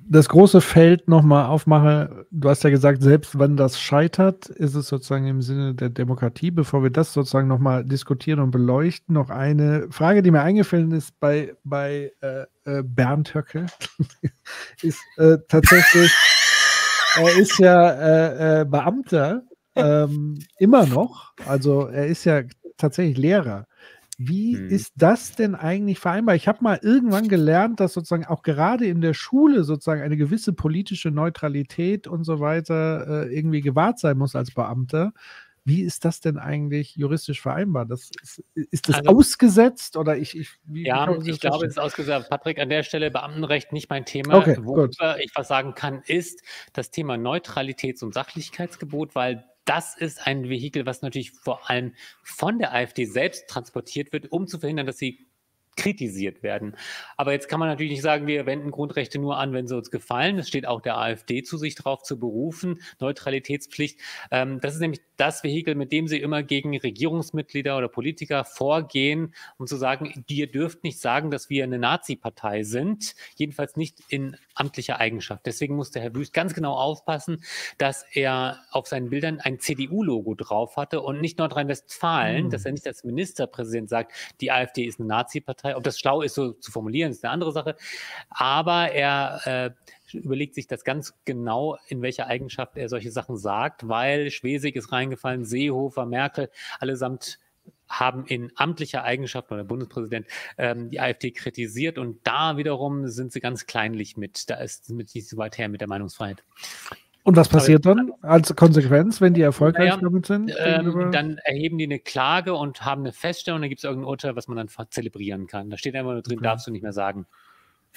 das große Feld nochmal aufmache, du hast ja gesagt, selbst wenn das scheitert, ist es sozusagen im Sinne der Demokratie. Bevor wir das sozusagen nochmal diskutieren und beleuchten, noch eine Frage, die mir eingefallen ist bei, bei äh, äh, Bernd Höcke, ist äh, tatsächlich er ist ja äh, äh, Beamter ähm, immer noch. Also er ist ja tatsächlich Lehrer. Wie hm. ist das denn eigentlich vereinbar? Ich habe mal irgendwann gelernt, dass sozusagen auch gerade in der Schule sozusagen eine gewisse politische Neutralität und so weiter äh, irgendwie gewahrt sein muss als Beamter. Wie ist das denn eigentlich juristisch vereinbar? Das ist, ist das also, ausgesetzt oder ich? ich wie, ja, wie ich glaube, es ist ausgesetzt. Patrick, an der Stelle Beamtenrecht nicht mein Thema. Okay, Worüber ich was sagen kann, ist das Thema Neutralitäts- und Sachlichkeitsgebot, weil das ist ein Vehikel, was natürlich vor allem von der AfD selbst transportiert wird, um zu verhindern, dass sie kritisiert werden. Aber jetzt kann man natürlich nicht sagen, wir wenden Grundrechte nur an, wenn sie uns gefallen. Es steht auch der AfD zu, sich darauf zu berufen, Neutralitätspflicht. Ähm, das ist nämlich das Vehikel, mit dem sie immer gegen Regierungsmitglieder oder Politiker vorgehen, um zu sagen, ihr dürft nicht sagen, dass wir eine Nazi-Partei sind, jedenfalls nicht in amtlicher Eigenschaft. Deswegen muss der Herr Wüst ganz genau aufpassen, dass er auf seinen Bildern ein CDU-Logo drauf hatte und nicht Nordrhein-Westfalen, mhm. dass er nicht als Ministerpräsident sagt, die AfD ist eine Nazi-Partei. Ob das schlau ist, so zu formulieren, ist eine andere Sache. Aber er äh, überlegt sich das ganz genau, in welcher Eigenschaft er solche Sachen sagt, weil Schwesig ist reingefallen, Seehofer, Merkel, allesamt haben in amtlicher Eigenschaft, oder Bundespräsident, ähm, die AfD kritisiert und da wiederum sind sie ganz kleinlich mit. Da ist mit nicht so weit her mit der Meinungsfreiheit. Und was passiert dann als Konsequenz, wenn die erfolgreich naja, damit sind? Ähm, dann erheben die eine Klage und haben eine Feststellung, da gibt es irgendein Urteil, was man dann zelebrieren kann. Da steht einfach nur drin, okay. darfst du nicht mehr sagen.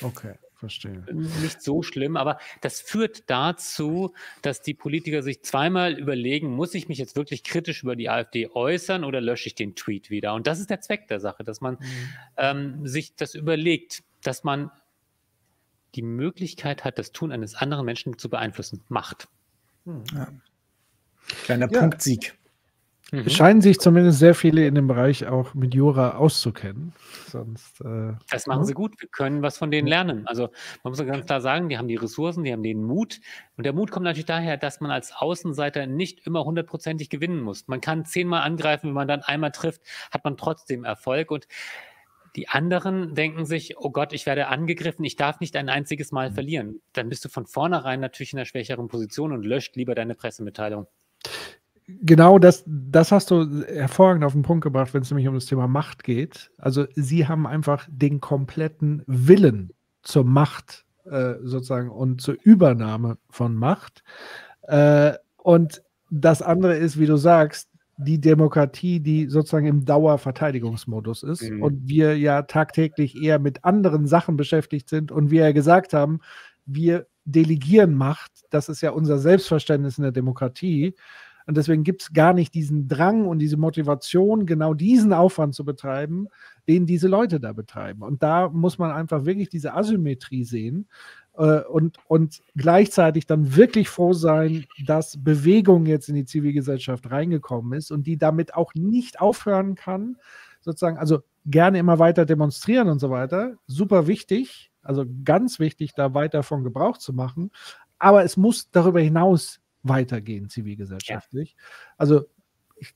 Okay, verstehe. Nicht so schlimm, aber das führt dazu, dass die Politiker sich zweimal überlegen, muss ich mich jetzt wirklich kritisch über die AfD äußern oder lösche ich den Tweet wieder? Und das ist der Zweck der Sache, dass man mhm. ähm, sich das überlegt, dass man die Möglichkeit hat, das Tun eines anderen Menschen zu beeinflussen. Macht. Hm. Ja. Kleiner ja. Punktsieg. Mhm. Scheinen sich zumindest sehr viele in dem Bereich auch mit Jura auszukennen. Sonst, äh, das machen ja. sie gut. Wir können was von denen lernen. Also man muss ganz klar sagen, die haben die Ressourcen, die haben den Mut. Und der Mut kommt natürlich daher, dass man als Außenseiter nicht immer hundertprozentig gewinnen muss. Man kann zehnmal angreifen, wenn man dann einmal trifft, hat man trotzdem Erfolg. Und die anderen denken sich, oh Gott, ich werde angegriffen, ich darf nicht ein einziges Mal mhm. verlieren. Dann bist du von vornherein natürlich in einer schwächeren Position und löscht lieber deine Pressemitteilung. Genau das, das hast du hervorragend auf den Punkt gebracht, wenn es nämlich um das Thema Macht geht. Also sie haben einfach den kompletten Willen zur Macht äh, sozusagen und zur Übernahme von Macht. Äh, und das andere ist, wie du sagst, die Demokratie, die sozusagen im Dauerverteidigungsmodus ist mhm. und wir ja tagtäglich eher mit anderen Sachen beschäftigt sind und wir ja gesagt haben, wir delegieren Macht, das ist ja unser Selbstverständnis in der Demokratie. Und deswegen gibt es gar nicht diesen Drang und diese Motivation, genau diesen Aufwand zu betreiben, den diese Leute da betreiben. Und da muss man einfach wirklich diese Asymmetrie sehen und, und gleichzeitig dann wirklich froh sein, dass Bewegung jetzt in die Zivilgesellschaft reingekommen ist und die damit auch nicht aufhören kann, sozusagen, also gerne immer weiter demonstrieren und so weiter. Super wichtig, also ganz wichtig, da weiter von Gebrauch zu machen. Aber es muss darüber hinaus weitergehen, zivilgesellschaftlich. Ja. Also ich,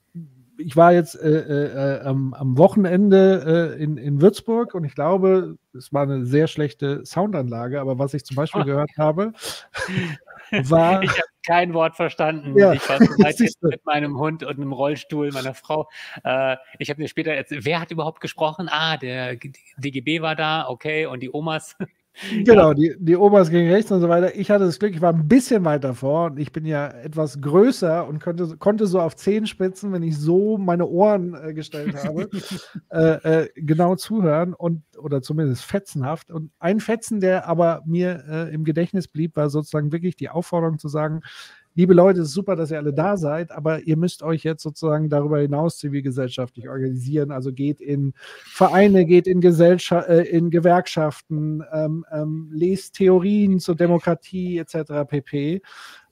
ich war jetzt äh, äh, am, am, Wochenende äh, in, in Würzburg und ich glaube, es war eine sehr schlechte Soundanlage, aber was ich zum Beispiel oh. gehört habe, war. Ich habe kein Wort verstanden. Ja, ich war so weit mit meinem Hund und einem Rollstuhl meiner Frau. Äh, ich habe mir später erzählt, wer hat überhaupt gesprochen? Ah, der DGB war da, okay, und die Omas. Genau, ja. die, die Omas gegen rechts und so weiter. Ich hatte das Glück, ich war ein bisschen weiter vor und ich bin ja etwas größer und konnte, konnte so auf Zehenspitzen, wenn ich so meine Ohren äh, gestellt habe, äh, äh, genau zuhören und oder zumindest fetzenhaft. Und ein Fetzen, der aber mir äh, im Gedächtnis blieb, war sozusagen wirklich die Aufforderung zu sagen, liebe Leute, es ist super, dass ihr alle da seid, aber ihr müsst euch jetzt sozusagen darüber hinaus zivilgesellschaftlich organisieren. Also geht in Vereine, geht in, Gesellschaft, äh, in Gewerkschaften, ähm, ähm, lest Theorien zur Demokratie etc. pp.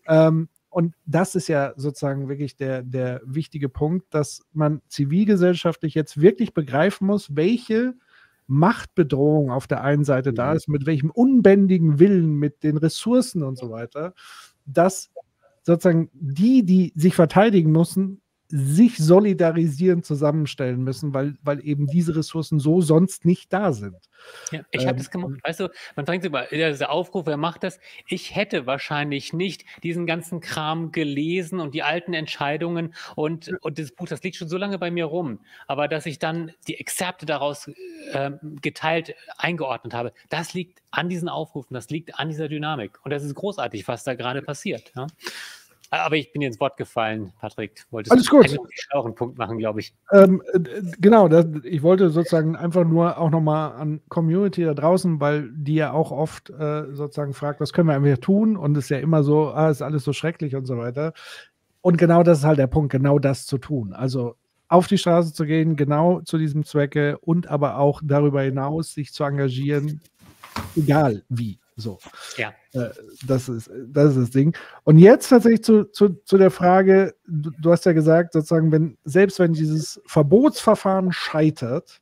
Ähm, und das ist ja sozusagen wirklich der, der wichtige Punkt, dass man zivilgesellschaftlich jetzt wirklich begreifen muss, welche Machtbedrohung auf der einen Seite da mhm. ist, mit welchem unbändigen Willen, mit den Ressourcen und so weiter, dass sozusagen die, die sich verteidigen müssen, sich solidarisieren, zusammenstellen müssen, weil, weil eben diese Ressourcen so sonst nicht da sind. Ja, ich ähm, habe das gemacht. Weißt du, man fängt über dieser Aufruf, wer macht das? Ich hätte wahrscheinlich nicht diesen ganzen Kram gelesen und die alten Entscheidungen und, und das Buch, das liegt schon so lange bei mir rum. Aber dass ich dann die Exzerpte daraus äh, geteilt eingeordnet habe, das liegt an diesen Aufrufen, das liegt an dieser Dynamik. Und das ist großartig, was da gerade passiert. Ja? Aber ich bin ins Wort gefallen, Patrick. Wolltest Alles gut. einen schlaueren Punkt machen, glaube ich. Ähm, genau, das, ich wollte sozusagen einfach nur auch nochmal an Community da draußen, weil die ja auch oft äh, sozusagen fragt, was können wir einfach tun? Und es ist ja immer so, ah, ist alles so schrecklich und so weiter. Und genau das ist halt der Punkt, genau das zu tun. Also auf die Straße zu gehen, genau zu diesem Zwecke und aber auch darüber hinaus sich zu engagieren, egal wie. So. Ja. Äh, das, ist, das ist das Ding. Und jetzt tatsächlich zu, zu, zu der Frage, du, du, hast ja gesagt, sozusagen, wenn, selbst wenn dieses Verbotsverfahren scheitert,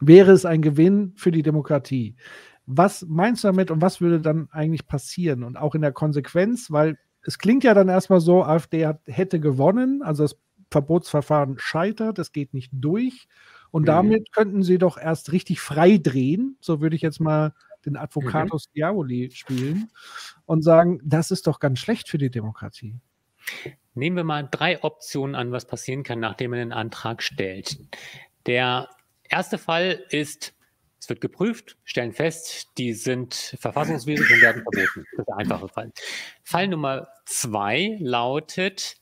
wäre es ein Gewinn für die Demokratie. Was meinst du damit und was würde dann eigentlich passieren? Und auch in der Konsequenz, weil es klingt ja dann erstmal so, AfD hat, hätte gewonnen, also das Verbotsverfahren scheitert, es geht nicht durch. Und mhm. damit könnten sie doch erst richtig frei drehen, so würde ich jetzt mal den Advocatus mhm. Diaboli spielen und sagen, das ist doch ganz schlecht für die Demokratie. Nehmen wir mal drei Optionen an, was passieren kann, nachdem man den Antrag stellt. Der erste Fall ist, es wird geprüft, stellen fest, die sind verfassungswidrig und werden verboten. Das ist der einfache Fall. Fall Nummer zwei lautet,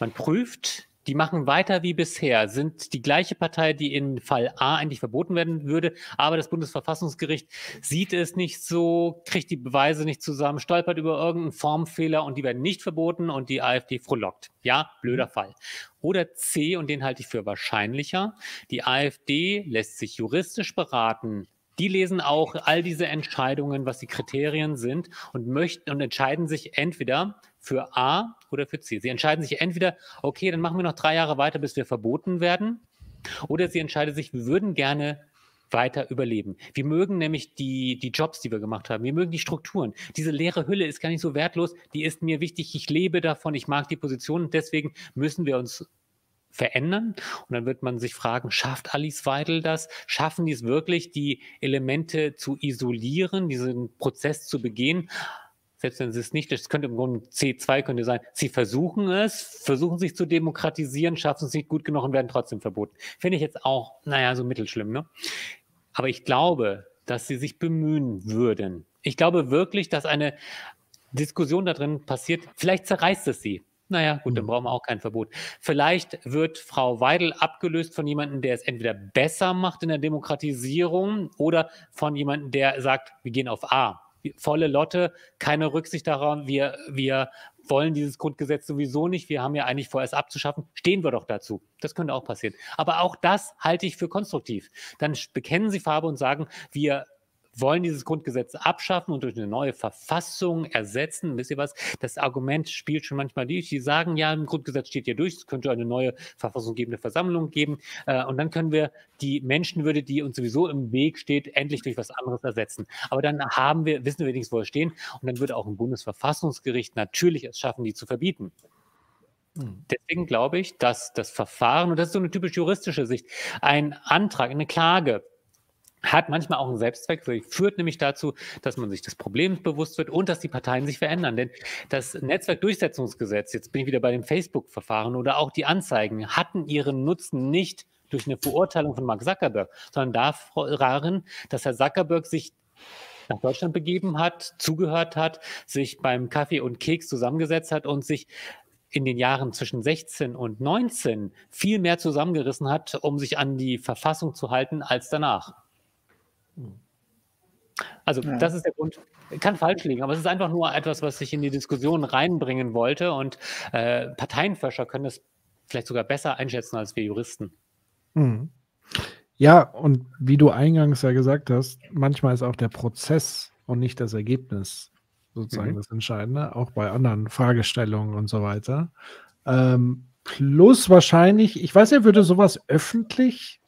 man prüft, die machen weiter wie bisher, sind die gleiche Partei, die in Fall A eigentlich verboten werden würde, aber das Bundesverfassungsgericht sieht es nicht so, kriegt die Beweise nicht zusammen, stolpert über irgendeinen Formfehler und die werden nicht verboten und die AfD frohlockt. Ja, blöder mhm. Fall. Oder C, und den halte ich für wahrscheinlicher, die AfD lässt sich juristisch beraten, die lesen auch all diese Entscheidungen, was die Kriterien sind und möchten und entscheiden sich entweder für A oder für C. Sie entscheiden sich entweder, okay, dann machen wir noch drei Jahre weiter, bis wir verboten werden, oder sie entscheiden sich, wir würden gerne weiter überleben. Wir mögen nämlich die, die Jobs, die wir gemacht haben. Wir mögen die Strukturen. Diese leere Hülle ist gar nicht so wertlos. Die ist mir wichtig. Ich lebe davon. Ich mag die Position. deswegen müssen wir uns verändern. Und dann wird man sich fragen, schafft Alice Weidel das? Schaffen die es wirklich, die Elemente zu isolieren, diesen Prozess zu begehen? Selbst wenn sie es nicht, das könnte im Grunde C2 könnte sein, sie versuchen es, versuchen sich zu demokratisieren, schaffen es nicht gut genug und werden trotzdem verboten. Finde ich jetzt auch, naja, so mittelschlimm, ne? Aber ich glaube, dass sie sich bemühen würden. Ich glaube wirklich, dass eine Diskussion da drin passiert. Vielleicht zerreißt es sie. Naja, gut, dann mhm. brauchen wir auch kein Verbot. Vielleicht wird Frau Weidel abgelöst von jemandem, der es entweder besser macht in der Demokratisierung oder von jemandem, der sagt, wir gehen auf A volle Lotte, keine Rücksicht darauf, wir, wir wollen dieses Grundgesetz sowieso nicht, wir haben ja eigentlich vor, es abzuschaffen, stehen wir doch dazu. Das könnte auch passieren. Aber auch das halte ich für konstruktiv. Dann bekennen Sie Farbe und sagen, wir wollen dieses Grundgesetz abschaffen und durch eine neue Verfassung ersetzen. Wisst ihr was? Das Argument spielt schon manchmal durch. Die sagen, ja, im Grundgesetz steht ja durch, es könnte eine neue verfassungsgebende Versammlung geben. Äh, und dann können wir die Menschenwürde, die uns sowieso im Weg steht, endlich durch was anderes ersetzen. Aber dann haben wir, wissen wir wenigstens, wo wir stehen. Und dann würde auch ein Bundesverfassungsgericht natürlich es schaffen, die zu verbieten. Hm. Deswegen glaube ich, dass das Verfahren, und das ist so eine typisch juristische Sicht, ein Antrag, eine Klage hat manchmal auch einen Selbstzweck, führt nämlich dazu, dass man sich des Problems bewusst wird und dass die Parteien sich verändern. Denn das Netzwerkdurchsetzungsgesetz, jetzt bin ich wieder bei dem Facebook-Verfahren oder auch die Anzeigen, hatten ihren Nutzen nicht durch eine Verurteilung von Mark Zuckerberg, sondern darin, dass Herr Zuckerberg sich nach Deutschland begeben hat, zugehört hat, sich beim Kaffee und Keks zusammengesetzt hat und sich in den Jahren zwischen 16 und 19 viel mehr zusammengerissen hat, um sich an die Verfassung zu halten als danach. Also ja. das ist der Grund. Kann falsch liegen, aber es ist einfach nur etwas, was ich in die Diskussion reinbringen wollte. Und äh, Parteienforscher können das vielleicht sogar besser einschätzen als wir Juristen. Mhm. Ja, und wie du eingangs ja gesagt hast, manchmal ist auch der Prozess und nicht das Ergebnis sozusagen mhm. das Entscheidende, auch bei anderen Fragestellungen und so weiter. Ähm, plus wahrscheinlich, ich weiß ja, würde sowas öffentlich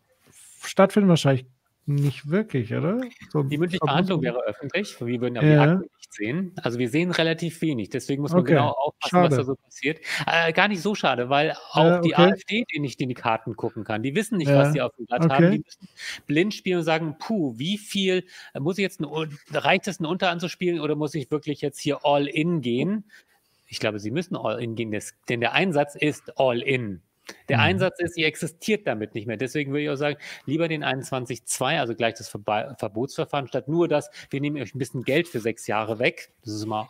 stattfinden? Wahrscheinlich nicht wirklich, oder? So die mündliche Verhandlung wäre öffentlich. Wir würden ja, ja. die Akten nicht sehen. Also wir sehen relativ wenig. Deswegen muss man okay. genau aufpassen, schade. was da so passiert. Äh, gar nicht so schade, weil auch ja, okay. die AfD die nicht in die Karten gucken kann. Die wissen nicht, ja. was sie auf dem Blatt okay. haben. Die müssen blind spielen und sagen, puh, wie viel, äh, muss ich jetzt, ein, reicht es, ein Unter anzuspielen oder muss ich wirklich jetzt hier all in gehen? Ich glaube, sie müssen all in gehen, denn der Einsatz ist all in. Der mhm. Einsatz ist, ihr existiert damit nicht mehr. Deswegen würde ich auch sagen, lieber den 21.2, also gleich das Ver Verbotsverfahren, statt nur das, wir nehmen euch ein bisschen Geld für sechs Jahre weg. Das ist immer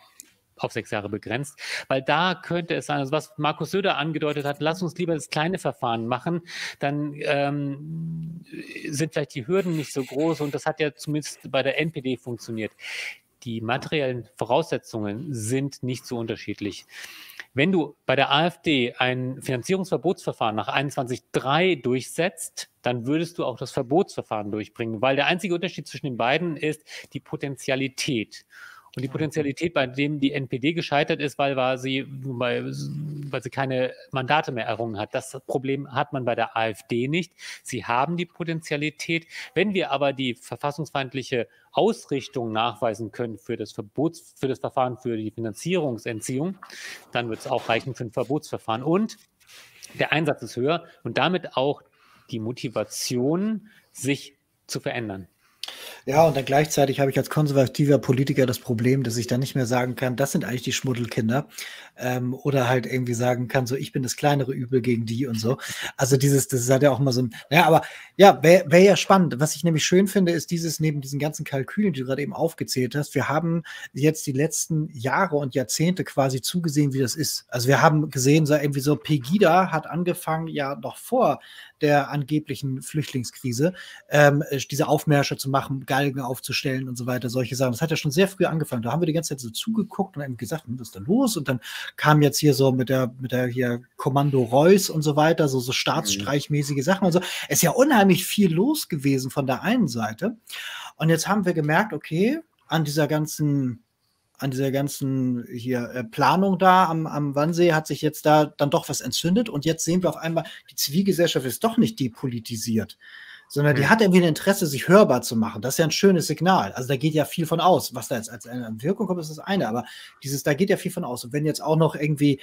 auf sechs Jahre begrenzt, weil da könnte es sein, also was Markus Söder angedeutet hat, lass uns lieber das kleine Verfahren machen, dann ähm, sind vielleicht die Hürden nicht so groß und das hat ja zumindest bei der NPD funktioniert. Die materiellen Voraussetzungen sind nicht so unterschiedlich. Wenn du bei der AfD ein Finanzierungsverbotsverfahren nach 21.3 durchsetzt, dann würdest du auch das Verbotsverfahren durchbringen, weil der einzige Unterschied zwischen den beiden ist die Potentialität. Und die Potentialität, bei dem die NPD gescheitert ist, weil, war sie, weil, weil sie keine Mandate mehr errungen hat. Das Problem hat man bei der AfD nicht. Sie haben die Potentialität. Wenn wir aber die verfassungsfeindliche Ausrichtung nachweisen können für das Verbots, für das Verfahren für die Finanzierungsentziehung, dann wird es auch reichen für ein Verbotsverfahren. Und der Einsatz ist höher und damit auch die Motivation, sich zu verändern. Ja, und dann gleichzeitig habe ich als konservativer Politiker das Problem, dass ich dann nicht mehr sagen kann, das sind eigentlich die Schmuddelkinder. Ähm, oder halt irgendwie sagen kann, so, ich bin das kleinere Übel gegen die und so. Also dieses, das hat ja auch mal so ein, ja, aber ja, wäre wär ja spannend. Was ich nämlich schön finde, ist dieses, neben diesen ganzen Kalkülen, die du gerade eben aufgezählt hast, wir haben jetzt die letzten Jahre und Jahrzehnte quasi zugesehen, wie das ist. Also wir haben gesehen, so irgendwie so, Pegida hat angefangen, ja noch vor der angeblichen Flüchtlingskrise, ähm, diese Aufmärsche zu machen, Galgen aufzustellen und so weiter, solche Sachen. Das hat ja schon sehr früh angefangen. Da haben wir die ganze Zeit so zugeguckt und haben gesagt, hm, was ist da los? Und dann kam jetzt hier so mit der, mit der hier Kommando Reus und so weiter, so, so staatsstreichmäßige Sachen und so. Es ist ja unheimlich viel los gewesen von der einen Seite. Und jetzt haben wir gemerkt, okay, an dieser ganzen an dieser ganzen hier äh, Planung da am, am Wannsee hat sich jetzt da dann doch was entzündet und jetzt sehen wir auf einmal, die Zivilgesellschaft ist doch nicht depolitisiert, sondern die hat irgendwie ein Interesse, sich hörbar zu machen. Das ist ja ein schönes Signal. Also da geht ja viel von aus. Was da jetzt als eine Wirkung kommt, ist das eine, aber dieses, da geht ja viel von aus. Und wenn jetzt auch noch irgendwie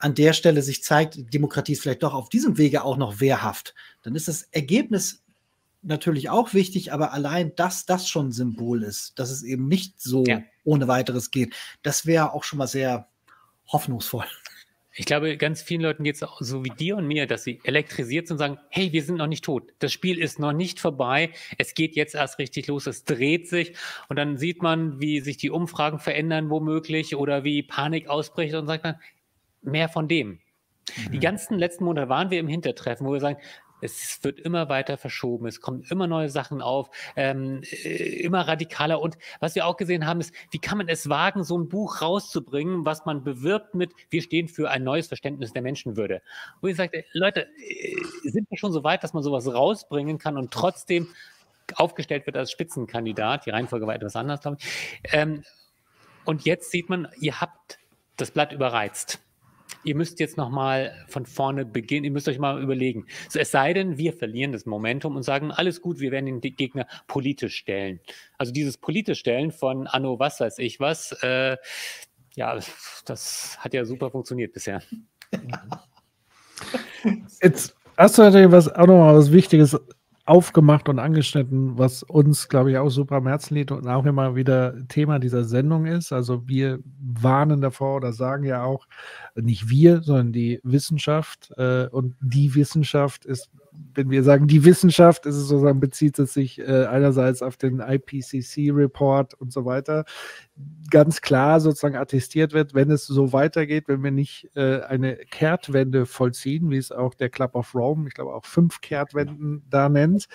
an der Stelle sich zeigt, Demokratie ist vielleicht doch auf diesem Wege auch noch wehrhaft, dann ist das Ergebnis natürlich auch wichtig, aber allein, dass das schon Symbol ist, dass es eben nicht so ja. ohne weiteres geht, das wäre auch schon mal sehr hoffnungsvoll. Ich glaube, ganz vielen Leuten geht es so wie dir und mir, dass sie elektrisiert sind und sagen, hey, wir sind noch nicht tot. Das Spiel ist noch nicht vorbei. Es geht jetzt erst richtig los. Es dreht sich. Und dann sieht man, wie sich die Umfragen verändern womöglich oder wie Panik ausbricht und sagt man, mehr von dem. Mhm. Die ganzen letzten Monate waren wir im Hintertreffen, wo wir sagen, es wird immer weiter verschoben, es kommen immer neue Sachen auf, ähm, äh, immer radikaler. Und was wir auch gesehen haben, ist, wie kann man es wagen, so ein Buch rauszubringen, was man bewirbt mit, wir stehen für ein neues Verständnis der Menschenwürde. Wo ich sagte, Leute, äh, sind wir schon so weit, dass man sowas rausbringen kann und trotzdem aufgestellt wird als Spitzenkandidat? Die Reihenfolge war etwas anders, glaube ich. Ähm, und jetzt sieht man, ihr habt das Blatt überreizt ihr müsst jetzt nochmal von vorne beginnen, ihr müsst euch mal überlegen. So, es sei denn, wir verlieren das Momentum und sagen, alles gut, wir werden den Gegner politisch stellen. Also dieses politisch stellen von Anno was weiß ich was, äh, ja, das hat ja super funktioniert bisher. Jetzt hast du natürlich was, auch nochmal was Wichtiges aufgemacht und angeschnitten, was uns, glaube ich, auch super am Herzen liegt und auch immer wieder Thema dieser Sendung ist. Also wir warnen davor oder sagen ja auch, nicht wir, sondern die Wissenschaft. Äh, und die Wissenschaft ist wenn wir sagen, die Wissenschaft, ist es sozusagen, bezieht es sich äh, einerseits auf den IPCC-Report und so weiter, ganz klar sozusagen attestiert wird, wenn es so weitergeht, wenn wir nicht äh, eine Kehrtwende vollziehen, wie es auch der Club of Rome, ich glaube auch fünf Kehrtwenden da nennt,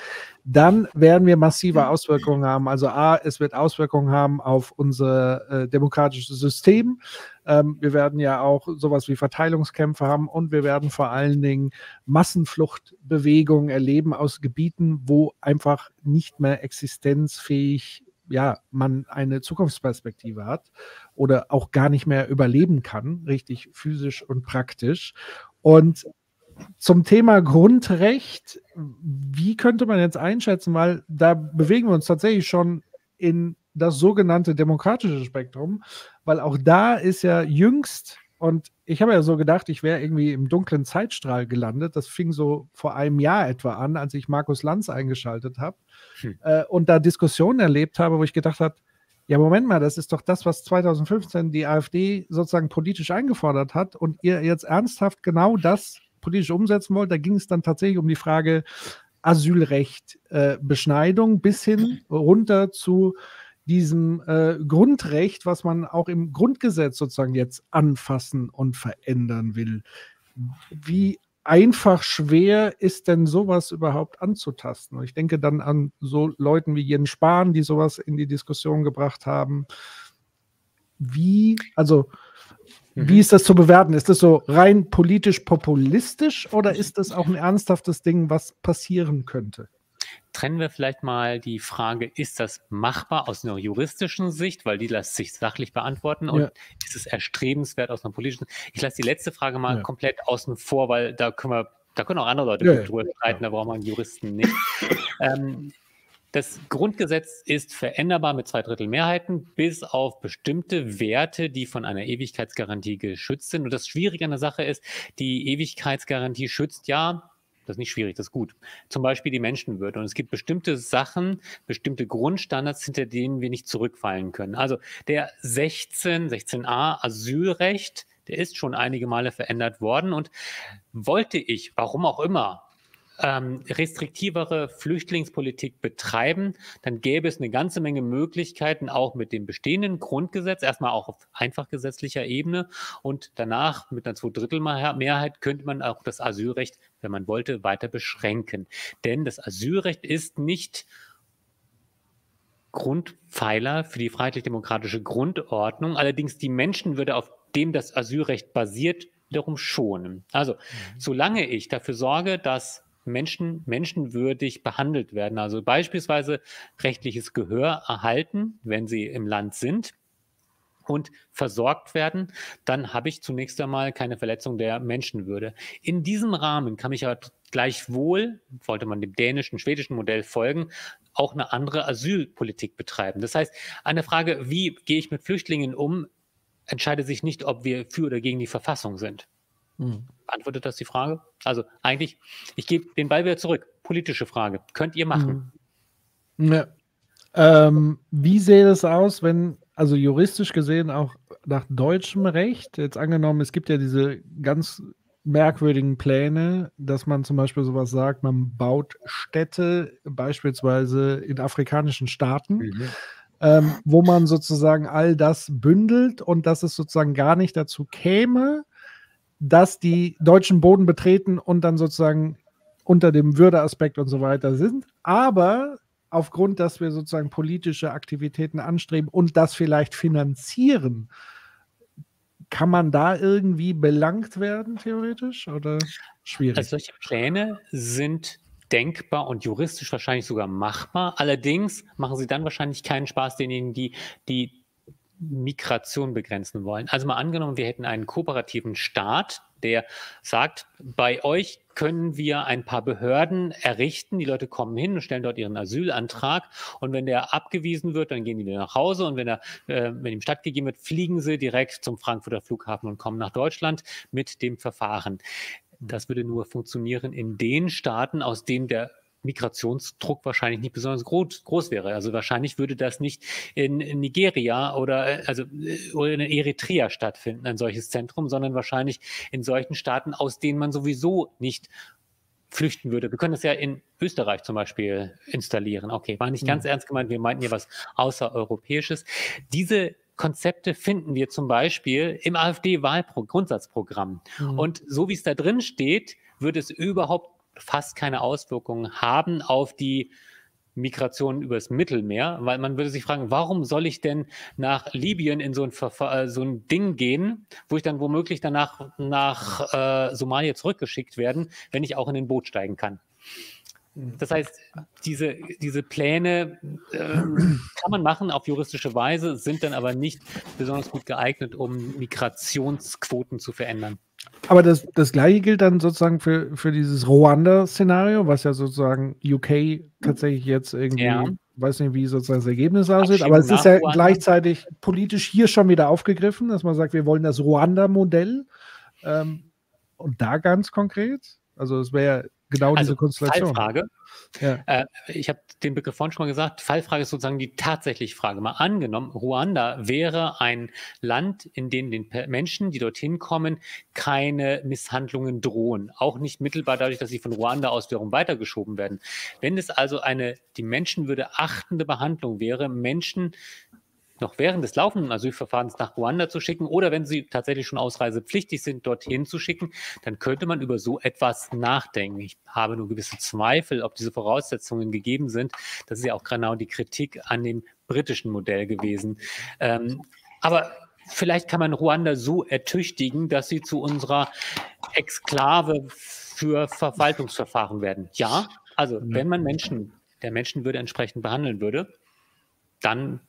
dann werden wir massive Auswirkungen haben. Also A, es wird Auswirkungen haben auf unser äh, demokratisches System. Ähm, wir werden ja auch sowas wie Verteilungskämpfe haben und wir werden vor allen Dingen Massenfluchtbewegungen erleben aus Gebieten, wo einfach nicht mehr existenzfähig ja, man eine Zukunftsperspektive hat oder auch gar nicht mehr überleben kann, richtig physisch und praktisch. Und zum Thema Grundrecht, wie könnte man jetzt einschätzen, weil da bewegen wir uns tatsächlich schon in das sogenannte demokratische Spektrum, weil auch da ist ja jüngst, und ich habe ja so gedacht, ich wäre irgendwie im dunklen Zeitstrahl gelandet. Das fing so vor einem Jahr etwa an, als ich Markus Lanz eingeschaltet habe hm. äh, und da Diskussionen erlebt habe, wo ich gedacht habe, ja, Moment mal, das ist doch das, was 2015 die AfD sozusagen politisch eingefordert hat und ihr jetzt ernsthaft genau das politisch umsetzen wollt. Da ging es dann tatsächlich um die Frage Asylrecht, äh, Beschneidung bis hin runter zu diesem äh, Grundrecht, was man auch im Grundgesetz sozusagen jetzt anfassen und verändern will. Wie einfach schwer ist denn sowas überhaupt anzutasten? Und ich denke dann an so Leuten wie Jens Spahn, die sowas in die Diskussion gebracht haben. Wie, also Wie mhm. ist das zu bewerten? Ist das so rein politisch populistisch oder ist das auch ein ernsthaftes Ding, was passieren könnte? Trennen wir vielleicht mal die Frage, ist das machbar aus einer juristischen Sicht, weil die lässt sich sachlich beantworten und ja. ist es erstrebenswert aus einer politischen? Ich lasse die letzte Frage mal ja. komplett außen vor, weil da können wir, da können auch andere Leute ja, drüber streiten, da braucht man Juristen nicht. ähm, das Grundgesetz ist veränderbar mit zwei Drittel Mehrheiten, bis auf bestimmte Werte, die von einer Ewigkeitsgarantie geschützt sind. Und das Schwierige an der Sache ist, die Ewigkeitsgarantie schützt ja das ist nicht schwierig, das ist gut. Zum Beispiel die Menschenwürde. Und es gibt bestimmte Sachen, bestimmte Grundstandards, hinter denen wir nicht zurückfallen können. Also der 16, 16a Asylrecht, der ist schon einige Male verändert worden. Und wollte ich, warum auch immer, ähm, restriktivere Flüchtlingspolitik betreiben, dann gäbe es eine ganze Menge Möglichkeiten, auch mit dem bestehenden Grundgesetz, erstmal auch auf einfach gesetzlicher Ebene und danach mit einer Zweidrittelmehrheit könnte man auch das Asylrecht, wenn man wollte, weiter beschränken. Denn das Asylrecht ist nicht Grundpfeiler für die freiheitlich-demokratische Grundordnung. Allerdings die Menschenwürde, auf dem das Asylrecht basiert, wiederum schonen. Also, mhm. solange ich dafür sorge, dass Menschen menschenwürdig behandelt werden. Also beispielsweise rechtliches Gehör erhalten, wenn sie im Land sind und versorgt werden, dann habe ich zunächst einmal keine Verletzung der Menschenwürde. In diesem Rahmen kann ich aber gleichwohl, wollte man dem dänischen, schwedischen Modell folgen, auch eine andere Asylpolitik betreiben. Das heißt, eine Frage, wie gehe ich mit Flüchtlingen um, entscheidet sich nicht, ob wir für oder gegen die Verfassung sind. Hm. Beantwortet das die Frage? Also eigentlich, ich gebe den Ball wieder zurück. Politische Frage. Könnt ihr machen? Hm. Ja. Ähm, wie sähe es aus, wenn, also juristisch gesehen auch nach deutschem Recht, jetzt angenommen, es gibt ja diese ganz merkwürdigen Pläne, dass man zum Beispiel sowas sagt, man baut Städte beispielsweise in afrikanischen Staaten. Mhm. Ähm, wo man sozusagen all das bündelt und dass es sozusagen gar nicht dazu käme, dass die deutschen Boden betreten und dann sozusagen unter dem Würdeaspekt und so weiter sind. Aber aufgrund, dass wir sozusagen politische Aktivitäten anstreben und das vielleicht finanzieren, kann man da irgendwie belangt werden, theoretisch? Oder schwierig? Also solche Pläne sind denkbar und juristisch wahrscheinlich sogar machbar. Allerdings machen sie dann wahrscheinlich keinen Spaß denjenigen, die die Migration begrenzen wollen. Also mal angenommen, wir hätten einen kooperativen Staat, der sagt, bei euch können wir ein paar Behörden errichten. Die Leute kommen hin und stellen dort ihren Asylantrag. Und wenn der abgewiesen wird, dann gehen die wieder nach Hause. Und wenn, er, äh, wenn ihm stattgegeben wird, fliegen sie direkt zum Frankfurter Flughafen und kommen nach Deutschland mit dem Verfahren. Das würde nur funktionieren in den Staaten, aus denen der Migrationsdruck wahrscheinlich nicht besonders groß, groß wäre. Also wahrscheinlich würde das nicht in, Nigeria oder, also, äh, oder in Eritrea stattfinden, ein solches Zentrum, sondern wahrscheinlich in solchen Staaten, aus denen man sowieso nicht flüchten würde. Wir können das ja in Österreich zum Beispiel installieren. Okay, war nicht ganz mhm. ernst gemeint, wir meinten hier was außereuropäisches. Diese Konzepte finden wir zum Beispiel im AfD-Wahlgrundsatzprogramm. Mhm. Und so wie es da drin steht, würde es überhaupt fast keine Auswirkungen haben auf die Migration übers Mittelmeer, weil man würde sich fragen, warum soll ich denn nach Libyen in so ein, äh, so ein Ding gehen, wo ich dann womöglich danach nach äh, Somalia zurückgeschickt werden, wenn ich auch in ein Boot steigen kann. Das heißt, diese, diese Pläne äh, kann man machen auf juristische Weise, sind dann aber nicht besonders gut geeignet, um Migrationsquoten zu verändern. Aber das, das gleiche gilt dann sozusagen für, für dieses Ruanda-Szenario, was ja sozusagen UK tatsächlich jetzt irgendwie, ja. weiß nicht, wie sozusagen das Ergebnis aussieht, aber es ist ja Ruanda. gleichzeitig politisch hier schon wieder aufgegriffen, dass man sagt, wir wollen das Ruanda-Modell. Ähm, und da ganz konkret, also es wäre genau also diese Konstellation. Fallfrage. Ja. Äh, ich habe den Begriff vorhin schon mal gesagt. Fallfrage ist sozusagen die tatsächliche Frage. Mal angenommen, Ruanda wäre ein Land, in dem den Menschen, die dorthin kommen, keine Misshandlungen drohen. Auch nicht mittelbar dadurch, dass sie von Ruanda aus wiederum weitergeschoben werden. Wenn es also eine die Menschenwürde achtende Behandlung wäre, Menschen noch während des laufenden Asylverfahrens nach Ruanda zu schicken oder wenn sie tatsächlich schon ausreisepflichtig sind, dorthin zu schicken, dann könnte man über so etwas nachdenken. Ich habe nur gewisse Zweifel, ob diese Voraussetzungen gegeben sind. Das ist ja auch genau die Kritik an dem britischen Modell gewesen. Ähm, aber vielleicht kann man Ruanda so ertüchtigen, dass sie zu unserer Exklave für Verwaltungsverfahren werden. Ja, also wenn man Menschen, der Menschenwürde entsprechend behandeln würde, dann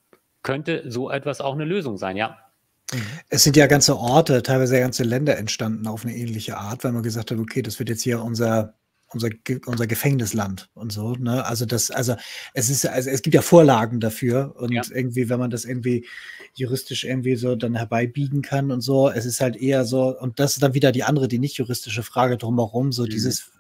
könnte so etwas auch eine Lösung sein, ja. Es sind ja ganze Orte, teilweise ganze Länder entstanden auf eine ähnliche Art, weil man gesagt hat, okay, das wird jetzt hier unser unser, unser Gefängnisland und so. Ne? Also das, also es ist, also es gibt ja Vorlagen dafür und ja. irgendwie, wenn man das irgendwie juristisch irgendwie so dann herbeibiegen kann und so, es ist halt eher so, und das ist dann wieder die andere, die nicht juristische Frage drumherum, so mhm. dieses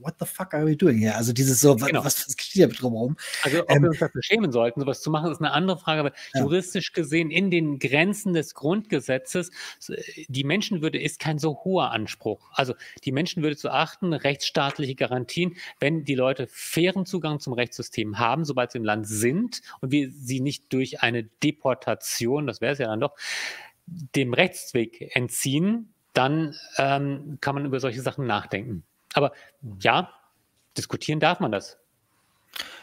what the fuck are we doing here? Also dieses so, genau. was, was geschieht hier drumherum? Also ob ähm, wir uns dafür schämen sollten, sowas zu machen, ist eine andere Frage, aber ja. juristisch gesehen in den Grenzen des Grundgesetzes, die Menschenwürde ist kein so hoher Anspruch. Also die Menschenwürde zu achten, rechtsstaatliche Garantien, wenn die Leute fairen Zugang zum Rechtssystem haben, sobald sie im Land sind und wir sie nicht durch eine Deportation, das wäre es ja dann doch, dem Rechtsweg entziehen, dann ähm, kann man über solche Sachen nachdenken. Aber ja, diskutieren darf man das.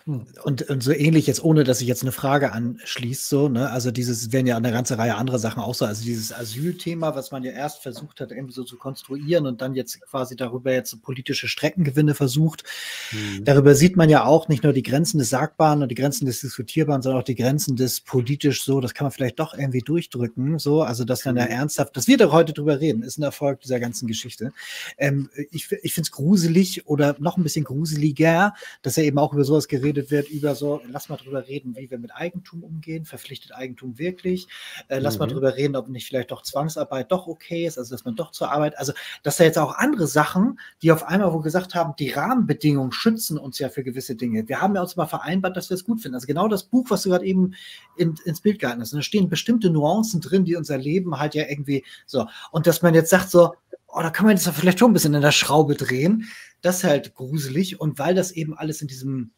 Und, und, so ähnlich jetzt, ohne dass ich jetzt eine Frage anschließt, so, ne? Also dieses werden ja eine ganze Reihe anderer Sachen auch so. Also dieses Asylthema, was man ja erst versucht hat, irgendwie so zu konstruieren und dann jetzt quasi darüber jetzt politische Streckengewinne versucht. Mhm. Darüber sieht man ja auch nicht nur die Grenzen des Sagbaren und die Grenzen des Diskutierbaren, sondern auch die Grenzen des politisch so, das kann man vielleicht doch irgendwie durchdrücken. So, also dass dann mhm. ernsthaft, dass wir da heute drüber reden, ist ein Erfolg dieser ganzen Geschichte. Ähm, ich ich finde es gruselig oder noch ein bisschen gruseliger, dass er eben auch über sowas geredet geredet wird über so, lass mal drüber reden, wie wir mit Eigentum umgehen, verpflichtet Eigentum wirklich, äh, lass mhm. mal drüber reden, ob nicht vielleicht doch Zwangsarbeit doch okay ist, also dass man doch zur Arbeit, also dass da jetzt auch andere Sachen, die auf einmal wo gesagt haben, die Rahmenbedingungen schützen uns ja für gewisse Dinge. Wir haben ja uns mal vereinbart, dass wir es gut finden. Also genau das Buch, was du gerade eben in, ins Bild gehalten hast, und da stehen bestimmte Nuancen drin, die unser Leben halt ja irgendwie so. Und dass man jetzt sagt so, oh, da kann man jetzt vielleicht schon ein bisschen in der Schraube drehen. Das ist halt gruselig. Und weil das eben alles in diesem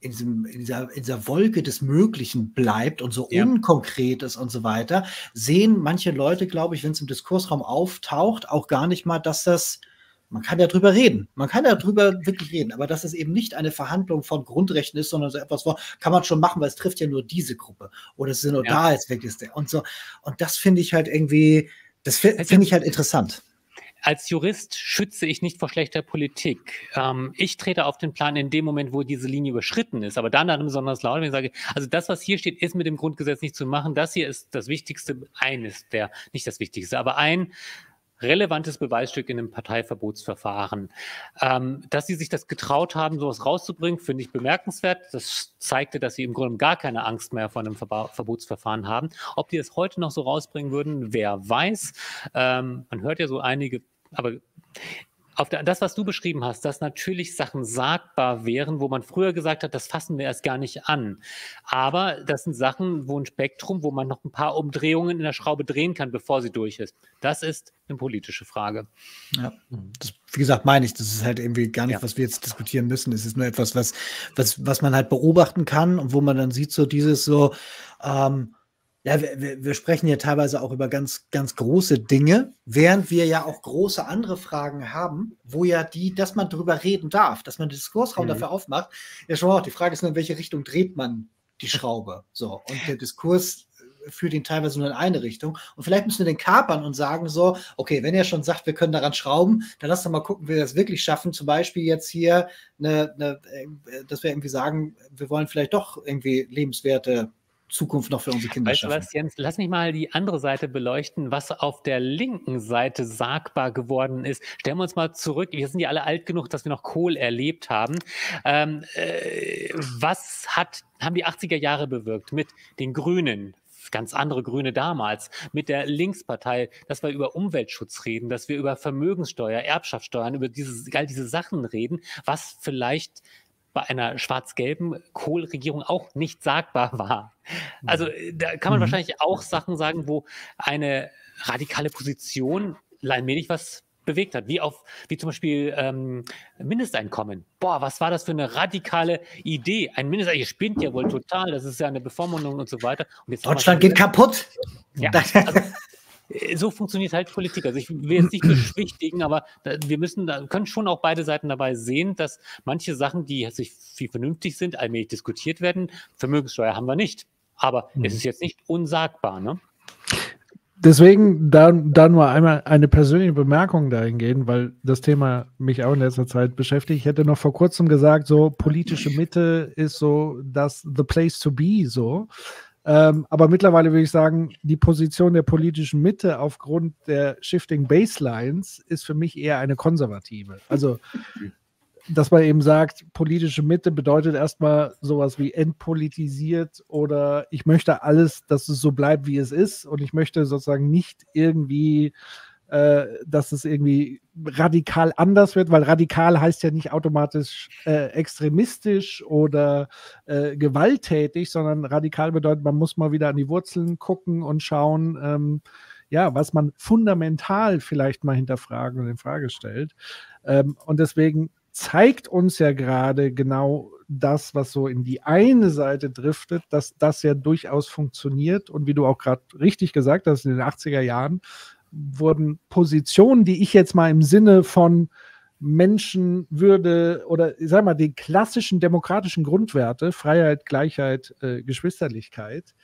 in, diesem, in, dieser, in dieser Wolke des Möglichen bleibt und so ja. unkonkret ist und so weiter, sehen manche Leute, glaube ich, wenn es im Diskursraum auftaucht, auch gar nicht mal, dass das, man kann ja drüber reden, man kann ja drüber wirklich reden, aber dass es eben nicht eine Verhandlung von Grundrechten ist, sondern so etwas, kann man schon machen, weil es trifft ja nur diese Gruppe oder es ist nur ja. da als wirklich der und so. Und das finde ich halt irgendwie, das finde ich halt interessant als Jurist schütze ich nicht vor schlechter Politik. Ähm, ich trete auf den Plan in dem Moment, wo diese Linie überschritten ist. Aber dann dann besonders laut, wenn ich sage, also das, was hier steht, ist mit dem Grundgesetz nicht zu machen. Das hier ist das Wichtigste, eines der, nicht das Wichtigste, aber ein relevantes Beweisstück in einem Parteiverbotsverfahren. Ähm, dass sie sich das getraut haben, sowas rauszubringen, finde ich bemerkenswert. Das zeigte, dass sie im Grunde gar keine Angst mehr vor einem Verba Verbotsverfahren haben. Ob die es heute noch so rausbringen würden, wer weiß. Ähm, man hört ja so einige aber auf der, das, was du beschrieben hast, dass natürlich Sachen sagbar wären, wo man früher gesagt hat, das fassen wir erst gar nicht an. Aber das sind Sachen, wo ein Spektrum, wo man noch ein paar Umdrehungen in der Schraube drehen kann, bevor sie durch ist. Das ist eine politische Frage. Ja, das, wie gesagt, meine ich, das ist halt irgendwie gar nicht, ja. was wir jetzt diskutieren müssen. Es ist nur etwas, was, was, was man halt beobachten kann und wo man dann sieht, so dieses so, ähm, ja, wir, wir sprechen ja teilweise auch über ganz, ganz große Dinge, während wir ja auch große andere Fragen haben, wo ja die, dass man darüber reden darf, dass man den Diskursraum mhm. dafür aufmacht. Ja, schon auch. Die Frage ist nur, in welche Richtung dreht man die Schraube? So. Und der Diskurs äh, führt ihn teilweise nur in eine Richtung. Und vielleicht müssen wir den kapern und sagen so, okay, wenn er schon sagt, wir können daran schrauben, dann lass doch mal gucken, wie wir das wirklich schaffen. Zum Beispiel jetzt hier, eine, eine, äh, dass wir irgendwie sagen, wir wollen vielleicht doch irgendwie lebenswerte Zukunft noch für unsere Kinder weißt schaffen. Weißt du was, Jens, lass mich mal die andere Seite beleuchten, was auf der linken Seite sagbar geworden ist. Stellen wir uns mal zurück, wir sind ja alle alt genug, dass wir noch Kohl erlebt haben. Ähm, äh, was hat, haben die 80er Jahre bewirkt mit den Grünen, ganz andere Grüne damals, mit der Linkspartei, dass wir über Umweltschutz reden, dass wir über Vermögenssteuer, Erbschaftssteuern, über diese, all diese Sachen reden, was vielleicht bei einer schwarz-gelben Kohl-Regierung auch nicht sagbar war. Also äh, da kann man mhm. wahrscheinlich auch Sachen sagen, wo eine radikale Position allmählich was bewegt hat, wie auf, wie zum Beispiel ähm, Mindesteinkommen. Boah, was war das für eine radikale Idee? Ein Mindesteinkommen, ihr spinnt ja wohl total, das ist ja eine Bevormundung und so weiter. Deutschland geht kaputt. Ja, also, so funktioniert halt Politik. Also ich will jetzt nicht beschwichtigen, aber wir müssen, können schon auch beide Seiten dabei sehen, dass manche Sachen, die sich viel vernünftig sind, allmählich diskutiert werden. Vermögenssteuer haben wir nicht. Aber mhm. es ist jetzt nicht unsagbar, ne? deswegen da, da nur einmal eine persönliche Bemerkung dahingehend, weil das Thema mich auch in letzter Zeit beschäftigt. Ich hätte noch vor kurzem gesagt, so politische Mitte ist so das the place to be so. Ähm, aber mittlerweile würde ich sagen, die Position der politischen Mitte aufgrund der Shifting Baselines ist für mich eher eine konservative. Also dass man eben sagt, politische Mitte bedeutet erstmal sowas wie entpolitisiert oder ich möchte alles, dass es so bleibt, wie es ist und ich möchte sozusagen nicht irgendwie, äh, dass es irgendwie radikal anders wird, weil radikal heißt ja nicht automatisch äh, extremistisch oder äh, gewalttätig, sondern radikal bedeutet, man muss mal wieder an die Wurzeln gucken und schauen, ähm, ja, was man fundamental vielleicht mal hinterfragen und in Frage stellt. Ähm, und deswegen zeigt uns ja gerade genau das, was so in die eine Seite driftet, dass das ja durchaus funktioniert. Und wie du auch gerade richtig gesagt hast, in den 80er Jahren wurden Positionen, die ich jetzt mal im Sinne von Menschenwürde oder ich sag mal die klassischen demokratischen Grundwerte, Freiheit, Gleichheit, äh, Geschwisterlichkeit,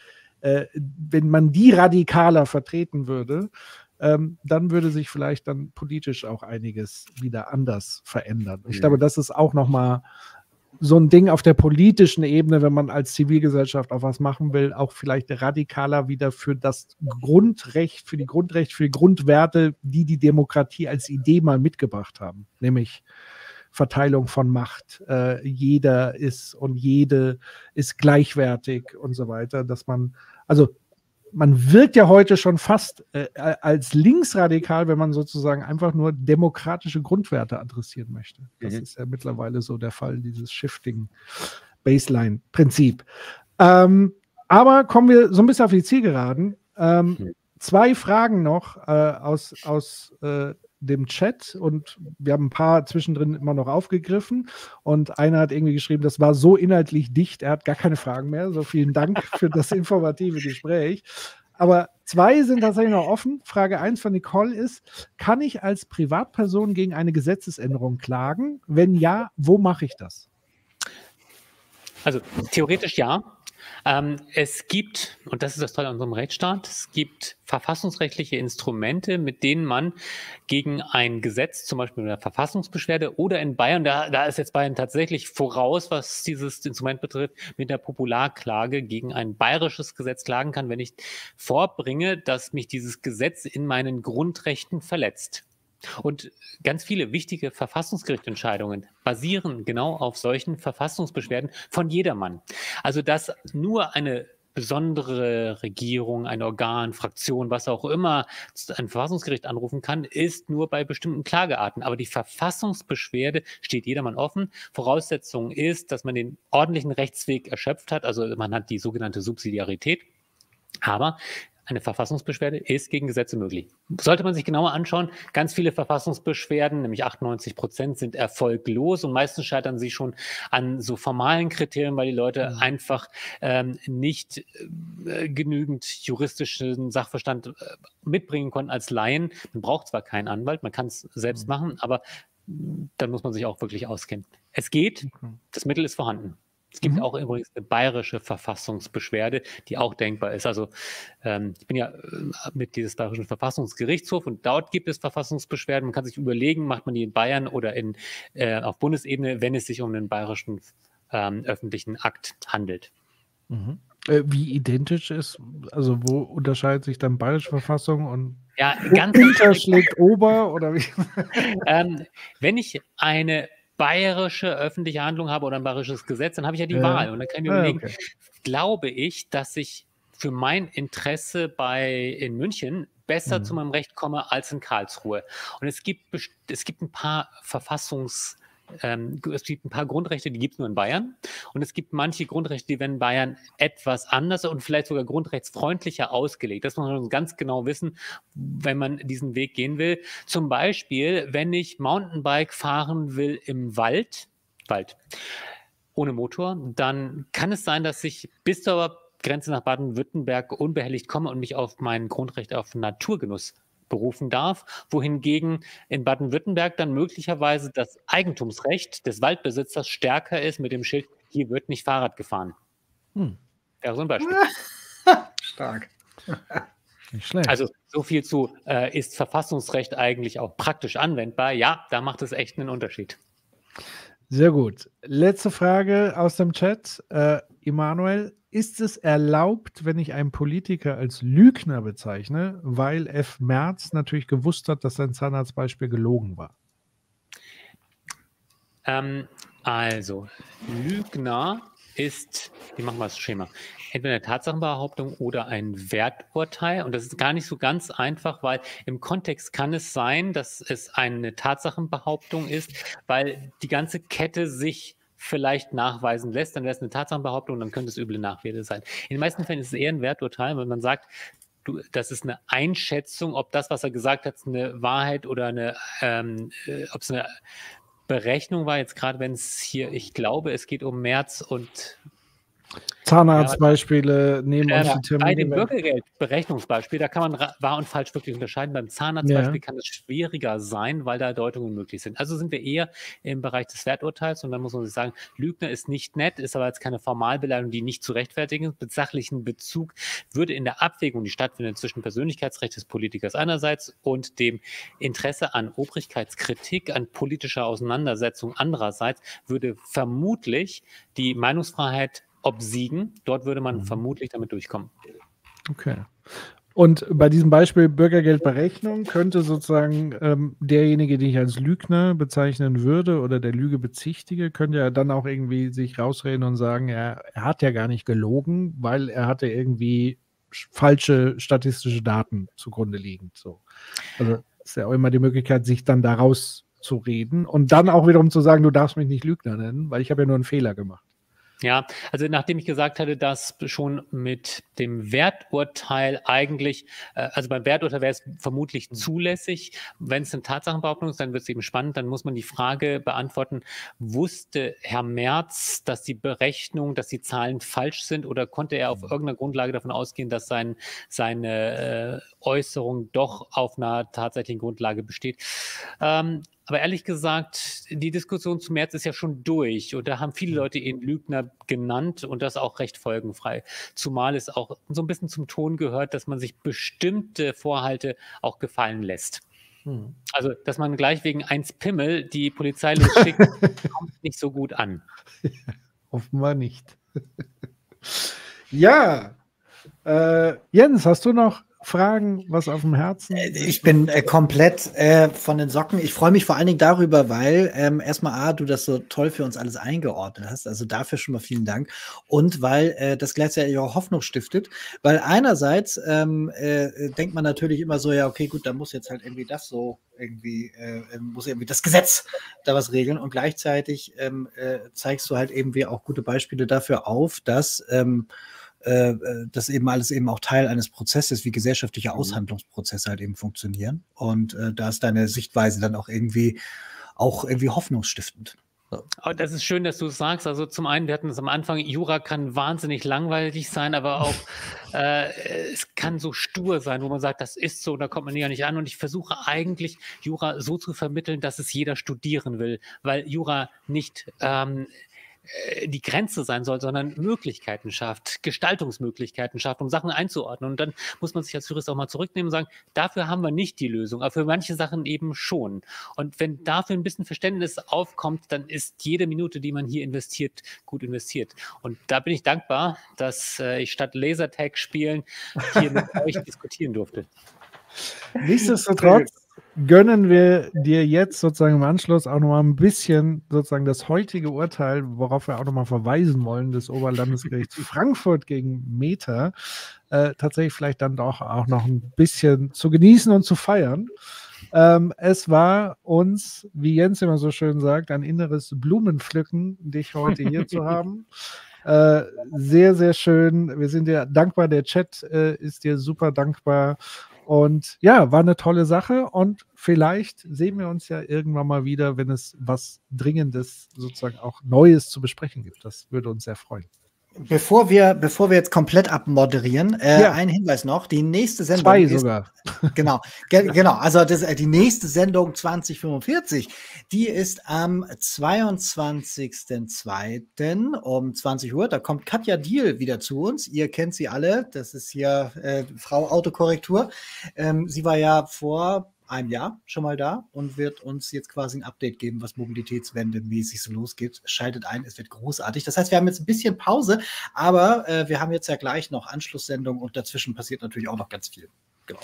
äh, wenn man die radikaler vertreten würde, ähm, dann würde sich vielleicht dann politisch auch einiges wieder anders verändern. Ich mhm. glaube, das ist auch nochmal so ein Ding auf der politischen Ebene, wenn man als Zivilgesellschaft auch was machen will, auch vielleicht radikaler wieder für das Grundrecht, für die Grundrechte, für die Grundwerte, die die Demokratie als Idee mal mitgebracht haben, nämlich Verteilung von Macht. Äh, jeder ist und jede ist gleichwertig und so weiter, dass man, also man wirkt ja heute schon fast äh, als linksradikal, wenn man sozusagen einfach nur demokratische Grundwerte adressieren möchte. Das mhm. ist ja mittlerweile so der Fall, dieses Shifting Baseline-Prinzip. Ähm, aber kommen wir so ein bisschen auf die Zielgeraden. Ähm, mhm. Zwei Fragen noch äh, aus, aus äh, dem Chat und wir haben ein paar zwischendrin immer noch aufgegriffen und einer hat irgendwie geschrieben, das war so inhaltlich dicht, er hat gar keine Fragen mehr. So vielen Dank für das informative Gespräch. Aber zwei sind tatsächlich noch offen. Frage 1 von Nicole ist, kann ich als Privatperson gegen eine Gesetzesänderung klagen? Wenn ja, wo mache ich das? Also theoretisch ja. Ähm, es gibt, und das ist das Tolle an unserem Rechtsstaat, es gibt verfassungsrechtliche Instrumente, mit denen man gegen ein Gesetz, zum Beispiel mit einer Verfassungsbeschwerde oder in Bayern, da, da ist jetzt Bayern tatsächlich voraus, was dieses Instrument betrifft, mit der Popularklage gegen ein bayerisches Gesetz klagen kann, wenn ich vorbringe, dass mich dieses Gesetz in meinen Grundrechten verletzt. Und ganz viele wichtige Verfassungsgerichtentscheidungen basieren genau auf solchen Verfassungsbeschwerden von jedermann. Also dass nur eine besondere Regierung, ein Organ, Fraktion, was auch immer ein Verfassungsgericht anrufen kann, ist nur bei bestimmten Klagearten. Aber die Verfassungsbeschwerde steht jedermann offen. Voraussetzung ist, dass man den ordentlichen Rechtsweg erschöpft hat. Also man hat die sogenannte Subsidiarität. Aber eine Verfassungsbeschwerde ist gegen Gesetze möglich. Sollte man sich genauer anschauen, ganz viele Verfassungsbeschwerden, nämlich 98 Prozent, sind erfolglos und meistens scheitern sie schon an so formalen Kriterien, weil die Leute mhm. einfach ähm, nicht äh, genügend juristischen Sachverstand äh, mitbringen konnten als Laien. Man braucht zwar keinen Anwalt, man kann es selbst mhm. machen, aber dann muss man sich auch wirklich auskennen. Es geht, das Mittel ist vorhanden. Es gibt mhm. auch übrigens eine bayerische Verfassungsbeschwerde, die auch denkbar ist. Also ähm, ich bin ja äh, mit dieses bayerischen Verfassungsgerichtshof und dort gibt es Verfassungsbeschwerden. Man kann sich überlegen, macht man die in Bayern oder in, äh, auf Bundesebene, wenn es sich um einen bayerischen ähm, öffentlichen Akt handelt. Mhm. Äh, wie identisch ist, also wo unterscheidet sich dann bayerische Verfassung und ja, ganz Unter schlägt Ober oder wie? ähm, wenn ich eine bayerische öffentliche Handlung habe oder ein bayerisches Gesetz, dann habe ich ja die ja. Wahl. Und dann kann ich mir überlegen, okay. glaube ich, dass ich für mein Interesse bei in München besser mhm. zu meinem Recht komme als in Karlsruhe. Und es gibt, es gibt ein paar Verfassungs- ähm, es gibt ein paar Grundrechte, die gibt es nur in Bayern. Und es gibt manche Grundrechte, die werden in Bayern etwas anders und vielleicht sogar grundrechtsfreundlicher ausgelegt. Das muss man ganz genau wissen, wenn man diesen Weg gehen will. Zum Beispiel, wenn ich Mountainbike fahren will im Wald, Wald, ohne Motor, dann kann es sein, dass ich bis zur Grenze nach Baden-Württemberg unbehelligt komme und mich auf mein Grundrecht auf Naturgenuss berufen darf, wohingegen in Baden-Württemberg dann möglicherweise das Eigentumsrecht des Waldbesitzers stärker ist mit dem Schild, hier wird nicht Fahrrad gefahren. Hm. Wäre so ein Beispiel. Stark. Nicht schlecht. Also so viel zu, äh, ist Verfassungsrecht eigentlich auch praktisch anwendbar? Ja, da macht es echt einen Unterschied. Sehr gut. Letzte Frage aus dem Chat. Äh, Emanuel, ist es erlaubt, wenn ich einen Politiker als Lügner bezeichne, weil F. Merz natürlich gewusst hat, dass sein Zahnarztbeispiel gelogen war? Ähm, also, Lügner ist, wie machen wir das Schema? Entweder eine Tatsachenbehauptung oder ein Werturteil. Und das ist gar nicht so ganz einfach, weil im Kontext kann es sein, dass es eine Tatsachenbehauptung ist, weil die ganze Kette sich vielleicht nachweisen lässt, dann wäre es eine Tatsachenbehauptung, dann könnte es üble Nachrede sein. In den meisten Fällen ist es eher ein Werturteil, wenn man sagt, du, das ist eine Einschätzung, ob das, was er gesagt hat, eine Wahrheit oder eine, ähm, äh, ob es eine Berechnung war, jetzt gerade wenn es hier, ich glaube, es geht um März und Zahnarztbeispiele nehmen uns die Termine. Bei dem Bürgergeldberechnungsbeispiel, da kann man wahr und falsch wirklich unterscheiden. Beim Zahnarztbeispiel ja. kann es schwieriger sein, weil da Deutungen möglich sind. Also sind wir eher im Bereich des Werturteils und dann muss man sich sagen, Lügner ist nicht nett, ist aber jetzt keine Formalbeleidigung, die nicht zu rechtfertigen ist. Mit sachlichen Bezug würde in der Abwägung, die stattfindet zwischen Persönlichkeitsrecht des Politikers einerseits und dem Interesse an Obrigkeitskritik, an politischer Auseinandersetzung andererseits, würde vermutlich die Meinungsfreiheit obsiegen. Dort würde man mhm. vermutlich damit durchkommen. Okay. Und bei diesem Beispiel Bürgergeldberechnung könnte sozusagen ähm, derjenige, den ich als Lügner bezeichnen würde oder der Lüge bezichtige, könnte ja dann auch irgendwie sich rausreden und sagen, er, er hat ja gar nicht gelogen, weil er hatte irgendwie falsche statistische Daten zugrunde liegend. So. Also ist ja auch immer die Möglichkeit, sich dann daraus zu reden und dann auch wiederum zu sagen, du darfst mich nicht Lügner nennen, weil ich habe ja nur einen Fehler gemacht. Ja, also nachdem ich gesagt hatte, dass schon mit dem Werturteil eigentlich, äh, also beim Werturteil wäre es vermutlich mhm. zulässig. Wenn es eine Tatsachenbehauptung ist, dann wird es eben spannend. Dann muss man die Frage beantworten, wusste Herr Merz, dass die Berechnung, dass die Zahlen falsch sind oder konnte er auf mhm. irgendeiner Grundlage davon ausgehen, dass sein, seine äh, Äußerung doch auf einer tatsächlichen Grundlage besteht? Ähm, aber ehrlich gesagt, die Diskussion zum März ist ja schon durch und da haben viele mhm. Leute ihn Lügner genannt und das auch recht folgenfrei. Zumal es auch so ein bisschen zum Ton gehört, dass man sich bestimmte Vorhalte auch gefallen lässt. Hm. Also, dass man gleich wegen eins Pimmel die Polizei losschickt, kommt nicht so gut an. offenbar nicht. ja, äh, Jens, hast du noch Fragen, was auf dem Herzen? Äh, ich bin äh, komplett äh, von den Socken. Ich freue mich vor allen Dingen darüber, weil ähm, erstmal A, du das so toll für uns alles eingeordnet hast. Also dafür schon mal vielen Dank. Und weil äh, das gleichzeitig auch Hoffnung stiftet. Weil einerseits ähm, äh, denkt man natürlich immer so, ja, okay, gut, da muss jetzt halt irgendwie das so irgendwie, äh, muss irgendwie das Gesetz da was regeln. Und gleichzeitig ähm, zeigst du halt eben wie auch gute Beispiele dafür auf, dass ähm, äh, äh, das eben alles eben auch Teil eines Prozesses, wie gesellschaftliche mhm. Aushandlungsprozesse halt eben funktionieren. Und äh, da ist deine Sichtweise dann auch irgendwie auch irgendwie hoffnungsstiftend. Oh, das ist schön, dass du es sagst. Also zum einen, wir hatten es am Anfang, Jura kann wahnsinnig langweilig sein, aber auch äh, es kann so stur sein, wo man sagt, das ist so, da kommt man ja nicht an. Und ich versuche eigentlich Jura so zu vermitteln, dass es jeder studieren will, weil Jura nicht ähm, äh, die Grenze sein soll, sondern Möglichkeiten schafft, Gestaltungsmöglichkeiten schafft, um Sachen einzuordnen. Und dann muss man sich als Jurist auch mal zurücknehmen und sagen, dafür haben wir nicht die Lösung, aber für manche Sachen eben schon. Und wenn dafür ein bisschen Verständnis aufkommt, dann ist jede Minute, die man hier investiert, gut investiert. Und da bin ich dankbar, dass äh, ich statt Lasertag spielen hier mit euch diskutieren durfte. Nichtsdestotrotz gönnen wir dir jetzt sozusagen im Anschluss auch nochmal ein bisschen sozusagen das heutige Urteil, worauf wir auch nochmal verweisen wollen, des Oberlandesgerichts Frankfurt gegen Meta, äh, tatsächlich vielleicht dann doch auch noch ein bisschen zu genießen und zu feiern. Ähm, es war uns, wie Jens immer so schön sagt, ein inneres Blumenpflücken, dich heute hier zu haben. Äh, sehr, sehr schön. Wir sind dir dankbar. Der Chat äh, ist dir super dankbar. Und ja, war eine tolle Sache und vielleicht sehen wir uns ja irgendwann mal wieder, wenn es was Dringendes, sozusagen auch Neues zu besprechen gibt. Das würde uns sehr freuen. Bevor wir, bevor wir jetzt komplett abmoderieren, äh, ja. ein Hinweis noch: Die nächste Sendung. Zwei ist, sogar. Genau, ge genau. Also das, äh, die nächste Sendung 2045, die ist am 22.02. um 20 Uhr. Da kommt Katja Diel wieder zu uns. Ihr kennt sie alle. Das ist hier äh, Frau Autokorrektur. Ähm, sie war ja vor einem Jahr schon mal da und wird uns jetzt quasi ein Update geben, was Mobilitätswende mäßig so losgeht. Schaltet ein, es wird großartig. Das heißt, wir haben jetzt ein bisschen Pause, aber äh, wir haben jetzt ja gleich noch Anschlusssendung und dazwischen passiert natürlich auch noch ganz viel. Genau.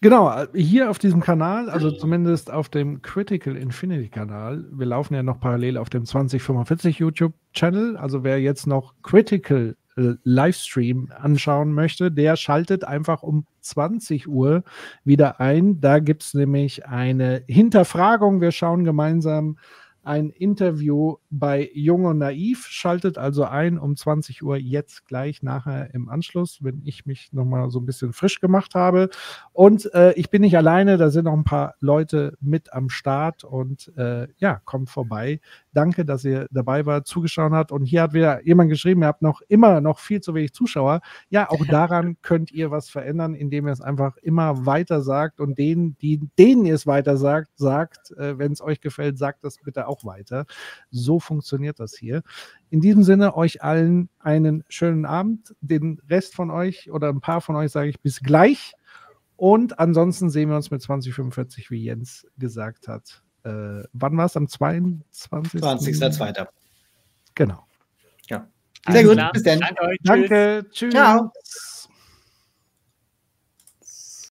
Genau, hier auf diesem Kanal, also zumindest auf dem Critical Infinity Kanal, wir laufen ja noch parallel auf dem 2045 YouTube-Channel. Also wer jetzt noch Critical äh, Livestream anschauen möchte, der schaltet einfach um 20 Uhr wieder ein. Da gibt es nämlich eine Hinterfragung. Wir schauen gemeinsam ein Interview bei Jung und Naiv. Schaltet also ein um 20 Uhr jetzt gleich nachher im Anschluss, wenn ich mich nochmal so ein bisschen frisch gemacht habe. Und äh, ich bin nicht alleine, da sind noch ein paar Leute mit am Start und äh, ja, kommt vorbei. Danke, dass ihr dabei wart, zugeschaut habt. Und hier hat wieder jemand geschrieben, ihr habt noch immer noch viel zu wenig Zuschauer. Ja, auch daran könnt ihr was verändern, indem ihr es einfach immer weiter sagt und denen, die, denen ihr es weiter sagt, sagt, äh, wenn es euch gefällt, sagt das bitte auch weiter. So funktioniert das hier. In diesem Sinne, euch allen einen schönen Abend. Den Rest von euch oder ein paar von euch sage ich bis gleich. Und ansonsten sehen wir uns mit 2045, wie Jens gesagt hat. Äh, wann war es? Am 22. 20.02. Genau. Ja. Sehr gut. Bis dann. Danke. Tschüss. Ciao.